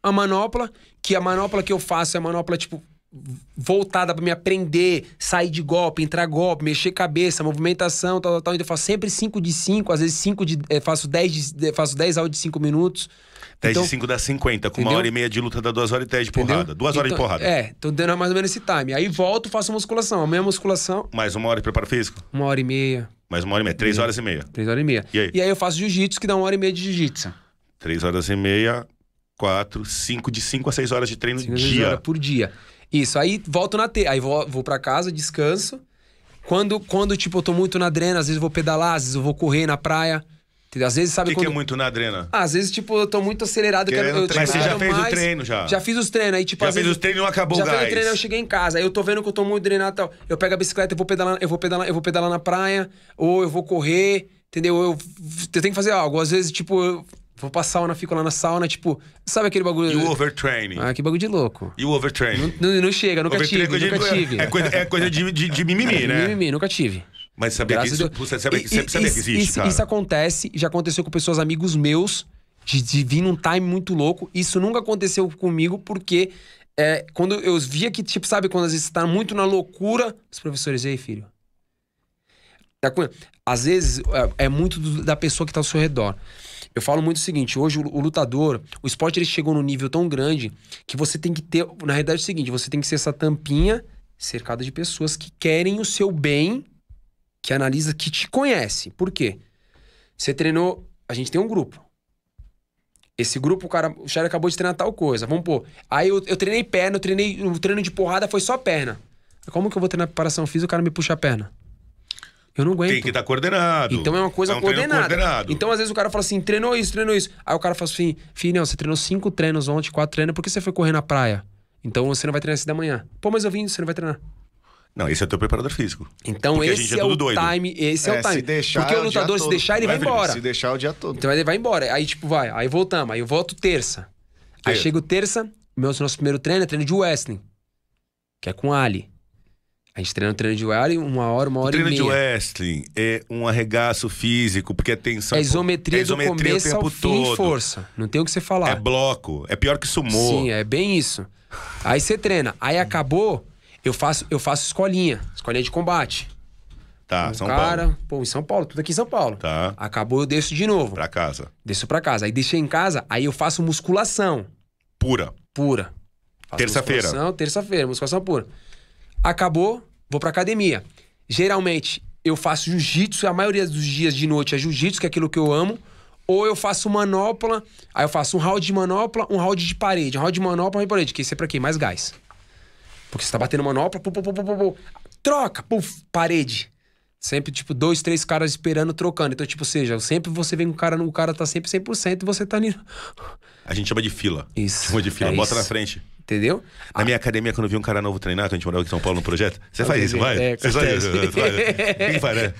a manopla, que a manopla que eu faço é a manopla, tipo, voltada pra me aprender, sair de golpe, entrar golpe, mexer cabeça, movimentação, tal, tal, tal. Então eu faço sempre 5 de 5, às vezes 5 de. eh, faço 10 de, eh, faço 10 áudios de 5 minutos. 10 Então- de 5 dá 50, com uma Entendeu? hora e meia de luta dá 2 horas e 10 de Entendeu? porrada. 2 horas Então, de porrada. É, tô dando mais ou menos esse time. Aí volto, faço musculação. Amanhã musculação, Mais uma hora de preparo físico? uma hora e meia, Mais uma hora e meia. 3 horas e meia. três horas e meia. E aí? eu faço jiu-jitsu, que dá uma hora e meia de jiu-jitsu. 3 horas e meia, 4, 5, de 5 a 6 horas de treino Cinco, seis dia. horas por dia. Isso, aí volto na T. Aí vou, vou pra casa, descanso. Quando, quando, tipo, eu tô muito na drena, às vezes eu vou pedalar, às vezes eu vou correr na praia. Entendeu? Às vezes, O sabe que, que quando... é muito na adrena? Ah, às vezes, tipo, eu tô muito acelerado. Quero, eu, tipo, Mas você já fez o mais. treino já? Já fiz os treinos. Aí, tipo, Já às fez vezes- os treinos e não acabou Já o fiz gás. o treino, eu cheguei em casa. Aí eu tô vendo que eu tô muito drenado e tal. Eu pego a bicicleta, eu vou pedalar, eu vou pedalar, eu vou pedalar na praia, ou eu vou correr, entendeu? Eu, eu tenho que fazer algo. Às vezes, tipo, eu vou pra sauna, fico lá na sauna, tipo, sabe aquele bagulho. E o overtraining? Ah, que bagulho de louco. E o overtraining? Não, não chega, nunca tive, é nunca coisa de- tive. É coisa, é coisa de, de, de mimimi, né? Mimimi, nunca tive. Mas sabia que isso, você sabia, que- E- sabia que existe, isso, cara. isso acontece, já aconteceu com pessoas, amigos meus, de, de vir num time muito louco. Isso nunca aconteceu comigo, porque é, quando eu via que, tipo, sabe, quando às vezes você tá muito na loucura, os professores, ei, filho. Tá com- Às vezes é, é muito do- da pessoa que tá ao seu redor. Eu falo muito o seguinte: hoje o, o lutador, o esporte ele chegou num nível tão grande que você tem que ter. Na realidade é o seguinte: você tem que ser essa tampinha cercada de pessoas que querem o seu bem, que analisa, que te conhece. Por quê? Você treinou. A gente tem um grupo. Esse grupo, o cara, o Charlie acabou de treinar tal coisa. Vamos pôr. Aí eu, eu treinei perna, eu treinei. O treino de porrada foi só perna. Como que eu vou treinar preparação física e o cara me puxa a perna? Eu não aguento. Tem que estar coordenado. Então é uma coisa um treino coordenada. Então, às vezes, o cara fala assim: treinou isso, treinou isso. Aí o cara fala assim: filho, você treinou cinco treinos ontem, quatro treinos, por que você foi correr na praia? Então você não vai treinar esse da manhã. Pô, mas eu vim, você não vai treinar. Não, esse é o teu preparador físico. Então Porque a esse gente é é, tudo o doido. time, esse é, o É, time. se deixar Porque o é o lutador, se deixar, ele vai, embora. Se deixar o dia todo. Então ele vai embora. Aí, tipo, vai. Aí voltamos. Aí eu volto terça. Aí Terça. chego terça, meu, nosso primeiro treino é treino de wrestling, que é com Ali. A gente treina no treino de Ali uma hora, uma O hora treino e de meia. wrestling é um arregaço físico, porque é tensão. É isometria, é isometria do começo o tempo ao fim todo. força. Não tem o que você falar. É bloco. É pior que sumô. Sim, é bem isso. Aí você treina. Aí acabou, eu faço, eu faço escolinha. Escolinha de combate. Tá, Um São cara, Paulo. pô, em São Paulo, tudo aqui em São Paulo. Tá. Acabou, eu desço de novo. Pra casa. Desço pra casa. Aí deixei em casa, aí eu faço musculação Pura. pura. Terça-feira. musculação, Terça-feira, musculação pura. Acabou, vou pra academia. Geralmente, eu faço jiu-jitsu, a maioria dos dias de noite é jiu-jitsu, que é aquilo que eu amo. Ou eu faço manopla, aí eu faço um round de manopla, um round de parede. Um round de manopla, um round de parede. Que isso é pra quê? Mais gás. Porque você tá batendo manopla, pu, pu, pu, pu, pu, pu. troca, puf, parede. Sempre, tipo, dois, três caras esperando, trocando. Então, tipo, seja, sempre você vem com o cara, o cara tá sempre 100% e você tá ali. A gente chama de fila. Isso. Chama de fila. É Bota isso. na frente. Entendeu? Na minha academia, quando eu vi um cara novo treinar, que a gente morava aqui em São Paulo no projeto, você faz isso, vai? É, Você faz isso, você faz. Quem faz, né?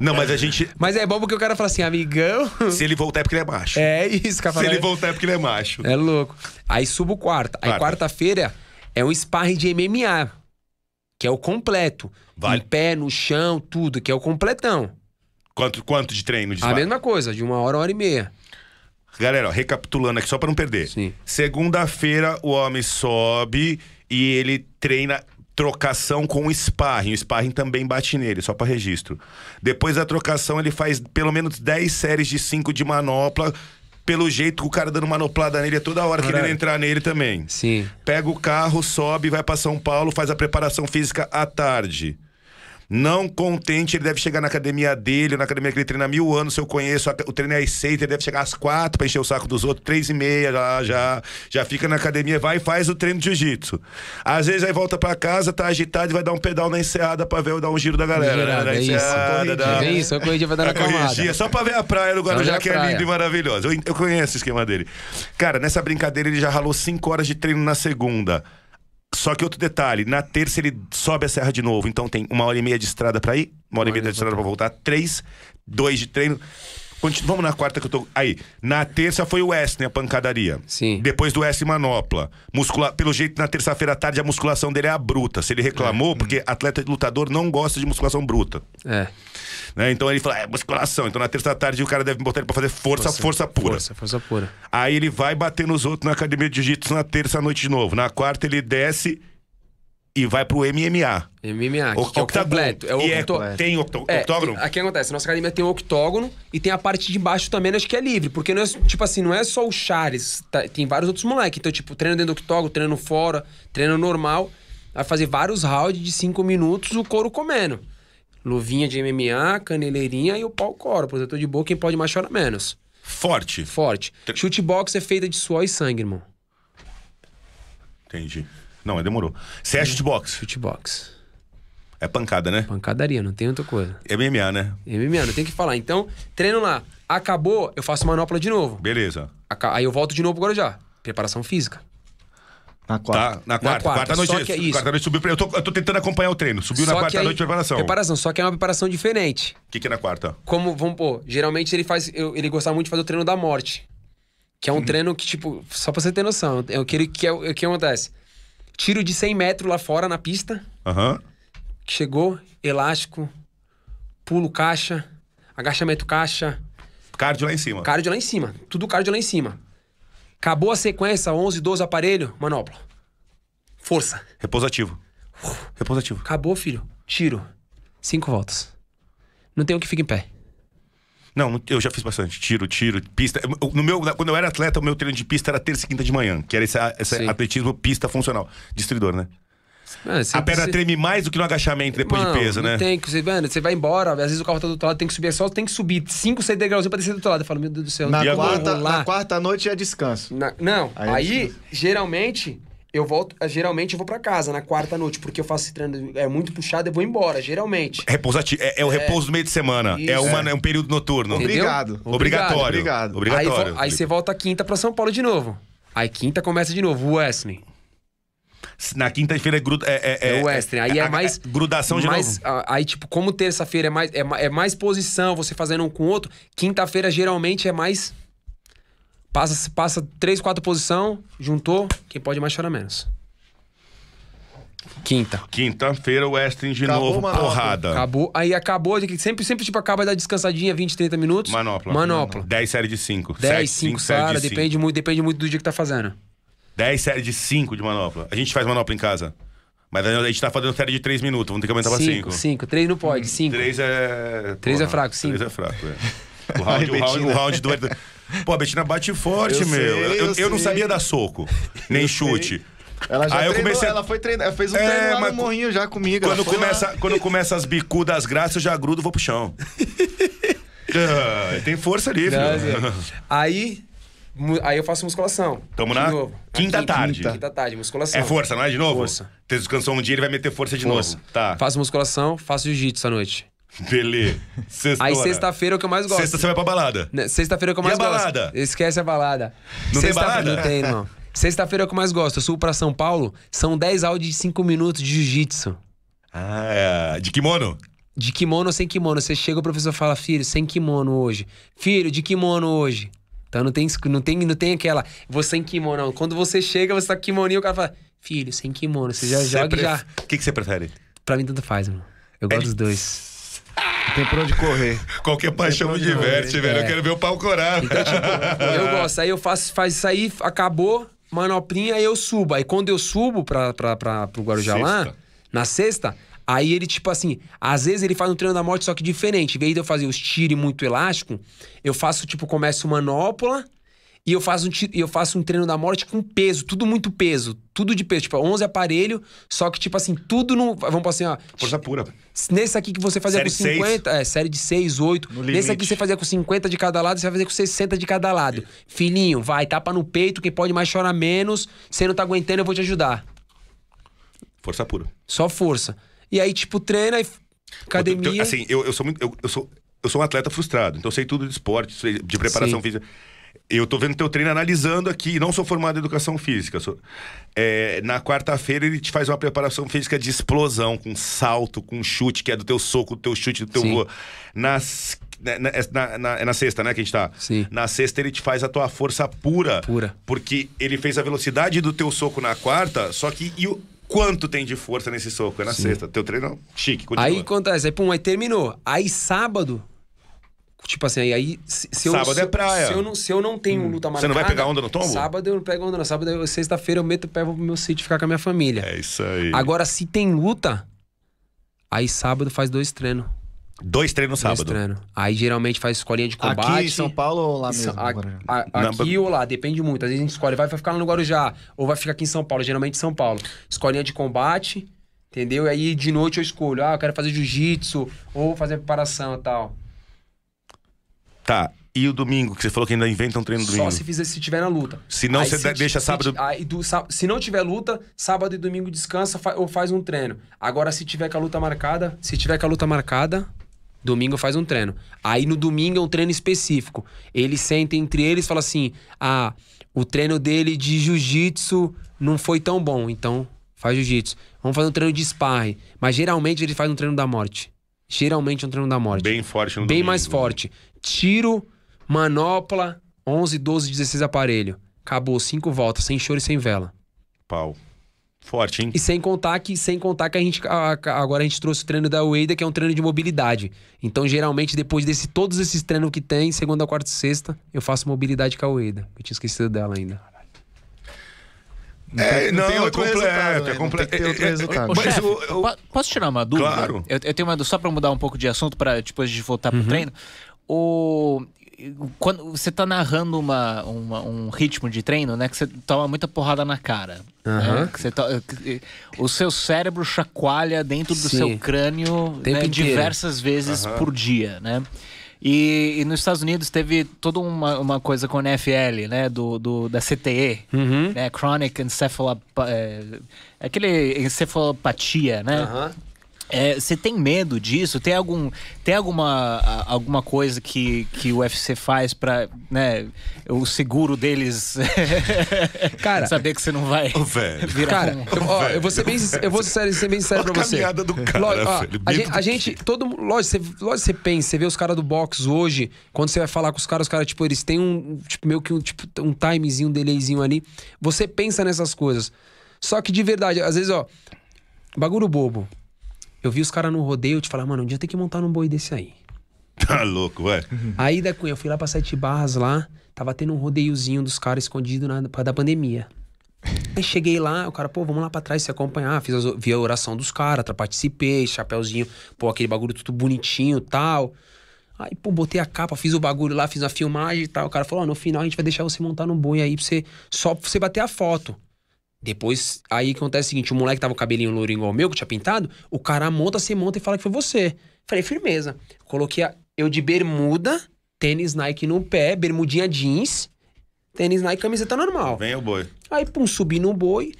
Não, mas a gente. Mas é bom porque o cara fala assim, amigão. Se ele voltar é porque ele é macho. É isso, cara. Se ele voltar é porque ele é macho. É louco. Aí subo quarta. Aí Quarta. quarta-feira é um sparring de MMA, que é o completo. Vale. Em pé, no chão, tudo, que é o completão. Quanto, quanto de treino de A mesma coisa, de uma hora, uma hora e meia. Galera, ó, recapitulando aqui só pra não perder. Segunda-feira o homem sobe e ele treina trocação com o sparring. O sparring também bate nele, só pra registro. Depois da trocação ele faz pelo menos 10 séries de 5 de manopla. Pelo jeito, o cara dando manoplada nele é toda hora querendo entrar nele também. Sim. Pega o carro, sobe, vai pra São Paulo, faz a preparação física à tarde. Não contente, ele deve chegar na academia dele, na academia que ele treina há mil anos, se eu conheço, o treino é às seis, ele deve chegar às quatro pra encher o saco dos outros, três e meia, já, já, já fica na academia, vai e faz o treino de jiu-jitsu. Às vezes aí volta pra casa, tá agitado e vai dar um pedal na enseada pra ver, dar um giro da galera. né? Girada, Na é isso. dá- É isso, corrida vai dar na a corridinha, camada. só pra ver a praia do Guarujá, que é lindo e maravilhoso. Eu, eu conheço o esquema dele. Cara, nessa brincadeira ele já ralou 5 horas de treino na segunda. Só que outro detalhe, na terça ele sobe a serra de novo. Então tem uma hora e meia de estrada pra ir, uma hora e meia de estrada pra voltar, três, dois de treino. Continu- Vamos na quarta que eu tô. Aí, na terça foi o Weston, a pancadaria. Sim. Depois do Weston, manopla. Muscula... Pelo jeito, na terça-feira à tarde, a musculação dele é a bruta. Se ele reclamou, porque atleta lutador não gosta de musculação bruta. É. Né? Então ele fala, é musculação. Então na terça tarde o cara deve botar ele pra fazer força, força, pura. Força, força pura. Aí ele vai bater nos outros na academia de jiu-jitsu na terça à noite de novo. Na quarta ele desce e vai pro MMA. MMA, O- que é o completo. É o E octo- tem octo- É, octógono? Aqui acontece, nossa academia tem o octógono e tem a parte de baixo também, acho que é livre. Porque não é, tipo assim, não é só o Charles, tá- tem vários outros moleques. Então, tipo, treino dentro do octógono, treino fora, treino normal. Vai fazer vários rounds de 5 minutos, o couro comendo. Luvinha de MMA, caneleirinha e o pau coro. Protetor de boca, quem pode mais chora menos. Forte. Forte. Chute box é feita de suor e sangue, irmão. Entendi. Não, mas demorou. Você é shootbox? Chute box. É pancada, né? Pancadaria, não tem outra coisa. É MMA, né? MMA, não tem o que falar. Então, treino lá. Acabou, eu faço manopla de novo. Beleza. Aca- Aí eu volto de novo pro Guarujá. Preparação física. Na quarta. Tá, na quarta. quarta, quarta noite. só que é isso. Quarta noite subiu. pra- Eu tô, eu tô tentando acompanhar o treino. Subiu na Só que quarta aí- noite de preparação. Preparação, só que é uma preparação diferente. O que, que é na quarta? Como, vamos pôr, geralmente ele faz. eu- ele gostava muito de fazer o treino da morte. Que é um treino que, tipo, só pra você ter noção, é o que, ele, que, é, o que acontece. Tiro de 100 metros lá fora na pista, Aham. que chegou, elástico, pulo caixa, agachamento caixa, Cardio lá em cima. cardio lá em cima. Tudo cardio lá em cima. Acabou a sequência, 11, 12 aparelho, manopla. Força. Repousativo. Repousativo. Acabou, filho. Tiro. Cinco voltas. Não tem um que fica em pé. Não, eu já fiz bastante. Tiro, tiro, pista. Eu- No meu, quando eu era atleta, o meu treino de pista era terça e quinta de manhã, que era esse, esse atletismo pista funcional. Destruidor, né? Mano, você- a perna você- treme mais do que no agachamento depois Mano, de peso, não né? Tem que, você, mano, você vai embora, às vezes o carro tá do outro lado, tem que subir, é só tem que subir 5, 6 degrauzinhos pra descer do outro lado. Eu falo, meu Deus do céu, Na, quarta, na quarta noite é descanso. Na- não, Aí aí, é geralmente eu volto, geralmente eu vou pra casa na quarta noite, porque eu faço esse treino, é muito puxado, eu vou embora, geralmente. Repousativo. É, é o repouso do meio de semana. É, uma, é um período noturno. Entendeu? Obrigado. Obrigatório. Obrigado. Aí, Obrigatório. vo- aí você volta quinta pra São Paulo de novo. Aí quinta começa de novo, o Wesley. Na quinta-feira é, gruda, é, é, É o Western. Aí é a- mais. Grudação de mais, novo. a- Aí, tipo, como terça-feira é mais, é, ma- é mais posição, você fazendo um com o outro, quinta-feira geralmente é mais Passa, passa três, quatro posição, juntou, quem pode mais chora menos. Quinta. Quinta-feira, o Western de Acabou, novo, Manopla. porrada. Acabou. Aí acabou, de que sempre, sempre tipo, acaba da descansadinha, 20, 30 minutos. Manopla. Manopla. 10 série de 5. 10, 5, cara, depende muito, depende muito do dia que tá fazendo. 10 série de 5 de manopla. A gente faz manopla em casa. Mas a gente tá fazendo série de 3 minutos, vamos ter que aumentar pra 5. 5, 5. 3 não pode, 5. 3 é. Três é fraco, cinco. 3 é fraco, é. O round, o round, o round do. Pô, a Betina bate forte, Eu meu. sei, eu, eu eu não sei. sabia dar soco, nem chute. Ela já Aí eu treinou, comecei a- ela foi treinar, ela fez um É, treino lá mas no morrinho já comigo. Quando começa, lá. quando começa as bicudas das graças, eu já grudo e vou pro chão. Ah, tem força ali, filho. Aí, mu- aí eu faço musculação. Tamo De na novo. quinta Na tarde. Quinta tarde, musculação. É força, não é de novo? Força. Você descansou um dia, ele vai meter força de Força. novo. Tá. Faço musculação, faço jiu-jitsu à noite. Beleza. Sexta Aí sexta-feira é o que eu mais gosto. Sexta você vai pra balada. Né, Sexta-feira é o que eu E mais a gosto. balada? Esquece a balada. Não tem Sexta- balada? Não tem, irmão. Sexta-feira é o que eu mais gosto. Eu subo pra São Paulo, são 10 áudios de 5 minutos de jiu-jitsu. Ah, é. de kimono? De kimono ou sem kimono. Você chega, o professor fala, filho, sem kimono hoje. Filho, de kimono hoje. Então não tem, não tem, não tem aquela, você sem kimono, não. Quando você chega, você tá com kimoninho, o cara fala, filho, sem kimono. Você já joga e já. O que, que você prefere? Pra mim, tanto faz, mano. Eu gosto É dos dois. Tem por onde correr. Qualquer paixão me diverte, é. velho. Eu quero ver o pau corar. Então, tipo, eu gosto. Aí eu faço, faz isso aí, acabou, manoplinha, aí eu subo. Aí quando eu subo pra, pra, pra, pro Guarujá lá, Sexta. na sexta, aí ele, tipo assim, às vezes ele faz um treino da morte, só que diferente. Em vez de eu fazer os tire muito elástico, eu faço, tipo, começo manopla. E eu faço, um, eu faço um treino da morte com peso, tudo muito peso, tudo de peso, tipo, 11 aparelho, só que, tipo assim, tudo no. Vamos assim, ó. Força pura. Nesse aqui que você fazia Série com seis. 50, é, série de 6, 8. No Nesse aqui você fazia com 50 de cada lado, você vai fazer com 60 de cada lado. Filhinho, vai, tapa no peito, quem pode mais chora menos. Você não tá aguentando, eu vou te ajudar. Força pura. Só força. E aí, tipo, treina e academia. Assim, eu, eu sou muito. Eu, eu sou, eu sou um atleta frustrado, então eu sei tudo de esporte, de preparação Sim. física. Eu tô vendo teu treino analisando aqui, não sou formado em educação física. sou- é, na quarta-feira ele te faz uma preparação física de explosão, com salto, com chute, que é do teu soco, do teu chute, do teu Sim. voa. Nas, na, na, na- na- é na sexta, né, que a gente tá? Sim. Na sexta ele te faz a tua força pura. Pura. Porque ele fez a velocidade do teu soco na quarta, só que e o quanto tem de força nesse soco? É na sexta. Teu treino é chique, continua. Aí acontece, aí pum, aí terminou. Aí sábado. Tipo assim, aí, aí se, se eu, Sábado se, é eu- praia. Se eu não, se eu não tenho luta marcada. Você não vai pegar onda no tombo? Sábado eu não pego onda, não. Sábado, eu- sexta-feira eu meto o pé vou pro meu sítio ficar com a minha família. É isso aí. Agora, se tem luta, aí sábado faz dois treinos. Dois treinos Dois sábado. treinos. Aí geralmente faz escolinha de combate. Aqui em São Paulo ou lá mesmo? a- a- Na- aqui ou lá, depende muito. Às vezes a gente escolhe, vai ficar lá no Guarujá, ou vai ficar aqui em São Paulo, geralmente em São Paulo. Escolinha de combate, entendeu? E aí de noite eu escolho, ah, eu quero fazer jiu-jitsu, ou fazer preparação e tal. Tá. E o domingo, que você falou que ainda inventa um treino no Só domingo. se fizer se tiver na luta. Se não, Aí você de- deixa se- sábado- aí do se não tiver luta, sábado e domingo descansa fa- ou faz um treino. Agora, se tiver com a luta marcada, se tiver com a luta marcada, domingo faz um treino. Aí no domingo é um treino específico. Eles sentem entre eles e falam assim: ah, o treino dele de jiu-jitsu não foi tão bom, então faz jiu-jitsu. Vamos fazer um treino de sparring. Mas geralmente ele faz um treino da morte. Geralmente é um treino da morte Bem forte no bem domingo. mais forte. Tiro, manopla, 11, 12, 16 aparelho. Acabou, cinco voltas, sem choro e sem vela. Pau. Forte, hein? E sem contar que, sem contar que a gente a- a- agora a gente trouxe o treino da Ueda, que é um treino de mobilidade. Então, geralmente, depois desse todos esses treinos que tem, segunda, quarta e sexta, eu faço mobilidade com a Ueda. Eu tinha esquecido dela ainda. É, tem- não tem é outro completo, resultado, né? é Não tem completo. que ter outro É, é, resultado. Ô, Mas chefe, eu- eu- po- posso tirar uma dúvida? Claro. Eu, eu tenho uma dúvida, só pra mudar um pouco de assunto, pra depois de voltar Uhum. pro treino. O... Quando você tá narrando uma, uma- um ritmo de treino, né? Que você toma muita porrada na cara. Aham. né, que você to- O seu cérebro chacoalha dentro do Sim. seu crânio né, diversas vezes por dia, né? E, e nos Estados Unidos teve toda uma, uma coisa com a NFL, né? Do, do, da CTE, Uhum. né? Chronic Encephalop... É, aquele encefalopatia, né? É, Você tem medo disso? Tem algum tem alguma alguma coisa que, que o UFC faz pra, né, o seguro deles Cara, saber que você não vai velho. virar Cara, um... eu, ó, eu vou ser bem, sincero- eu vou ser, ser bem sincero pra você. caminhada do cara, Lógico, ó, a, gente, do a gente, todo mundo, lógico, você, lógico, você pensa, você vê os caras do box hoje, quando você vai falar com os caras, os caras, tipo, eles têm um, tipo, meio que um, tipo, um timezinho, um delayzinho ali. Você pensa nessas coisas. Só que de verdade, às vezes, ó, bagulho bobo. Eu vi os caras no rodeio, eu te falar, mano, um dia tem que montar num boi desse aí. Tá louco, ué. Aí da Cunha, eu fui lá pra Sete Barras lá, tava tendo um rodeiozinho dos caras escondido na, da pandemia. Aí cheguei lá, o cara, pô, vamos lá pra trás se acompanhar. Fiz as, vi a oração dos caras, participei, chapéuzinho, pô, aquele bagulho tudo bonitinho e tal. Aí, pô, botei a capa, fiz o bagulho lá, fiz a filmagem e tal. O cara falou, ó, no final a gente vai deixar você montar no boi aí pra você, só pra você bater a foto. Depois, aí acontece o seguinte, o moleque tava com o cabelinho louro igual o meu, que tinha pintado, o cara monta, se monta e fala que foi você. Falei, firmeza. Coloquei a- eu de bermuda, tênis Nike no pé, bermudinha jeans, tênis Nike, camiseta normal. Vem o boi. Aí, pum, subi no boi,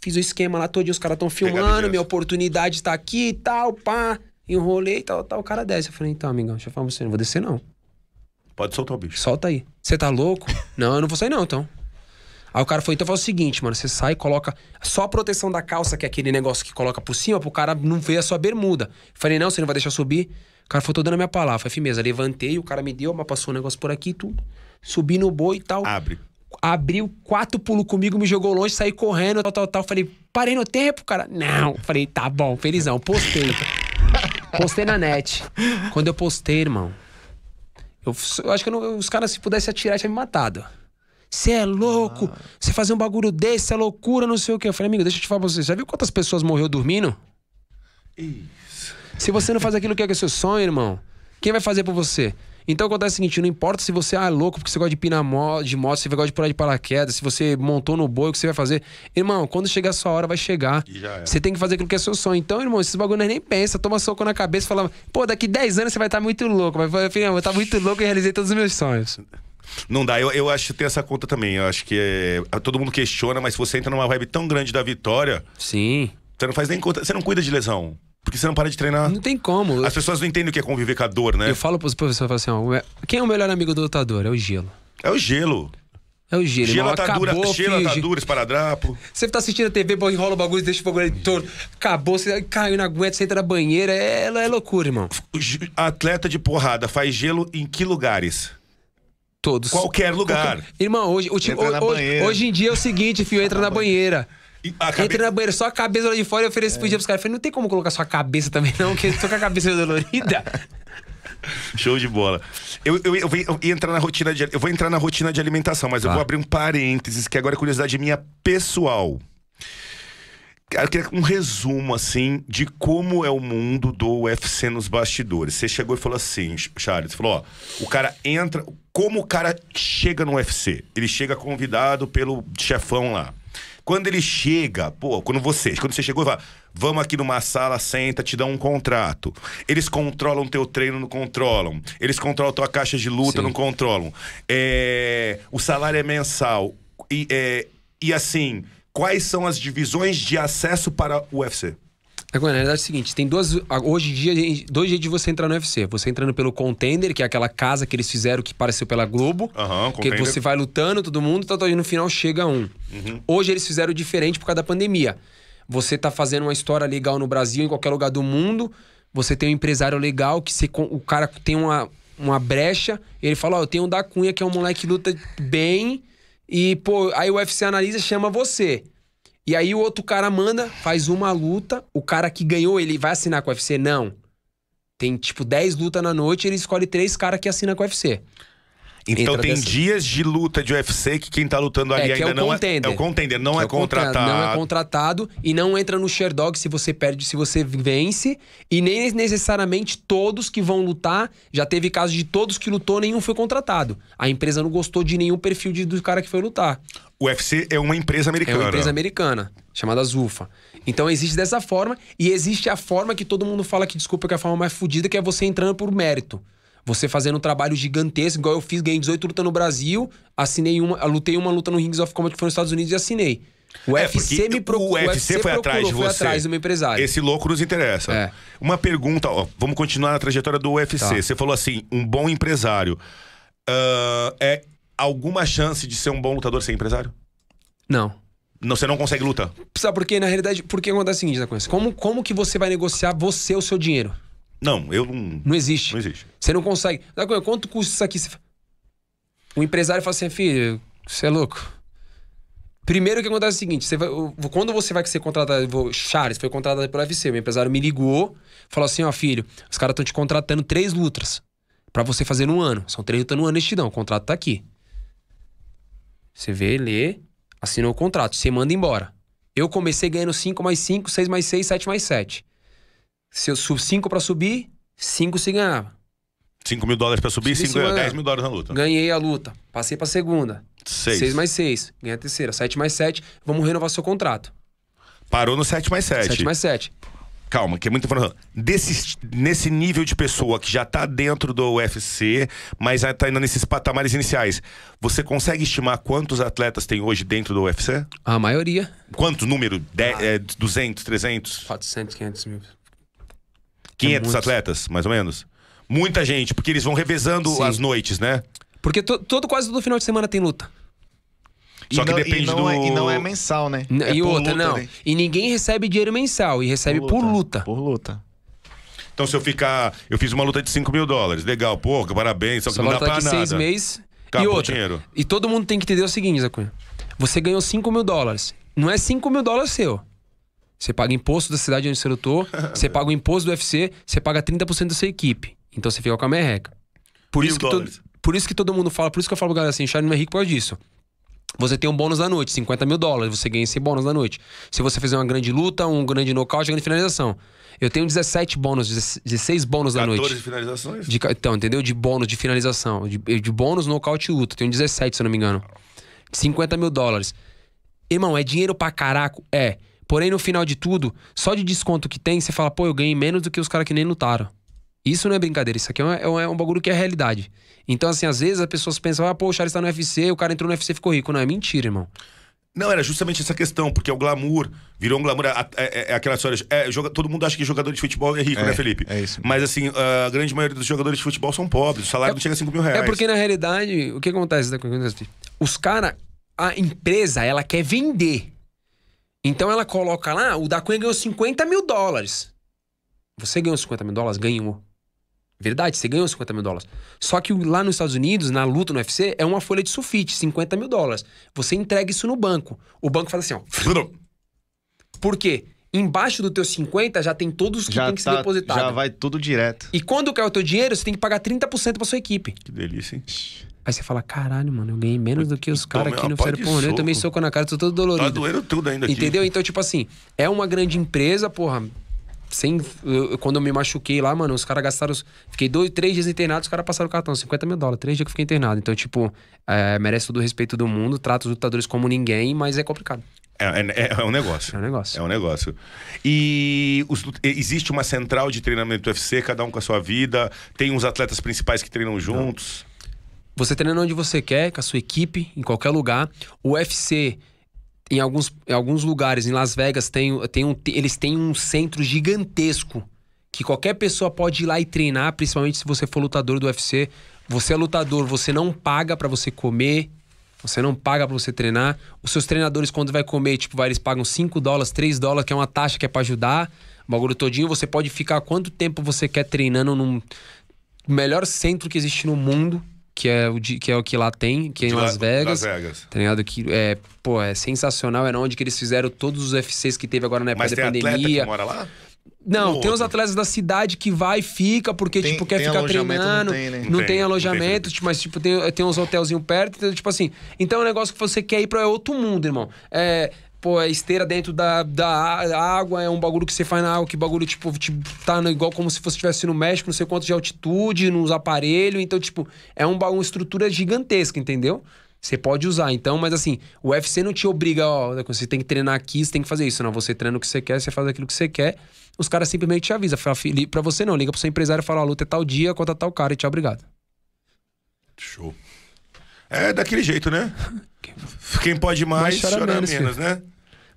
fiz o esquema lá todo, os caras tão filmando, minha oportunidade tá aqui e tal, pá. Enrolei e tal, tal, o cara desce. Eu falei, então, amigão, deixa eu falar pra você, não vou descer não. Pode soltar o bicho. Solta aí. Você tá louco? não, eu não vou sair não, então. Aí o cara foi, então faz o seguinte, mano, você sai coloca só a proteção da calça, que é aquele negócio que coloca por cima, pro cara não ver a sua bermuda. Falei, não, você não vai deixar subir. O cara falou, tô dando a minha palavra. Falei, firmeza, levantei, o cara me deu, mas passou um negócio por aqui tudo. Subi no boi e tal. Abre. Abriu quatro pulos comigo, me jogou longe, saí correndo, tal, tal, tal. Falei, parei no tempo, cara. Não. Falei, tá bom, felizão. Postei. postei na net. Quando eu postei, irmão, eu, eu acho que eu não- os caras, se pudessem atirar, tinham me matado. Você é louco? Você fazer um bagulho desse é loucura, não sei o quê. Eu falei, amigo, deixa eu te falar pra você. Já viu quantas pessoas morreu dormindo? Se você não faz aquilo que é, que é seu sonho, irmão, quem vai fazer por você? Então acontece o seguinte, não importa se você ah, é louco porque você gosta de pinar mo- de moto, se você gosta de pular de paraquedas, se você montou no boi, o que você vai fazer? Irmão, quando chegar a sua hora, vai chegar. Você tem que fazer aquilo que é seu sonho. Então, irmão, esses bagulho nós nem pensa, toma soco na cabeça e fala, pô, daqui 10 anos você vai estar muito louco. Vai falar, filho, eu vou estar muito louco e realizei todos os meus sonhos. Não dá, eu, eu acho que tem essa conta também. Eu acho que é, todo mundo questiona, mas se você entra numa vibe tão grande da vitória, Sim. você não faz nem conta. Você não cuida de lesão. Porque você não para de treinar. Não tem como. As pessoas não entendem o que é conviver com a dor, né? Eu falo pros professores, assim, ó, quem é o melhor amigo do lutador? É o gelo. É o gelo. É o gelo. Gelo irmão. atadura, Acabou, gelo filho. atadura, esparadrapo. Você tá assistindo a TV, enrola o bagulho, deixa o bagulho ali todo. Acabou, você caiu na aguenta, você entra na banheira. É, é loucura, irmão. Atleta de porrada faz gelo em que lugares? Todos. Qualquer lugar. Irmão, hoje, hoje, banheira. hoje em dia é o seguinte, filho, entra na banheira. Cabe- Entra na banheira, só a cabeça lá de fora e oferece pro dia pros caras. Eu Falei, não tem como colocar sua cabeça também, não, porque eu tô com a cabeça dolorida. Show de bola. Eu, eu, eu, vou- eu entrar na rotina de, eu vou entrar na rotina de alimentação, mas eu Tá. vou abrir um parênteses, que agora é curiosidade minha pessoal. Eu queria um resumo, assim, de como é o mundo do UFC nos bastidores. Você chegou e falou assim, Charles, falou, ó, o cara entra... Como o cara chega no UFC? Ele chega convidado pelo chefão lá. Quando ele chega, pô, quando você, quando você chegou e fala, vamos aqui numa sala, senta, te dão um contrato. Eles controlam teu treino, não controlam. Eles controlam tua caixa de luta, Sim. não controlam. É, o salário é mensal. E, é, e assim, quais são as divisões de acesso para o UFC? Agora, na verdade é o seguinte, tem duas. Hoje em dia, dois jeitos de você entrar no UFC. Você entrando pelo Contender, que é aquela casa que eles fizeram que apareceu pela Globo. Aham, que você vai lutando, todo mundo, tal, tal, e no final chega um. Hoje eles fizeram diferente por causa da pandemia. Você tá fazendo uma história legal no Brasil, em qualquer lugar do mundo. Você tem um empresário legal que você, o cara tem uma, uma brecha. Ele fala: Ó, eu tenho um da Cunha, que é um moleque que luta bem. E, pô, aí o UFC analisa chama você. E aí o outro cara manda, faz uma luta, o cara que ganhou, ele vai assinar com o UFC? Não. Tem, tipo, 10 lutas na noite, ele escolhe três caras que assinam com o UFC. Então Entra tem dessa- dias de luta de UFC que quem tá lutando ali É, que é ainda o não contender. é. É o contender, não é, contrato, contratado. Não é contratado e não entra no Sherdog se você perde, se você vence. E nem necessariamente todos que vão lutar. Já teve caso de todos que lutou, nenhum foi contratado. A empresa não gostou de nenhum perfil de- do cara que foi lutar. O UFC é uma empresa É americana. uma empresa americana, chamada Zufa. Então existe dessa forma, e existe a forma que todo mundo fala que, desculpa, que é a forma mais fodida, que é você entrando por mérito. Você fazendo um trabalho gigantesco, igual eu fiz, ganhei 18 lutas no Brasil, assinei uma, lutei uma luta no Rings of Combat que foi nos Estados Unidos e assinei. O É, UFC me procurou. O UFC foi atrás de foi você. atrás do meu empresário. Esse louco nos interessa. É. Uma pergunta, ó, vamos continuar na trajetória do UFC. Tá. Você falou assim, um bom empresário. Ah, é alguma chance de ser um bom lutador sem empresário? Não. Não, você não consegue lutar. Sabe por quê? Na realidade, porque acontece o seguinte. Como, como que você vai negociar você o seu dinheiro? Não, eu não. Não existe. Não existe. Você não consegue. Coisa, quanto custa isso aqui? O empresário fala assim, filho, você é louco. Primeiro que acontece é o seguinte, você vai- o- quando você vai ser contratado, vou- Charles foi contratado pelo UFC, meu empresário me ligou, falou assim, ó filho, os caras estão te contratando três lutas pra você fazer no ano. São três lutas no ano, eles te dão, o contrato tá aqui. Você vê, lê, assinou o contrato, você manda embora. Eu comecei ganhando 5 mais 5, 6 mais 6, 7 mais 7. Se eu subo 5 pra subir, 5 se ganhava. 5 mil dólares pra subir, Subi 5, cinco, 10 é. mil dólares na luta. Ganhei a luta. Passei pra segunda. 6. 6 mais 6. Ganhei a terceira. 7 mais 7. Vamos renovar seu contrato. Parou no 7 mais 7. 7 mais 7. Calma, que é muita informação. Desse, nesse nível de pessoa que já tá dentro do UFC, mas já tá ainda nesses patamares iniciais, você consegue estimar quantos atletas tem hoje dentro do UFC? A maioria. Quantos número? De, é, 200, 300? 400, 500 mil. 500 muitos. atletas, mais ou menos? Muita gente, porque eles vão revezando Sim. as noites, né? Porque to- todo, quase todo final de semana tem luta. Só e que não, depende e não do- É, e não é mensal, né? N- É e por outra, luta, não. né? E ninguém recebe dinheiro mensal. E recebe por luta. Por luta. Então, se eu ficar. Eu fiz uma luta de 5 mil dólares. Legal, pô, parabéns. Só que Só não dá pra de nada. seis meses. E Acabou outra. dinheiro. E todo mundo tem que entender o seguinte, Zé Cunha. Você ganhou 5 mil dólares. Não é 5 mil dólares seu. Você paga imposto da cidade onde você lutou, você paga o imposto do UFC, você paga 30% da sua equipe. Então você fica com a merreca. Por Mil isso, que todo, por isso que todo mundo fala, por isso que eu falo galera assim, Charlie não é rico por causa disso. Você tem um bônus da noite, 50 mil dólares, você ganha esse bônus da noite. Se você fizer uma grande luta, um grande nocaute, uma grande finalização. Eu tenho 17 bônus, 16 bônus da 14 noite. finalizações? De, então, entendeu? De bônus de finalização. De, de bônus, nocaute e luta. Tenho 17, se eu não me engano. 50 mil dólares. Irmão, é dinheiro pra caraco? É. Porém, no final de tudo, só de desconto que tem, você fala, pô, eu ganhei menos do que os caras que nem lutaram. Isso não é brincadeira, isso aqui é um, é um- é um bagulho que é realidade. Então, assim, às vezes as pessoas pensam, ah, pô, o Charles tá no UFC, o cara entrou no UFC e ficou rico. Não, é mentira, irmão. Não, era justamente essa questão, porque é o glamour. Virou um glamour. É, é- é aquela história. É, joga- todo mundo acha que jogador de futebol é rico, É, né, Felipe? é isso. Mas assim, a grande maioria dos jogadores de futebol são pobres. O salário não chega a 5 mil reais. É porque, na realidade, o que acontece? né, o que acontece? Os caras, a empresa, ela quer vender. Então ela coloca lá, o da Cunha ganhou 50 mil dólares. Você ganhou 50 mil dólares? Ganhou. Verdade, você ganhou 50 mil dólares. Só que lá nos Estados Unidos, na luta no UFC, é uma folha de sulfite, 50 mil dólares. Você entrega isso no banco. O banco faz assim, ó. Por quê? Embaixo do teu 50 já tem todos que Já, tem que ser tá, depositado. já vai tudo direto. E quando cai o teu dinheiro, você tem que pagar 30% pra sua equipe. Que delícia, hein? Aí você fala, caralho, mano, eu ganhei menos do que os caras aqui no de Porra. Eu tomei soco. na cara, tô todo dolorido. Tá doendo tudo ainda aqui. Entendeu? Então, tipo assim, é uma grande empresa, porra. Sem, eu- quando eu me machuquei lá, mano, os caras gastaram. Fiquei dois, três dias internado, os caras passaram o cartão, 50 mil dólares, três dias que eu fiquei internado. Então, tipo, é, merece todo o respeito do mundo, trata os lutadores como ninguém, mas é complicado. É, é- é um negócio. É um negócio. É um negócio. E os- existe uma central de treinamento do UFC, cada um com a sua vida. Tem uns atletas principais que treinam juntos. Você treina onde você quer, com a sua equipe, em qualquer lugar. O UFC, em alguns, em alguns lugares, em Las Vegas, tem, tem um, eles têm um centro gigantesco que qualquer pessoa pode ir lá e treinar, principalmente se você for lutador do UFC. Você é lutador, você não paga pra você comer, você não paga pra você treinar. Os seus treinadores, quando vai comer, tipo, vai, eles pagam 5 dólares, 3 dólares, que é uma taxa que é pra ajudar. O bagulho todinho, você pode ficar quanto tempo você quer treinando num melhor centro que existe no mundo, que é o, de- que, é o que lá tem, que é em Las La- Vegas. Las Vegas. Tá ligado? Que é, pô, é sensacional. Era onde que eles fizeram todos os UFCs que teve agora na época Mas da tem atleta pandemia. que mora lá? Não, tem os atletas da cidade que vai e fica, porque, Tem- tipo, quer tem ficar alojamento, não treinando. tem, né? Não Não tem, tem, não alojamento, tem, tipo, mas, tipo, tem, tem uns hotelzinhos perto, então, tipo assim. Então é um negócio que você quer ir pra outro mundo, irmão. É. Pô, é esteira dentro da, da água, é um bagulho que você faz na água, que bagulho, tipo, tipo tá no- igual como se você estivesse no México, não sei quanto de altitude, nos aparelhos. Então, tipo, é um, uma estrutura gigantesca, entendeu? Você pode usar, então, mas assim, o UFC não te obriga, ó, você tem que treinar aqui, você tem que fazer isso. Não, você treina o que você quer, você faz aquilo que você quer. Os caras simplesmente te avisam. Fala, "Fi- li- Pra você não, liga pro seu empresário e fala, ó, luta é tal dia, conta tal cara e tchau, obrigado. Show. É daquele jeito, né? Quem pode mais, Mais chora chora menos, menos, né?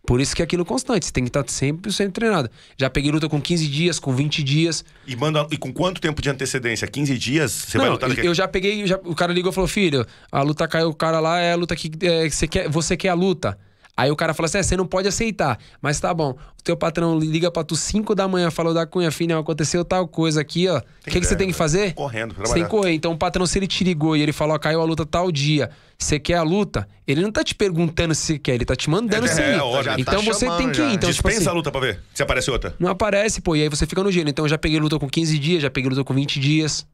Por isso que é aquilo constante. Você tem que estar sempre sendo treinado. Já peguei luta com 15 dias, com 20 dias. E, manda, e com quanto tempo de antecedência? 15 dias? Você vai Não, lutar daqui eu já peguei. já- o cara ligou e falou: Filho, a luta caiu, o cara lá é a luta que é, você, quer, você quer a luta. Aí o cara falou assim: é, você não pode aceitar. Mas tá bom. O teu patrão liga pra tu 5 da manhã, falou da cunha fina, aconteceu tal coisa aqui, ó. O que, que você ideia, tem que fazer? Correndo, Você tem trabalhar. que correr. Então o patrão, se ele te ligou e ele falou, ó, caiu a luta tal dia, você quer a luta? Ele não tá te perguntando se você quer, ele tá te mandando É, sim. é, ó, já tá então você chamando tem que ir. Então, tipo Dispensa assim, a luta pra ver se aparece outra. não aparece, pô, e aí você fica no gelo. Então eu já peguei luta com 15 dias, já peguei luta com 20 dias.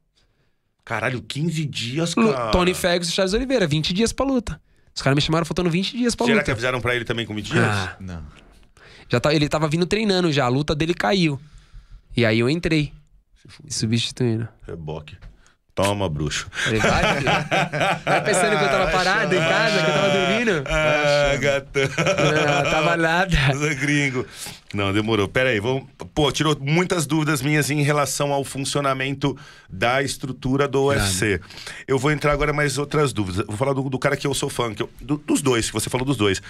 Caralho, 15 dias, cara. Tony Ferguson e Charles Oliveira, 20 dias pra luta. Os caras me chamaram faltando 20 dias pra Será luta. que avisaram pra ele também com 20 dias? Ah, Não. já tá, ele tava vindo treinando já, a luta dele caiu. E aí eu entrei. Substituindo. Reboque. Toma, bruxo. Falei, vai. Vai pensando que eu tava parado em casa, que eu tava dormindo? Ah, gatão. Não, tava nada. Gringo. Não, demorou. Pera aí, vamos... Pô, tirou muitas dúvidas minhas em relação ao funcionamento da estrutura do UFC. Eu vou entrar agora mais outras dúvidas. Vou falar do, do cara que eu sou fã, que eu- do- dos dois, que você falou dos dois.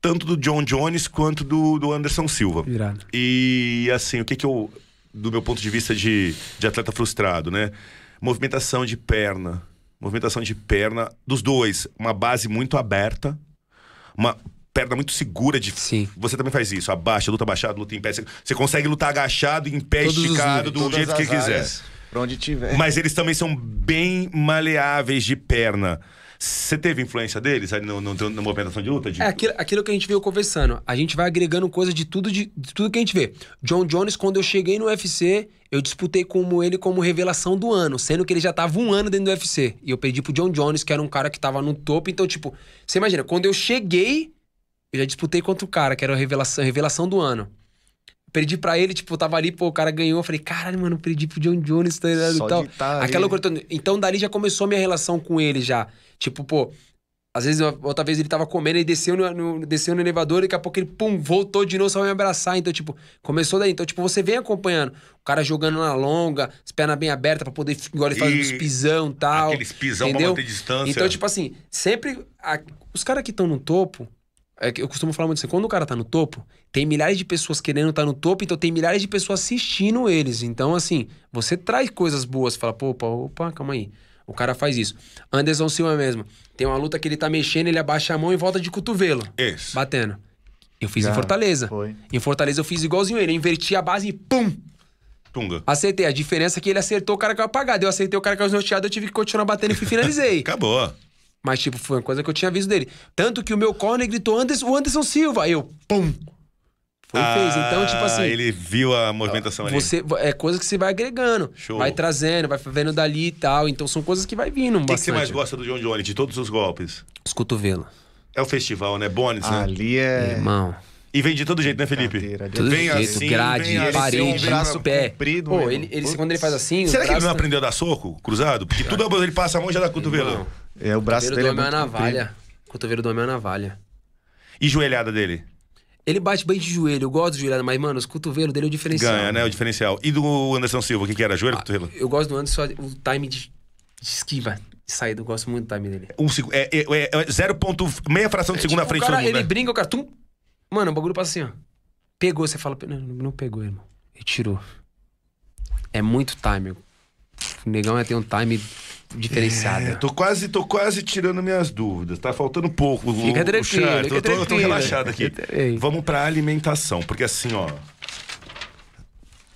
Tanto do John Jones quanto do, do Anderson Silva. Virado. E assim, o que que eu. Do meu ponto de vista de, de atleta frustrado, né? Movimentação de perna. Movimentação de perna dos dois. Uma base muito aberta. Uma perna muito segura de. Sim. Você também faz isso. Abaixa, luta abaixado, luta em pé. Você- consegue lutar agachado, em pé, Todos os esticado, do Todas jeito que quiser. Pra onde tiver. Mas eles também são bem maleáveis de perna. Você teve influência deles aí no, no, na movimentação de luta? De... É aquilo, aquilo que a gente veio conversando. A gente vai agregando coisa de tudo, de, de tudo que a gente vê. John Jones, quando eu cheguei no UFC, eu disputei como ele como revelação do ano, sendo que ele já tava um ano dentro do UFC. E eu perdi pro John Jones, que era um cara que tava no topo. Então, tipo, você imagina, quando eu cheguei, eu já disputei contra o cara, que era a revelação, revelação do ano. Perdi pra ele, tipo, eu tava ali, pô, o cara ganhou. Eu falei, caralho, mano, eu perdi pro John Jones, tá ligado? Só e tal. de tá ali. Aquela loucura. Então, dali já começou a minha relação com ele já. Tipo, pô, às vezes, outra vez ele tava comendo e desceu no, no- desceu no elevador e daqui a pouco ele, pum, voltou de novo só pra me abraçar. Então, tipo, começou daí. Então, tipo, você vem acompanhando. O cara jogando na longa, as pernas bem abertas pra poder, igual ele faz uns pisão e tal. Aqueles pisão pra entendeu? manter distância. Então, tipo assim, sempre. a- os caras que estão no topo. É eu costumo falar muito assim, quando o cara tá no topo, tem milhares de pessoas querendo estar no topo, então tem milhares de pessoas assistindo eles. Então, assim, você traz coisas boas, fala, pô, opa, opa, calma aí. O cara faz isso. Anderson Silva mesmo. Tem uma luta que ele tá mexendo, ele abaixa a mão e volta de cotovelo, Isso. batendo. Eu fiz em Fortaleza. foi. Em Fortaleza eu fiz igualzinho ele. Eu inverti a base e pum! Tunga. Acertei. A diferença é que ele acertou o cara caiu apagado. Eu acertei o cara caiu norteado, eu tive que continuar batendo e finalizei. Acabou. Mas, tipo, foi uma coisa que eu tinha visto dele. Tanto que o meu corner gritou Anderson, o Anderson Silva. Aí eu, pum! Foi e fez. Então, tipo assim. Ah, Ele viu a movimentação ali. Você, é coisa que você vai agregando. Show. Vai trazendo, vai vendo dali e tal. Então são coisas que vai vindo. O que, você mais gosta do John Jones, de todos os golpes? Os cotovelos. É o festival, né? Bones, né? Ali é. Irmão. E vem de todo jeito, né, Felipe? Cadeira de- Todo Vem jeito, assim, grade, vem assim, parede, braço pé. comprido, Pô, ele, ele, quando ele faz assim. Será o que ele não braço- aprendeu a dar soco cruzado? Porque tudo ele passa a mão e já dá cotovelo. Irmão, É, o braço cotovelo dele do é homem é muito comprido. navalha. Cotovelo do homem é navalha. E joelhada dele? Ele bate bem de joelho, eu gosto de joelhada, mas, mano, os cotovelos dele é o diferencial. Ganha, né? O diferencial. E do Anderson Silva, o que, que era? Joelho ou cotovelo? Eu gosto do Anderson, o time de, de esquiva, de saída, eu gosto muito do time dele. Um, é, é, é, é zero ponto, meia fração de segundo à Tipo, frente cara, do mundo, ele né? brinca, o cara, tum. Mano, o bagulho passa assim, ó. Pegou, você fala, não, não pegou, irmão. Ele tirou. É muito time. O negão é ter um time diferenciado. É, tô quase, tô quase tirando minhas dúvidas. Tá faltando pouco. O- Fica o tranquilo, chat. fica Eu tô, eu tô relaxado aqui. Vamos pra alimentação, porque assim, ó.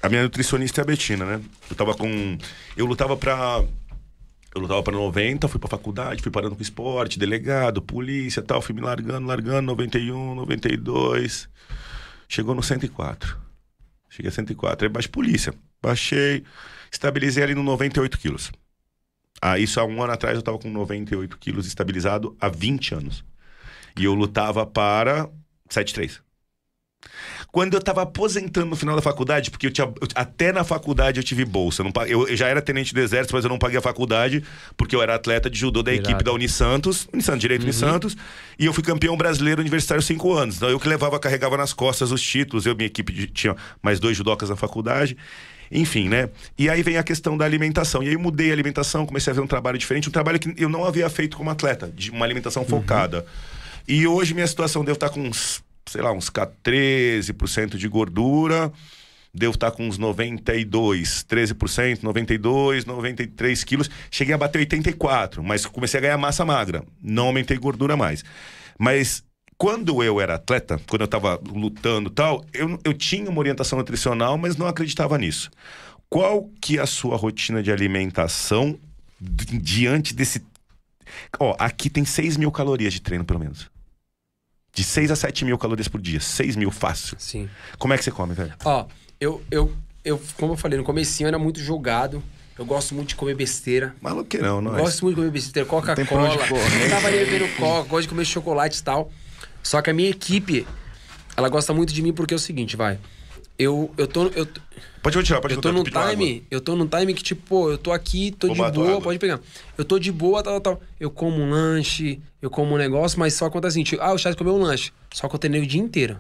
A minha nutricionista é a Betina, né? Eu tava com. Eu lutava pra. Eu lutava pra 90, fui pra faculdade, fui parando com esporte, delegado, polícia tal, fui me largando, largando, 91, 92. Chegou no 104. Cheguei a 104. Aí baixei polícia. Baixei, estabilizei ali no 98 quilos. Ah, isso há um ano atrás eu tava com 98 quilos estabilizado há 20 anos. E eu lutava para 73. Quando eu tava aposentando no final da faculdade, porque eu tinha, eu- até na faculdade eu tive bolsa. Eu, eu- eu já era tenente do exército, mas eu não paguei a faculdade, porque eu era atleta de judô da Irado. equipe da Unisantos, Unisantos, Direito Unisantos, e eu fui campeão brasileiro universitário cinco anos. Então eu que levava, carregava nas costas os títulos, eu minha equipe de- tinha mais dois judocas na faculdade. Enfim, né? E aí vem a questão da alimentação. E aí eu mudei a alimentação, comecei a ver um trabalho diferente, um trabalho que eu não havia feito como atleta, de uma alimentação focada. E hoje minha situação, devo estar com uns sei lá, uns 13% de gordura. Devo estar com uns 92, 13%, 92, 93 quilos. Cheguei a bater 84, mas comecei a ganhar massa magra. Não aumentei gordura mais. Mas quando eu era atleta, quando eu tava lutando e tal, eu, eu tinha uma orientação nutricional, mas não acreditava nisso. Qual que é a sua rotina de alimentação di- diante desse... Ó, aqui tem 6 mil calorias de treino, pelo menos. De 6 a 7 mil calorias por dia. 6 mil fácil. Sim. Como é que você come, velho? Ó, eu, eu, eu, como eu falei, no comecinho eu era muito jogado. Eu gosto muito de comer besteira. Maluqueirão, não é? Gosto muito de comer besteira, Coca-Cola. tava ali bebendo coca, gosto de comer chocolate e tal. Só que a minha equipe, ela gosta muito de mim porque é o seguinte, vai. Eu, eu tô. Eu, Pode continuar, pode eu tô num time. Eu tô num time que, tipo, pô, eu tô aqui, tô Vou de boa, água. pode pegar. Eu tô de boa, tal, tal, tal. Eu como um lanche, eu como um negócio, mas só acontece assim, tipo, ah, o Charles comeu um lanche. Só que eu treinei o dia inteiro.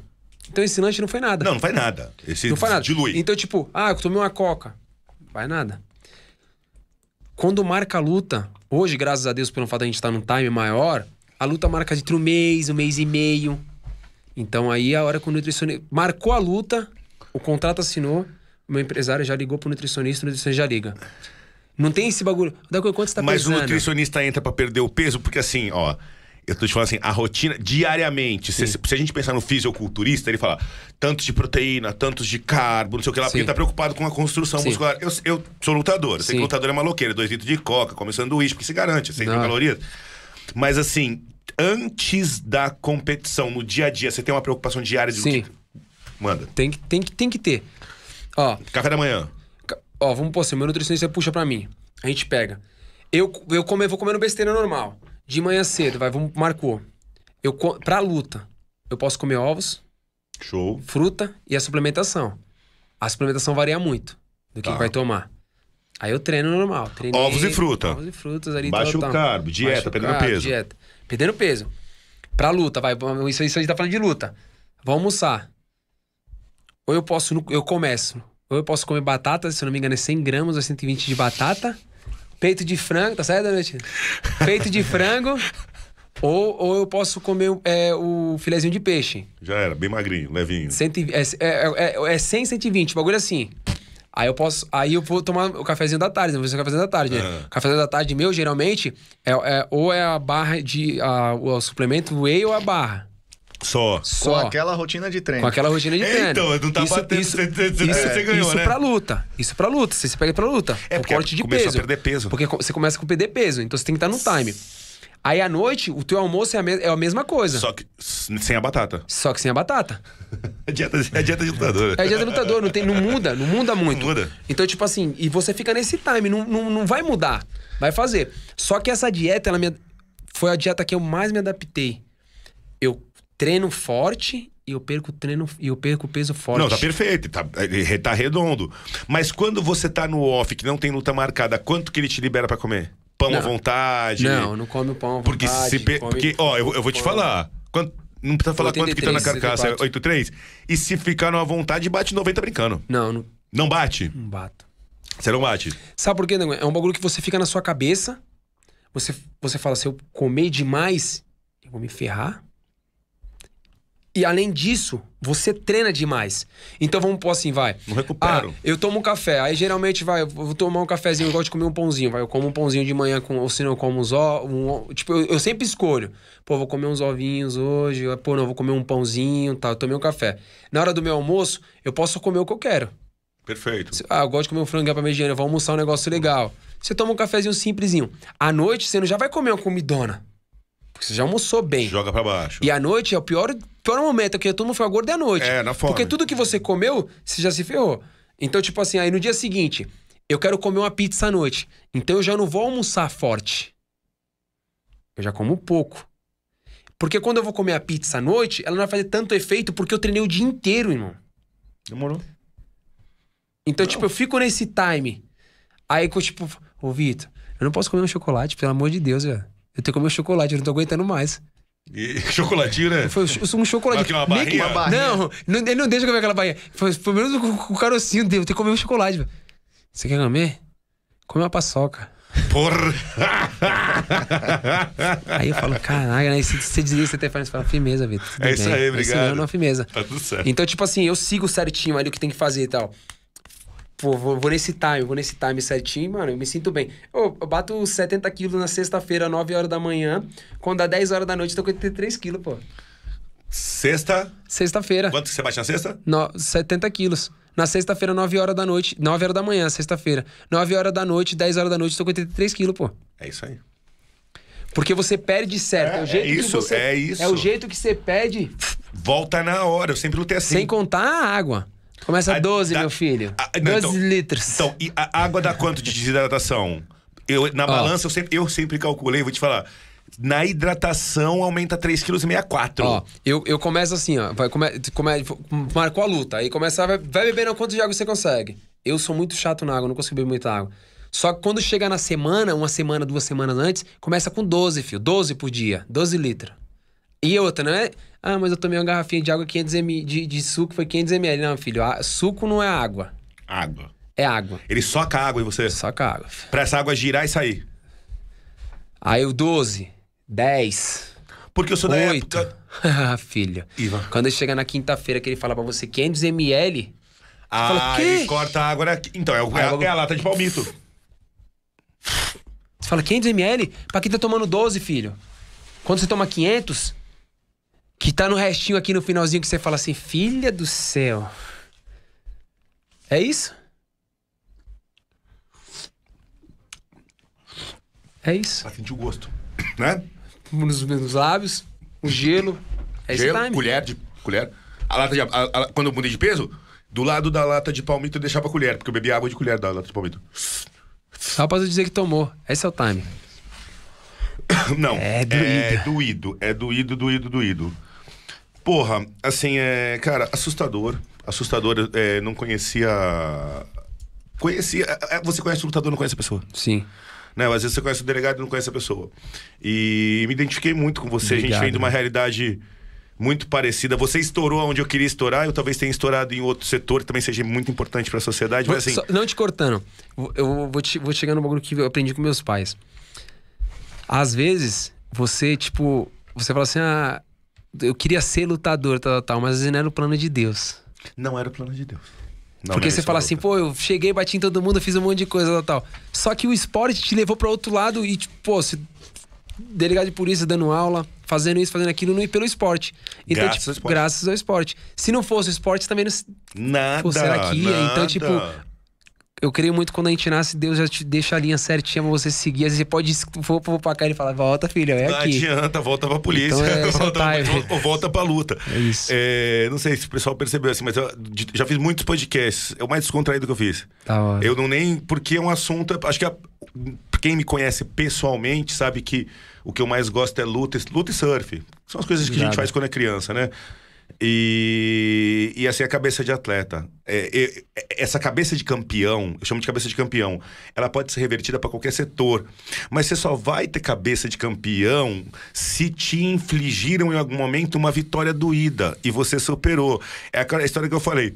Então esse lanche não foi nada. Não, não faz nada. Esse Não faz nada. dilui. Então, tipo, ah, eu tomei uma coca. Não faz nada. Quando marca a luta, hoje, graças a Deus, pelo fato de a gente estar num time maior, a luta marca entre um mês, um mês e meio. Então aí a hora que o nutricionista. Marcou a luta, o contrato assinou, o meu empresário já ligou pro nutricionista, o nutricionista já liga. Não tem esse bagulho. Da quanto você tá Mas o pesando? nutricionista entra pra perder o peso, porque assim, ó. Eu tô te falando assim, a rotina, diariamente, se, se a gente pensar no fisiculturista, ele fala tantos de proteína, tantos de carbo, não sei o que lá, porque Sim. ele tá preocupado com a construção Sim. muscular. Eu, eu sou lutador, eu sei que lutador é maloqueiro, dois litros de coca, come sanduíche, porque se garante, 100 mil Não. calorias. Mas assim, antes da competição, no dia a dia, você tem uma preocupação diária de Sim. Manda. Tem que, tem, que, tem que ter. Ó, Café da manhã. Ó, vamos pôr assim, meu nutricionista puxa pra mim. A gente pega. Eu, eu come, vou comendo besteira normal. De manhã cedo, vai, vamos, marcou. Eu, pra luta, eu posso comer ovos, Show. fruta e a suplementação. A suplementação varia muito do que Tá. vai tomar. Aí eu treino normal. treinei, Ovos e fruta. Ovos e frutas ali. Baixo tal, carbo, dieta, Baixo perdendo carbo, peso. Dieta. Perdendo peso. Pra luta, vai. Isso, isso a gente tá falando de luta. Vou almoçar. Ou eu posso, eu começo. Ou eu posso comer batata, se eu não me engano, é 100 gramas ou 120 de batata. Peito de frango, tá certo, Danete? Peito de frango. Ou, ou eu posso comer é, o filezinho de peixe. Já era, bem magrinho, levinho. 100, é, é, é, é 100, 120, bagulho assim. Aí eu posso. Aí eu vou tomar o cafezinho da tarde, né? Vou fazer o cafezinho da tarde, né? Ah. O cafezinho da tarde meu, geralmente, é, é- ou é a barra de. A, o suplemento whey ou a barra. Só. Com Só. aquela rotina de treino. Com aquela rotina de É, treino. então, não tá batendo, você- você- você ganhou, isso né? pra luta. Isso pra luta. Você se pega pra luta. É, o corte de começou a peso. perder peso. Porque você começa com perder peso. Então você tem que estar no time. Aí à noite, o teu almoço é a, me- é a mesma coisa. Só... Só que sem a batata. que sem a batata. É dieta, é dieta de lutador. É dia do lutador, não, tem, não muda, não muda muito. Não muda. Então, tipo assim, e você fica nesse time, não, não, não vai mudar. Vai fazer. Só que essa dieta, ela me, foi a dieta que eu mais me adaptei. Eu treino forte e eu perco treino e eu perco peso forte. Não, tá perfeito, tá, ele tá redondo. Mas quando você tá no off, que não tem luta marcada, quanto que ele te libera pra comer? Pão à Não. vontade? Não, não come o pão à Porque vontade, se. pe- come- Porque, ó, eu, eu vou te falar. Quanto, não precisa falar quanto que tá na 83, carcaça, 84. 83. E se ficar numa vontade, bate 90 brincando. Não, não, Não bate? não bato. Você não bate. Sabe por quê, Nego? É um bagulho que você fica na sua cabeça. Você, você fala, se eu comer demais, eu vou me ferrar. E além disso, você treina demais. Então vamos pôr assim, vai. Não recupero. Ah, eu tomo um café. Aí geralmente, vai, eu vou tomar um cafezinho, eu gosto de comer um pãozinho. Vai, eu como um pãozinho de manhã, com, ou se não, eu como uns ovos. Um, tipo, eu, eu sempre escolho. Pô, vou comer uns ovinhos hoje. Pô, não, vou comer um pãozinho tal. Eu tomei um café. Na hora do meu almoço, eu posso comer o que eu quero. Perfeito. Ah, eu gosto de comer um frango pra mediana, vou almoçar um negócio legal. Você toma um cafezinho simplesinho. À noite, você não já vai comer uma comidona. Porque você já almoçou bem. Joga pra baixo. E à noite é o pior, pior momento, porque todo mundo fica gordo é à noite. É, na fome. Porque tudo que você comeu, você já se ferrou. Então, tipo assim, aí no dia seguinte, eu quero comer uma pizza à noite. Então eu já não vou almoçar forte. Eu já como pouco. Porque quando eu vou comer a pizza à noite, ela não vai fazer tanto efeito porque eu treinei o dia inteiro, irmão. Demorou. Então, tipo, eu fico nesse time. Aí que eu, tipo, ô Vitor, eu não posso comer um chocolate, pelo amor de Deus, velho. Eu tenho que comer chocolate, eu não tô aguentando mais. E chocolatinho, né? Foi um chocolate. Aqui, uma barrinha? Uma barrinha. Não, não, ele não deixa eu comer aquela barrinha. Foi, foi menos com, com o carocinho dele, eu tenho que comer um chocolate, velho. Você quer comer? Come uma paçoca. Porra! Aí eu falo, caralho, aí você, você desliga você telefone e fala, firmeza, Vitor. É isso bem." aí, obrigado. Não, não, firmeza. Tá tudo certo. Então, tipo assim, eu sigo certinho ali o que tem que fazer e tal. Pô, vou, vou nesse time, vou nesse time certinho, mano, eu me sinto bem. Ô, eu bato 70 quilos na sexta-feira, 9 horas da manhã. Quando dá 10 horas da noite, eu tô com 83 quilos, pô. Sexta. Sexta-feira. Quanto que você bate na sexta? No, 70 quilos. Na sexta-feira, 9 horas da noite. 9 horas da manhã, sexta-feira. 9 horas da noite, 10 horas da noite, tô com 83 quilos, pô. É isso aí. Porque você perde certo. É, É, o jeito é isso, que você, é isso. É o jeito que você pede, Volta na hora. Eu sempre lutei assim. sem contar a água. Começa A- 12, da- meu filho. Ah, não, 12 então- litros. Então, e a água dá quanto de desidratação? Eu, na balança, eu sempre, eu sempre calculei, vou te falar. Na hidratação, aumenta 3,64 kg. Ó, eu, eu começo assim, ó. Vai, come, come, marcou a luta. Aí começa, vai, vai bebendo quanto de água você consegue. Eu sou muito chato na água, não consigo beber muita água. Só que quando chega na semana, uma semana, duas semanas antes, começa com 12, filho. 12 por dia. 12 litros. E outra, não é? Ah, mas eu tomei uma garrafinha de água 500 ml, de, de suco, foi 500 ml. Não, filho, a- suco não é água. Água. É água. Ele soca água em você. Com água. Pra essa água girar e sair. Aí o 12, 10, Porque eu sou da 8. época. filho. Ivan. Quando chega na quinta-feira que ele fala pra você 500 ml, Ah, fala, corta a água na... Então, é, o- é Água- é a lata de palmito. Você fala 500 ml? Pra quem tá tomando 12, filho? Quando você toma 500, que tá no restinho aqui no finalzinho que você fala assim, filha do céu. É isso? É isso. Pra sentir o gosto. Né? Nos, nos lábios, o gelo. É Gelo, time. colher de... Colher. A lata de... a- a- quando eu mudei de peso, do lado da lata de palmito eu deixava a colher, porque eu bebia água de colher da lata de palmito. Só pra você dizer que tomou. Esse é o time. Não. É doído. É doído. É doído, doído, doído. Porra, assim, é. Cara, assustador. Assustador. é, não conhecia. Conhecia. é, é, Você conhece o lutador, não conhece a pessoa. Sim. Né? Às vezes você conhece o delegado e não conhece a pessoa. E me identifiquei muito com você. a Obrigado, gente vem de uma né? realidade muito parecida. Você estourou onde eu queria estourar, eu talvez tenha estourado em outro setor que também seja muito importante pra sociedade. Mas assim. Só- não te cortando. Eu vou, te, vou chegar no bagulho que eu aprendi com meus pais. Às vezes, você, tipo, você fala assim, ah, eu queria ser lutador, tal, tal, mas às vezes não era o plano de Deus. Não era o plano de Deus. Não, Porque não você fala isso, assim, pô, eu cheguei, bati em todo mundo, fiz um monte de coisa, tal, tal. Só que o esporte te levou pra outro lado e, tipo, pô, você delegado de polícia dando aula, fazendo isso, fazendo aquilo, não- pelo esporte. Então, Graças tipo, ao esporte. graças ao esporte. Se não fosse o esporte, também não, Nada. Pô, será que ia? nada. Então, tipo, eu creio muito quando a gente nasce, Deus já te deixa a linha certinha pra você seguir. Às vezes você pode for, for pra cá e falar, volta, filho, é Não aqui. adianta, volta pra polícia. Então é volta, otário. volta- ou volta pra luta. É isso. É, não sei se o pessoal percebeu assim, mas eu já fiz muitos podcasts. É o mais descontraído que eu fiz. Da hora. Eu não nem. Porque é um assunto. Acho que a- quem me conhece pessoalmente sabe que o que eu mais gosto é luta, luta e surf. São as coisas que a gente faz quando é criança, né? E, e assim, a cabeça de atleta. É, é, essa cabeça de campeão, eu chamo de cabeça de campeão, ela pode ser revertida para qualquer setor. Mas você só vai ter cabeça de campeão se te infligiram em algum momento uma vitória doída e você superou. É aquela história que eu falei.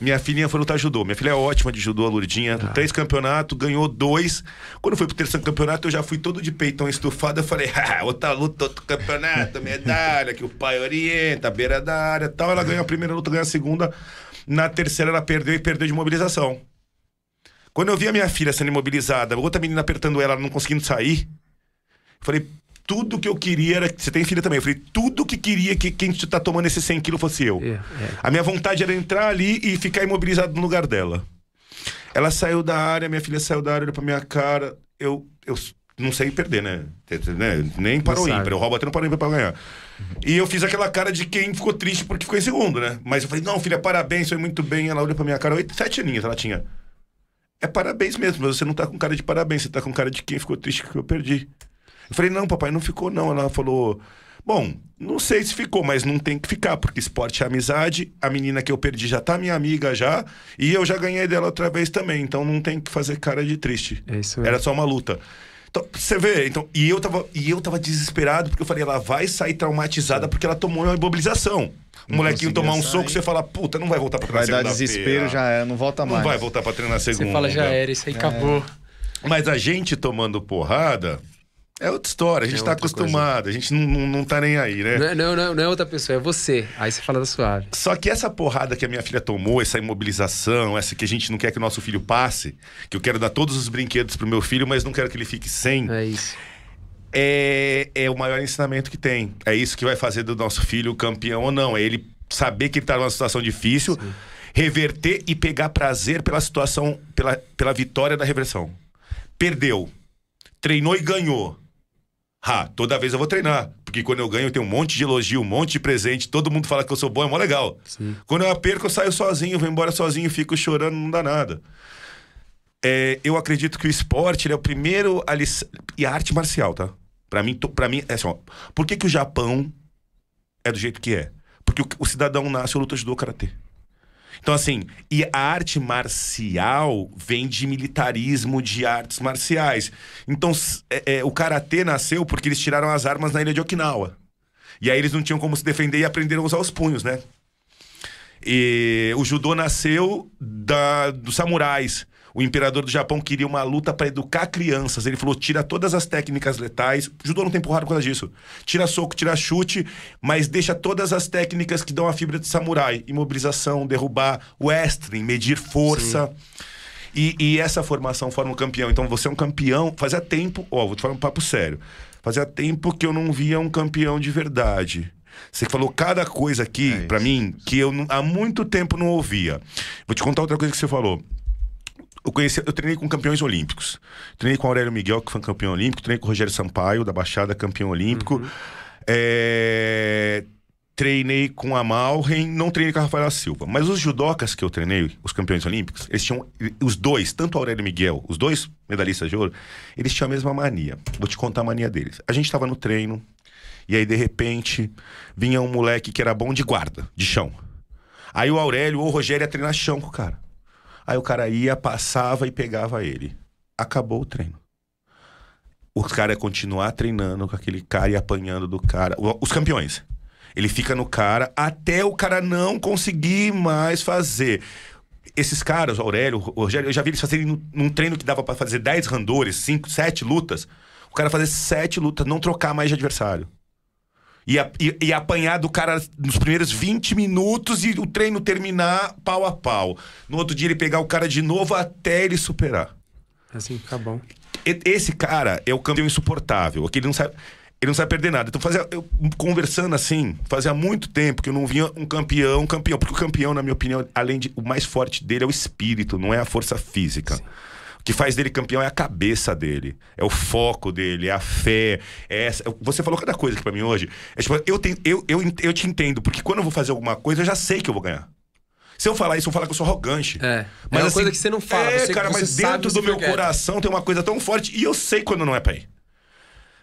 Minha filhinha foi lutar judô. Minha filha é ótima de judô, a Lourdinha. Três campeonatos, ganhou dois. Quando foi pro terceiro campeonato, eu já fui todo de peitão estufado. Eu falei, ah, outra luta, outro campeonato, medalha, que o pai orienta, beira da área tal. Ela ganhou a primeira luta, ganhou a segunda. Na terceira, ela perdeu e perdeu de mobilização. Quando eu vi a minha filha sendo imobilizada, outra menina apertando ela, não conseguindo sair, eu falei, tudo que eu queria era. Você tem filha também? Eu falei, tudo que queria que quem tá tomando esses 100 quilos fosse eu. É, é. A minha vontade era entrar ali e ficar imobilizado no lugar dela. Ela saiu da área, minha filha saiu da área, olhou pra minha cara. Eu, eu não sei perder, né? Né? Nem para o ímpar. Eu roubo até no para o ímpar pra ganhar. E eu fiz aquela cara de quem ficou triste porque ficou em segundo, né? Mas eu falei, não, filha, parabéns, foi muito bem. Ela olhou pra minha cara, oito, sete aninhos ela tinha. É parabéns mesmo, mas você não tá com cara de parabéns, você tá com cara de quem ficou triste que eu perdi. Eu falei, não, papai, não ficou não. Ela falou, bom, não sei se ficou, mas não tem que ficar, porque esporte é amizade, a menina que eu perdi já tá minha amiga já, e eu já ganhei dela outra vez também, então não tem que fazer cara de triste. É isso mesmo. Era só uma luta. Então, você vê, então, e eu tava, e eu tava desesperado, porque eu falei, ela vai sair traumatizada porque ela tomou uma imobilização. Não molequinho tomar um sair. soco, você fala, puta, não vai voltar pra Vai treinar dar segunda-feira. desespero, já é, não volta Não mais. vai voltar pra treinar segunda. Você fala, já era, isso aí acabou. Mas a gente tomando porrada é outra história. A gente É tá acostumado, a gente não, não, não tá nem aí, né? Não, é- não, não, não é outra pessoa, é você. Aí você fala da suave. Só que essa porrada que a minha filha tomou, essa imobilização, essa que a gente não quer que o nosso filho passe, que eu quero dar todos os brinquedos pro meu filho, mas não quero que ele fique sem, É isso. é, é o maior ensinamento que tem. É isso que vai fazer do nosso filho campeão ou não. É ele saber que ele tá numa situação difícil, reverter e pegar prazer pela situação, pela, pela vitória da reversão. Perdeu. Treinou e ganhou. Ah, toda vez eu vou treinar. Porque quando eu ganho, eu tenho um monte de elogio, um monte de presente. Todo mundo fala que eu sou bom, é mó legal. Sim. Quando eu perco, eu saio sozinho, vou embora sozinho, fico chorando, não dá nada. É, eu acredito que o esporte é o primeiro alic... e a arte marcial, tá? Pra mim, to- pra mim é assim, ó, por que, que o Japão é do jeito que é? Porque o, o cidadão nasce ou luta judô karatê. Então, assim, e a arte marcial vem de militarismo de artes marciais. Então, é- é, o karatê nasceu porque eles tiraram as armas na ilha de Okinawa. E aí eles não tinham como se defender e aprenderam a usar os punhos, né? E o judô nasceu da, dos samurais. O imperador do Japão queria uma luta para educar crianças. Ele falou: tira todas as técnicas letais. O judô não tem porrada por causa disso. Tira soco, tira chute, mas deixa todas as técnicas que dão a fibra de samurai: imobilização, derrubar, wrestling, medir força. E, e essa formação forma um campeão. Então você é um campeão. Fazia tempo, ó, vou te falar um papo sério. Fazia tempo que eu não via um campeão de verdade. Você falou cada coisa aqui É pra isso. mim que eu há muito tempo não ouvia. Vou te contar outra coisa que você falou. Eu, conheci, eu treinei com campeões olímpicos. Treinei com Aurélio Miguel, que foi campeão olímpico. Treinei com o Rogério Sampaio, da Baixada, campeão olímpico. É, Treinei com a Malren, não treinei com a Rafaela Silva. Mas os judocas que eu treinei, os campeões olímpicos, eles tinham. Os dois, tanto o Aurélio Miguel, os dois medalhistas de ouro, eles tinham a mesma mania. Vou te contar a mania deles. A gente tava no treino, e aí, de repente, vinha um moleque que era bom de guarda, de chão. Aí o Aurélio ou o Rogério ia treinar chão com o cara. Aí o cara ia, passava e pegava ele. Acabou o treino. Os caras continuar treinando com aquele cara e apanhando do cara. Os campeões. Ele fica no cara até o cara não conseguir mais fazer. Esses caras, Aurélio, Rogério, eu já vi eles fazerem num, treino que dava pra fazer 10 randores, 5, 7 lutas. O cara fazer 7 lutas, não trocar mais de adversário. E, e- e apanhar do cara nos primeiros 20 minutos e o treino terminar pau a pau. No outro dia ele pegar o cara de novo até ele superar. Assim fica bom. E- Esse cara é o campeão insuportável. Aquele não sabe. Ele não sabe perder nada. Então, fazia, eu, conversando assim, fazia muito tempo que eu não via um campeão, campeão. Porque o campeão, na minha opinião, além de. O mais forte dele é o espírito, não é a força física. O que faz dele campeão é a cabeça dele, é o foco dele, é a fé. É essa. Você falou cada coisa aqui pra mim hoje. É tipo, eu, tenho, eu, eu, eu te entendo, porque quando eu vou fazer alguma coisa, eu já sei que eu vou ganhar. Se eu falar isso, eu vou falar que eu sou arrogante. É. É uma coisa que você não fala, É, você- cara, você mas dentro do meu coração tem uma coisa tão forte e eu sei quando não é pra ir.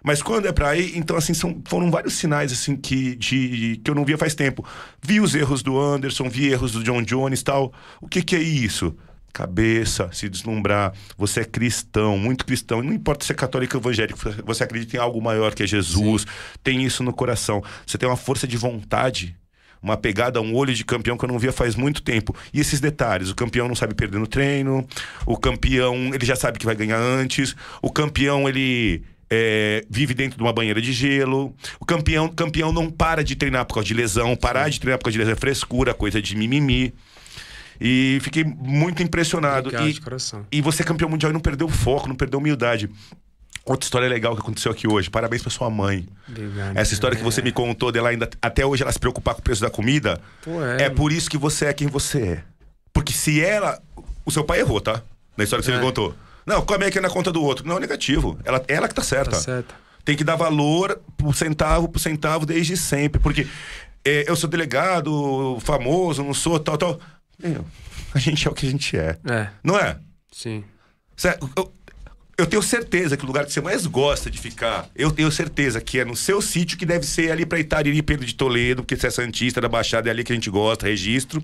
Mas quando é pra ir, então assim, são, foram vários sinais assim que, de, que eu não via faz tempo. Vi os erros do Anderson, vi erros do John Jones e tal. O que que é isso? Cabeça, se deslumbrar. Você é cristão, muito cristão. Não importa se é católico ou evangélico, você acredita em algo maior que é Jesus. Tem isso no coração. Você tem uma força de vontade uma pegada, um olho de campeão que eu não via faz muito tempo. E esses detalhes, o campeão não sabe perder no treino, o campeão, ele já sabe que vai ganhar antes, o campeão, ele é, vive dentro de uma banheira de gelo, o campeão, campeão não para de treinar por causa de lesão, parar de treinar por causa de lesão é frescura, coisa de mimimi. E fiquei muito impressionado. Obrigado, E, de coração. e você é campeão mundial e não perdeu o foco, não perdeu a humildade. Outra história legal que aconteceu aqui hoje. Parabéns pra sua mãe. Obrigado. Essa história que você me contou dela ainda até hoje ela se preocupar com o preço da comida. Pô, é, É por isso que você é quem você é. Porque se ela. O seu pai errou, tá? Na história que você É. me contou. Não, come aqui na conta do outro. Não, negativo. Ela, ela que tá certa. Tá certo. Tem que dar valor por centavo por centavo desde sempre. Porque é, eu sou delegado, famoso, não sou tal, tal. Meu, a gente é o que a gente é. É, Não é? sim. Cê- Eu, eu tenho certeza que o lugar que você mais gosta de ficar, eu tenho certeza que é no seu sítio, que deve ser ali pra Itariri, Pedro de Toledo, porque você é Santista da Baixada, é ali que a gente gosta, registro.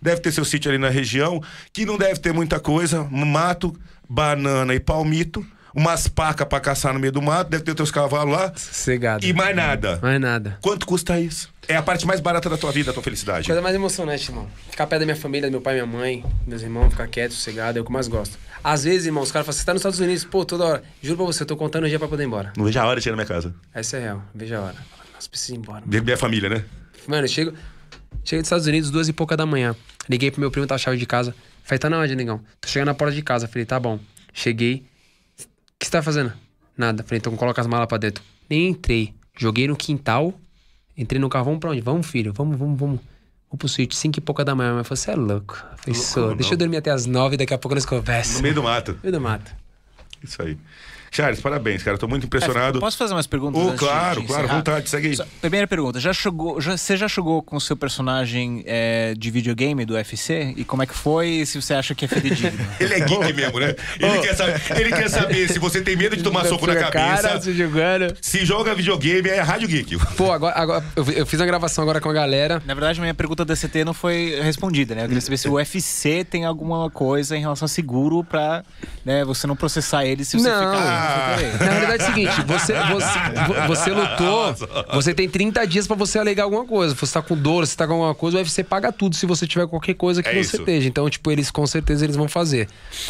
Deve ter seu sítio ali na região, que não deve ter muita coisa, mato, banana e palmito, umas pacas pra caçar no meio do mato, deve ter teus cavalos lá, Sossegado. e mais nada. Mais nada. Quanto custa isso? É a parte mais barata da tua vida, a tua felicidade. Coisa mais emocionante, irmão. Ficar perto da minha família, do meu pai minha mãe, meus irmãos, ficar quieto, sossegado, é o que eu mais gosto. Às vezes, irmão, os caras falam, você tá nos Estados Unidos, pô, toda hora. Juro pra você, eu tô contando o dia pra poder ir embora. Não vejo a hora de chegar na minha casa. Essa é real, veja a hora. Nossa, preciso ir embora. Ver minha família, né? Mano, eu chego. Cheguei dos Estados Unidos, duas e pouca da manhã. Liguei pro meu primo, tá a chave de casa. Falei, tá na onde, negão? Tô chegando na porta de casa. Falei, tá bom. Cheguei. O que você tá fazendo? Nada. Falei, então coloca as malas pra dentro. Nem entrei. Joguei no quintal. Entrei no carro, vamos pra onde? Vamos, filho. Vamos, vamos, vamos. Vamos pro suíte, cinco e pouca da manhã. Mas você é louco. Falei, sou. Deixa eu dormir até as nove, daqui a pouco nós No conversamos. meio do mato. meio do mato. Isso aí. Charles, parabéns, cara. Tô muito impressionado. Posso fazer umas perguntas? Oh, de- claro, de claro, vontade, segue aí. Só- Primeira pergunta, já chegou, já- você já jogou com o seu personagem é, de videogame do UFC? E como é que foi? E se você acha que é fidedigno? Ele é geek mesmo, né? Ele, quer saber, ele quer saber se você tem medo de tomar soco na cabeça. Cara, se jogando. Se joga videogame, é rádio geek. Pô, agora, agora eu, eu fiz uma gravação agora com a galera. Na verdade, a minha pergunta da CT não foi respondida, né? Eu queria saber se o UFC tem alguma coisa em relação a seguro pra né, você não processar ele se você Não. ficar. Na realidade é o seguinte, você, você, vo- você lutou, você tem 30 dias pra você alegar alguma coisa. Você tá com dor, você tá com alguma coisa, o UFC paga tudo se você tiver qualquer coisa que É você isso. esteja. Então, tipo, eles com certeza eles vão fazer.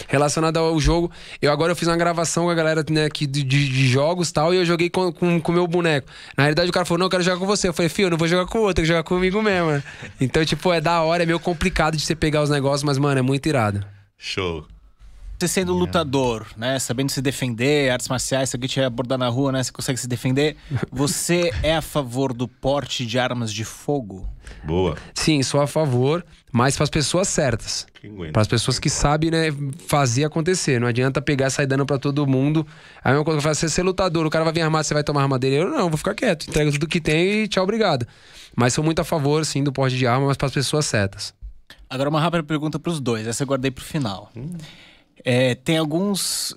Relacionado ao jogo, eu agora eu fiz uma gravação com a galera né, aqui de, de- de jogos e tal, e eu joguei com o com, com o meu boneco. Na realidade, o cara falou: não, eu quero jogar com você. Eu falei, filho, eu não vou jogar com o outro, eu jogar comigo mesmo. Então, tipo, é da hora, é meio complicado de você pegar os negócios, mas, mano, é muito irado. Show. Você sendo lutador, né? Sabendo se defender, artes marciais, se alguém te abordar na rua, né? Você consegue se defender. Você é a favor do porte de armas de fogo? Boa. Sim, sou a favor, mas para as pessoas certas. Para as pessoas que sabem, né, fazer acontecer. Não adianta pegar e sair dando pra todo mundo. Aí a mesma coisa que eu falo, você ser lutador, o cara vai vir armado, você vai tomar arma dele. Eu não, vou ficar quieto, entrega tudo que tem e tchau, obrigado. Mas sou muito a favor, sim, do porte de arma, mas para as pessoas certas. Agora, uma rápida pergunta pros dois. Essa eu guardei pro final. É, tem alguns.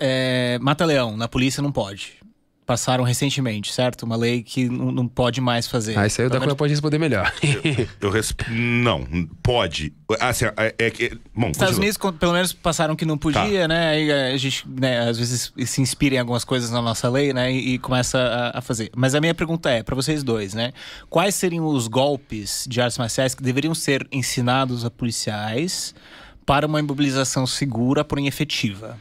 é, Mata-leão, na polícia não pode. Passaram recentemente, certo? Uma lei que não, não pode mais fazer. Aí isso aí o da Pelo menos- Cunha pode responder melhor. Eu resp... Não, pode. Assim, é, é que. Bom, Estados continua. Unidos, pelo menos, passaram que não podia, Tá. né? Aí a gente, né, às vezes, se inspira em algumas coisas na nossa lei, né? E, e começa a, a fazer. Mas a minha pergunta é, para vocês dois, né? Quais seriam os golpes de artes marciais que deveriam ser ensinados a policiais para uma imobilização segura, porém efetiva?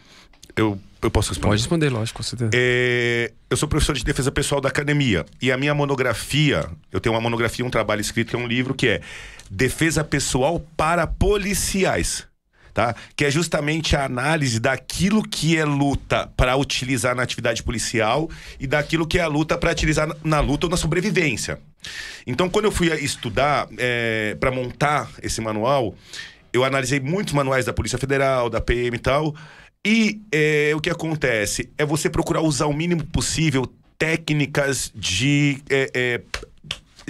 Eu, eu posso responder. pode responder, lógico, com certeza. É, eu sou professor de defesa pessoal da academia. E a minha monografia, eu tenho uma monografia, um trabalho escrito, que é um livro que é Defesa Pessoal para Policiais. Tá? Que é justamente a análise daquilo que é luta para utilizar na atividade policial e daquilo que é a luta para utilizar na- na luta ou na sobrevivência. Então, quando eu fui estudar para montar esse manual, eu analisei muitos manuais da Polícia Federal, da PM e tal. E é, o que acontece é você procurar usar o mínimo possível técnicas de. é, é,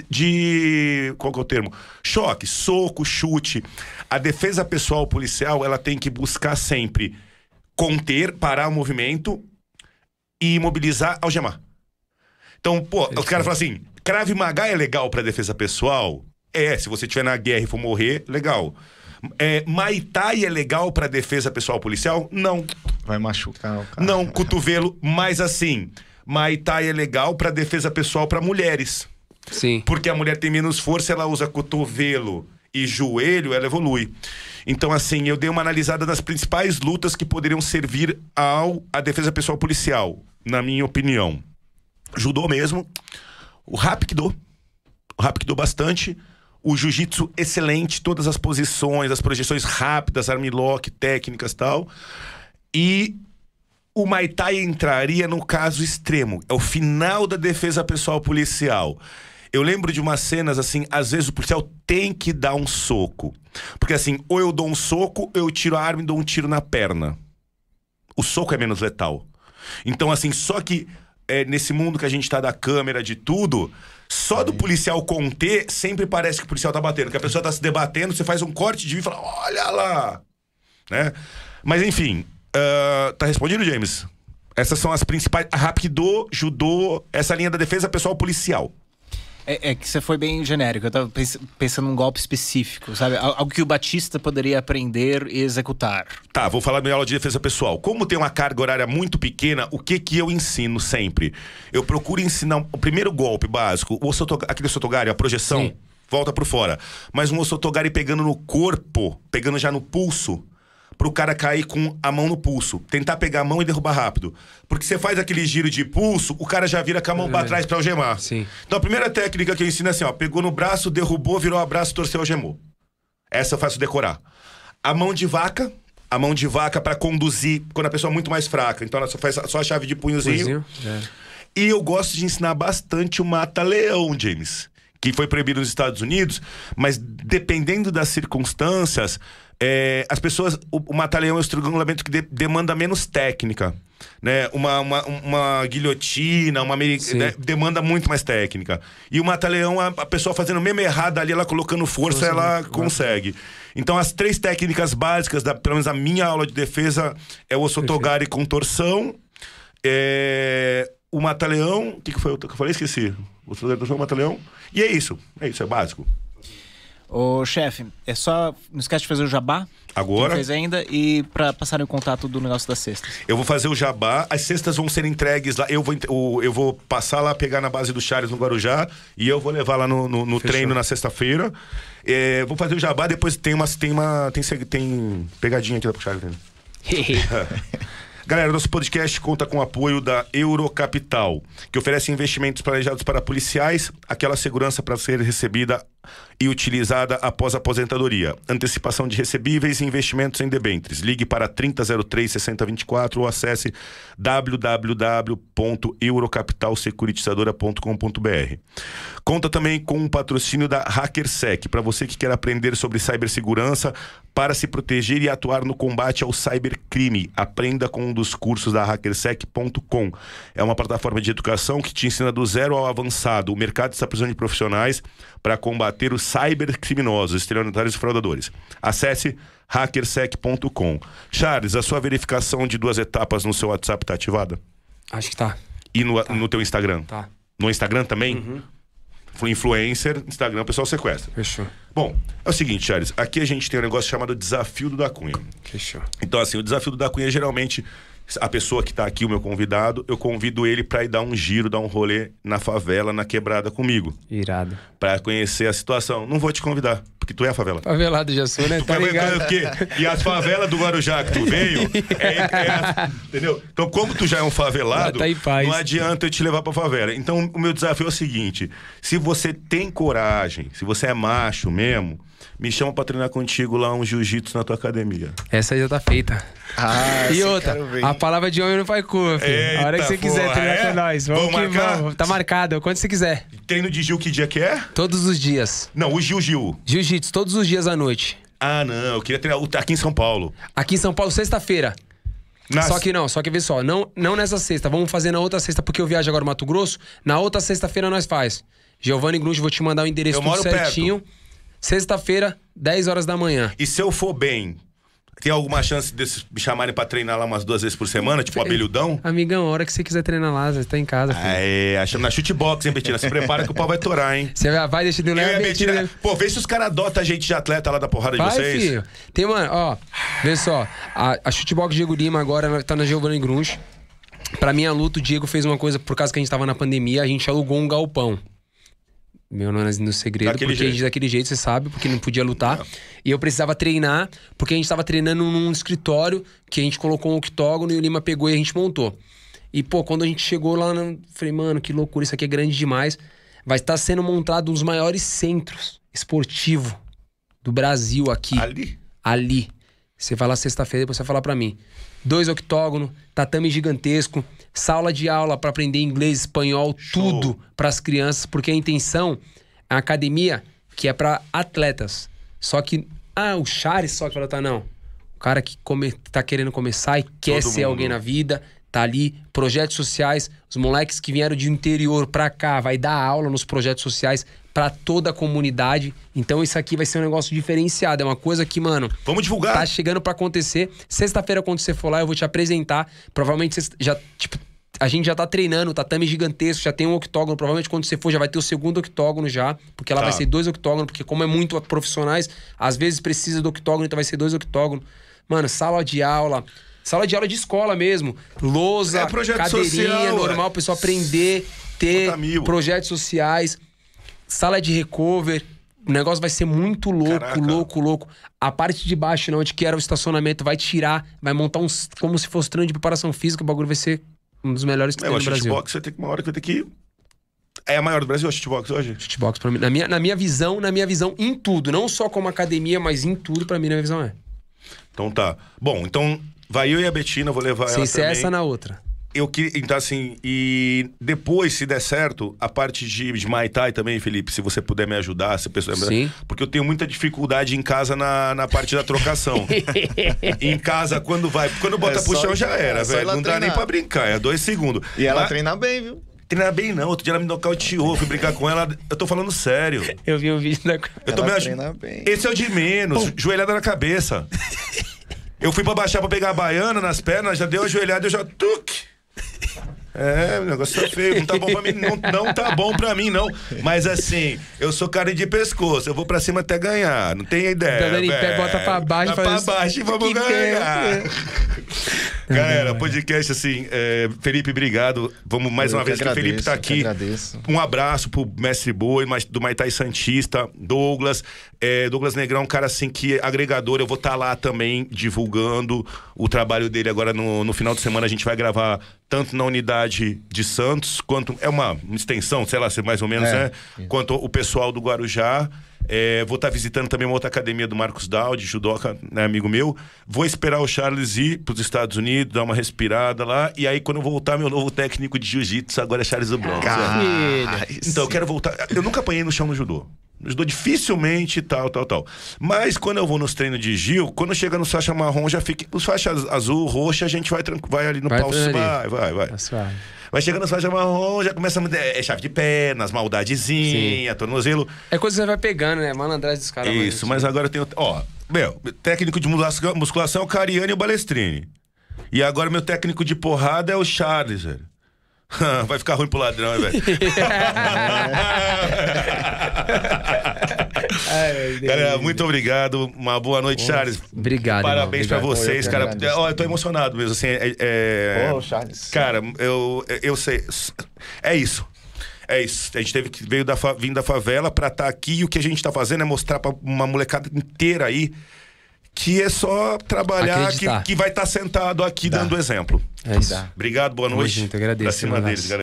de. Qual que é o termo? Choque, soco, chute. A defesa pessoal policial ela tem que buscar sempre conter, parar o movimento e imobilizar, algemar. Então, pô, os caras falam assim: Krav Maga é legal pra defesa pessoal? É, se você estiver na guerra e for morrer, legal. É, Muay Thai é legal pra defesa pessoal policial? Não. Vai machucar o cara. Não, cotovelo, mas assim, Muay Thai é legal pra defesa pessoal pra mulheres. Sim. Porque a mulher tem menos força, ela usa cotovelo e joelho, ela evolui. Então, assim, eu dei uma analisada nas principais lutas que poderiam servir ao à defesa pessoal policial, na minha opinião. Judô mesmo, o Rapkido, o Rapkido bastante, o Jiu-Jitsu excelente, todas as posições, as projeções rápidas, armlock, técnicas tal. E o Muay Thai entraria no caso extremo. É o final da defesa pessoal policial. Eu lembro de umas cenas assim, às vezes o policial tem que dar um soco. Porque assim, ou eu dou um soco, eu tiro a arma e dou um tiro na perna. O soco é menos letal. Então, assim, só que é, nesse mundo que a gente tá da câmera, de tudo, só do policial conter, sempre parece que o policial tá batendo. Que a pessoa tá se debatendo, você faz um corte de vídeo e fala, olha lá! Né? Mas enfim, ah, tá respondido, James? Essas são as principais. Rapido, judô, essa linha da defesa pessoal policial. É, é que você foi bem genérico. Eu tava pens- pensando num golpe específico, sabe? Al- Algo que o Batista poderia aprender e executar. Tá, vou falar minha aula de defesa pessoal. Como tem uma carga horária muito pequena, o que que eu ensino sempre? Eu procuro ensinar o primeiro golpe básico, o aquele sotogari, a projeção, Sim. volta por fora. Mas um osotogari pegando no corpo, pegando já no pulso, pro cara cair com a mão no pulso. Tentar pegar a mão e derrubar rápido. Porque você faz aquele giro de pulso, o cara já vira com a mão pra trás pra algemar. Sim. Então a primeira técnica que eu ensino é assim, ó. Pegou no braço, derrubou, virou o abraço, torceu, algemou. Essa eu faço decorar. A mão de vaca, a mão de vaca pra conduzir quando a pessoa é muito mais fraca. Então ela só faz só a chave de punhozinho. Punhozinho, é. E eu gosto de ensinar bastante o mata-leão, James. Que foi proibido nos Estados Unidos, mas dependendo das circunstâncias, é, as pessoas. O, o mata-leão é um estrangulamento que de- demanda menos técnica. Né? Uma, uma, uma guilhotina, uma né? demanda muito mais técnica. E o mata-leão, a, a pessoa fazendo mesmo errado ali, ela colocando força, ela consegue. Então, as três técnicas básicas, da, pelo menos a minha aula de defesa, é o osotogari com torção, é, o mata-leão. O que, que foi o que eu falei? Esqueci. O osotogari, torção, o mata-leão. E é isso. É isso, é básico. Ô, chefe, é só. Não esquece de fazer o jabá. Agora- Não fez ainda. E pra passarem o contato do negócio das cestas. Eu vou fazer o jabá, as cestas vão ser entregues lá. Eu vou, eu vou passar lá, pegar na base do Charles no Guarujá e eu vou levar lá no, no- no treino na sexta-feira. É, vou fazer o jabá, depois tem uma. Tem uma. Tem, tem pegadinha aqui da pro Charles. né? Galera, nosso podcast conta com o apoio da Eurocapital, que oferece investimentos planejados para policiais, aquela segurança para ser recebida e utilizada após a aposentadoria. Antecipação de recebíveis e investimentos em debêntures. Ligue para 3003-6024 ou acesse www.eurocapitalsecuritizadora.com.br. Conta também com o patrocínio da HackerSec, para você que quer aprender sobre cibersegurança para se proteger e atuar no combate ao cybercrime. Aprenda com um dos cursos da hackersec.com. É uma plataforma de educação que te ensina do zero ao avançado. O mercado está precisando de profissionais para combater os cybercriminosos, estelionatários e fraudadores. Acesse hackersec.com. Charles, a sua verificação de duas etapas no seu WhatsApp está ativada? Acho que tá. E no, no teu Instagram? Tá. No Instagram também? Influencer, Instagram, o pessoal sequestra. Fechou. Bom, é o seguinte, Charles. Aqui a gente tem um negócio chamado Desafio do Da Cunha. Fechou. Então, assim, o desafio do Da Cunha, geralmente, a pessoa que tá aqui, o meu convidado, eu convido ele pra ir dar um giro, dar um rolê na favela, na quebrada comigo. Irado. Pra conhecer a situação. Não vou te convidar, porque tu é a favela. Favelado já sou, né? Tá Vai- vai- ligado? o quê? E as favelas do Guarujá que tu veio, é, é- entendeu? Então, como tu já é um favelado, tá não adianta eu te levar pra favela. Então, o meu desafio é o seguinte: se você tem coragem, se você é macho mesmo, me chama pra treinar contigo lá um jiu-jitsu na tua academia. Essa aí já tá feita. Ah, E outra, a palavra de homem não faz cu, filho. a hora que você Eita, quiser porra, treinar é? com nós. Vamos, Vamos que marcar? vamos. Tá marcado, quando você quiser. Treino de Gil, que dia que é? Todos os dias. Não, o Gil. Jiu-jitsu, todos os dias à noite. Ah, não, eu queria treinar o- aqui em São Paulo. Aqui em São Paulo, sexta-feira. Na- Só que não, só que vê só, não, não nessa sexta, vamos fazer na outra sexta, porque eu viajo agora no Mato Grosso. Na outra sexta-feira nós faz. Giovanni Grunge, vou te mandar o endereço Eu tudo moro perto. Sexta-feira, 10 horas da manhã. E se eu for bem, tem alguma chance de me chamarem pra treinar lá umas duas vezes por semana, tipo abelhudão? Amigão, a hora que você quiser treinar lá, você tá em casa, filho. É, achando na chutebox, hein, Betina? Se prepara que o pau vai torar, hein? Você vai- vai, deixa de bem, Betina. tira- Pô, vê se os caras adotam a gente de atleta lá da porrada de Vai, vocês. filho. Tem, mano, ó, vê só. A, a Chutebox Diego Lima agora tá na Giovanni Grunge. Pra minha luta, o Diego fez uma coisa, por causa que a gente tava na pandemia, a gente alugou um galpão. Meu não é no segredo, Daquele porque jeito. a gente daquele jeito, você sabe, porque não podia lutar. E eu precisava treinar, porque a gente tava treinando num escritório que a gente colocou um octógono e o Lima pegou e a gente montou. E, pô, quando a gente chegou lá, eu falei, mano, que loucura, isso aqui é grande demais. Vai estar sendo montado um dos maiores centros esportivos do Brasil aqui Ali. ali. Você vai lá sexta-feira, depois você vai falar pra mim. Dois octógonos, tatame gigantesco, sala de aula pra aprender inglês, espanhol, tudo pras crianças, porque a intenção é uma academia que é pra atletas. Só que, ah, o Charles só que vai lutar, não. O cara que come, tá querendo começar e quer Todo ser mundo. alguém na vida, tá ali, projetos sociais, os moleques que vieram de interior pra cá, vai dar aula nos projetos sociais pra toda a comunidade. Então isso aqui vai ser um negócio diferenciado, é uma coisa que, mano, Vamos divulgar. tá chegando pra acontecer. Sexta-feira quando você for lá, eu vou te apresentar. Provavelmente você já, tipo, a gente já tá treinando, o tatame gigantesco, já tem um octógono. Provavelmente quando você for já vai ter o segundo octógono já, porque lá Tá. vai ser dois octógonos, porque como é muito profissionais, às vezes precisa do octógono, então vai ser dois octógonos. Mano, sala de aula, Sala de aula de escola mesmo. Lousa, É cadeirinha, social, normal, o pessoal aprender, ter projetos sociais, sala de recover. O negócio vai ser muito louco, Caraca. louco, louco. A parte de baixo, né, onde que era o estacionamento, vai tirar, vai montar uns. Como se fosse treino de preparação física. O bagulho vai ser um dos melhores que É, tem o no Brasil. shootbox vai ter que uma hora que vai ter que. É a maior do Brasil, a shootbox hoje? Shootbox pra mim. Na minha, na minha visão, na minha visão, em tudo. Não só como academia, mas em tudo, pra mim, na minha visão é. Então tá. Bom, então vai eu e a Betina, vou levar Sem ela ser também. essa na outra. Eu que então assim, e depois se der certo, a parte de, de Muay Thai também, Felipe, se você puder me ajudar, se pessoa Sim. porque eu tenho muita dificuldade em casa na, na parte da trocação. em casa quando vai, quando bota É pro só- chão já era, é velho, não dá nem treinar. pra brincar, é dois segundos. E ela Mas- treina bem, viu? treina bem não, outro dia ela me nocauteou, fui brincar com ela, eu tô falando sério. Eu vi um vídeo da. Eu tô ela me treina bem. Esse é o de menos, joelhada na cabeça. Eu fui pra baixar pra pegar a baiana nas pernas, já deu a joelhada, eu já tuque. É, o negócio tá feio, não tá bom pra mim, não, não tá bom pra mim, não. Mas assim, eu sou cara de pescoço, eu vou pra cima até ganhar, não tem ideia. Tá dando em pé, bota pra baixo e faz pra baixo e vamos Que ganhar. Galera, podcast assim, é, Felipe, obrigado. Vamos mais Eu uma que vez que o Felipe agradeço, tá aqui. agradeço. Um abraço pro mestre Boi, do Maitai Santista, Douglas. É, Douglas Negrão, um cara assim que é agregador. Eu vou estar lá também divulgando o trabalho dele agora no, no final de semana. A gente vai gravar tanto na unidade de Santos, quanto. É uma, extensão, sei lá, se mais ou menos, É, né? Quanto o pessoal do Guarujá. É, vou estar visitando também uma outra academia do Marcos Dal, de judoca, né, amigo meu. Vou esperar o Charles ir para os Estados Unidos, dar uma respirada lá. E aí, quando eu voltar, meu novo técnico de jiu-jitsu agora é Charles do Bronx. Filho. Então, eu quero voltar. Eu nunca apanhei no chão no judô. No judô dificilmente tal, tal, tal. Mas quando eu vou nos treinos de Gil, quando chega no faixa marrom, já fica. Os faixas azul, roxa, a gente vai, vai ali no Vai pau. treinando Vai, vai, vai. Vai chegando nas faixas marrom, já começa a. É, é chave de pernas, maldadezinha, tornozelo. É coisa que você vai pegando, né? Malandragem dos caras. Isso, mano. mas agora eu tenho. Ó, meu, técnico de musculação, é o Cariani e o Balestrini. E agora meu técnico de porrada é o Charles, velho. Vai ficar ruim pro ladrão, velho. Ai, Galera, muito obrigado. Uma boa noite, Charles. Obrigado, Parabéns pra irmão, vocês, cara. agradeço. Ó, eu tô emocionado mesmo, assim. É, é- Ô, Charles. Cara, eu, eu sei. É isso. É isso. A gente teve que veio da fa- vir da favela pra estar aqui e o que a gente tá fazendo é mostrar pra uma molecada inteira aí que é só trabalhar, que, que vai estar sentado aqui dando exemplo. É isso. Obrigado, boa noite. junto, agradeço, Pra cima deles, galera.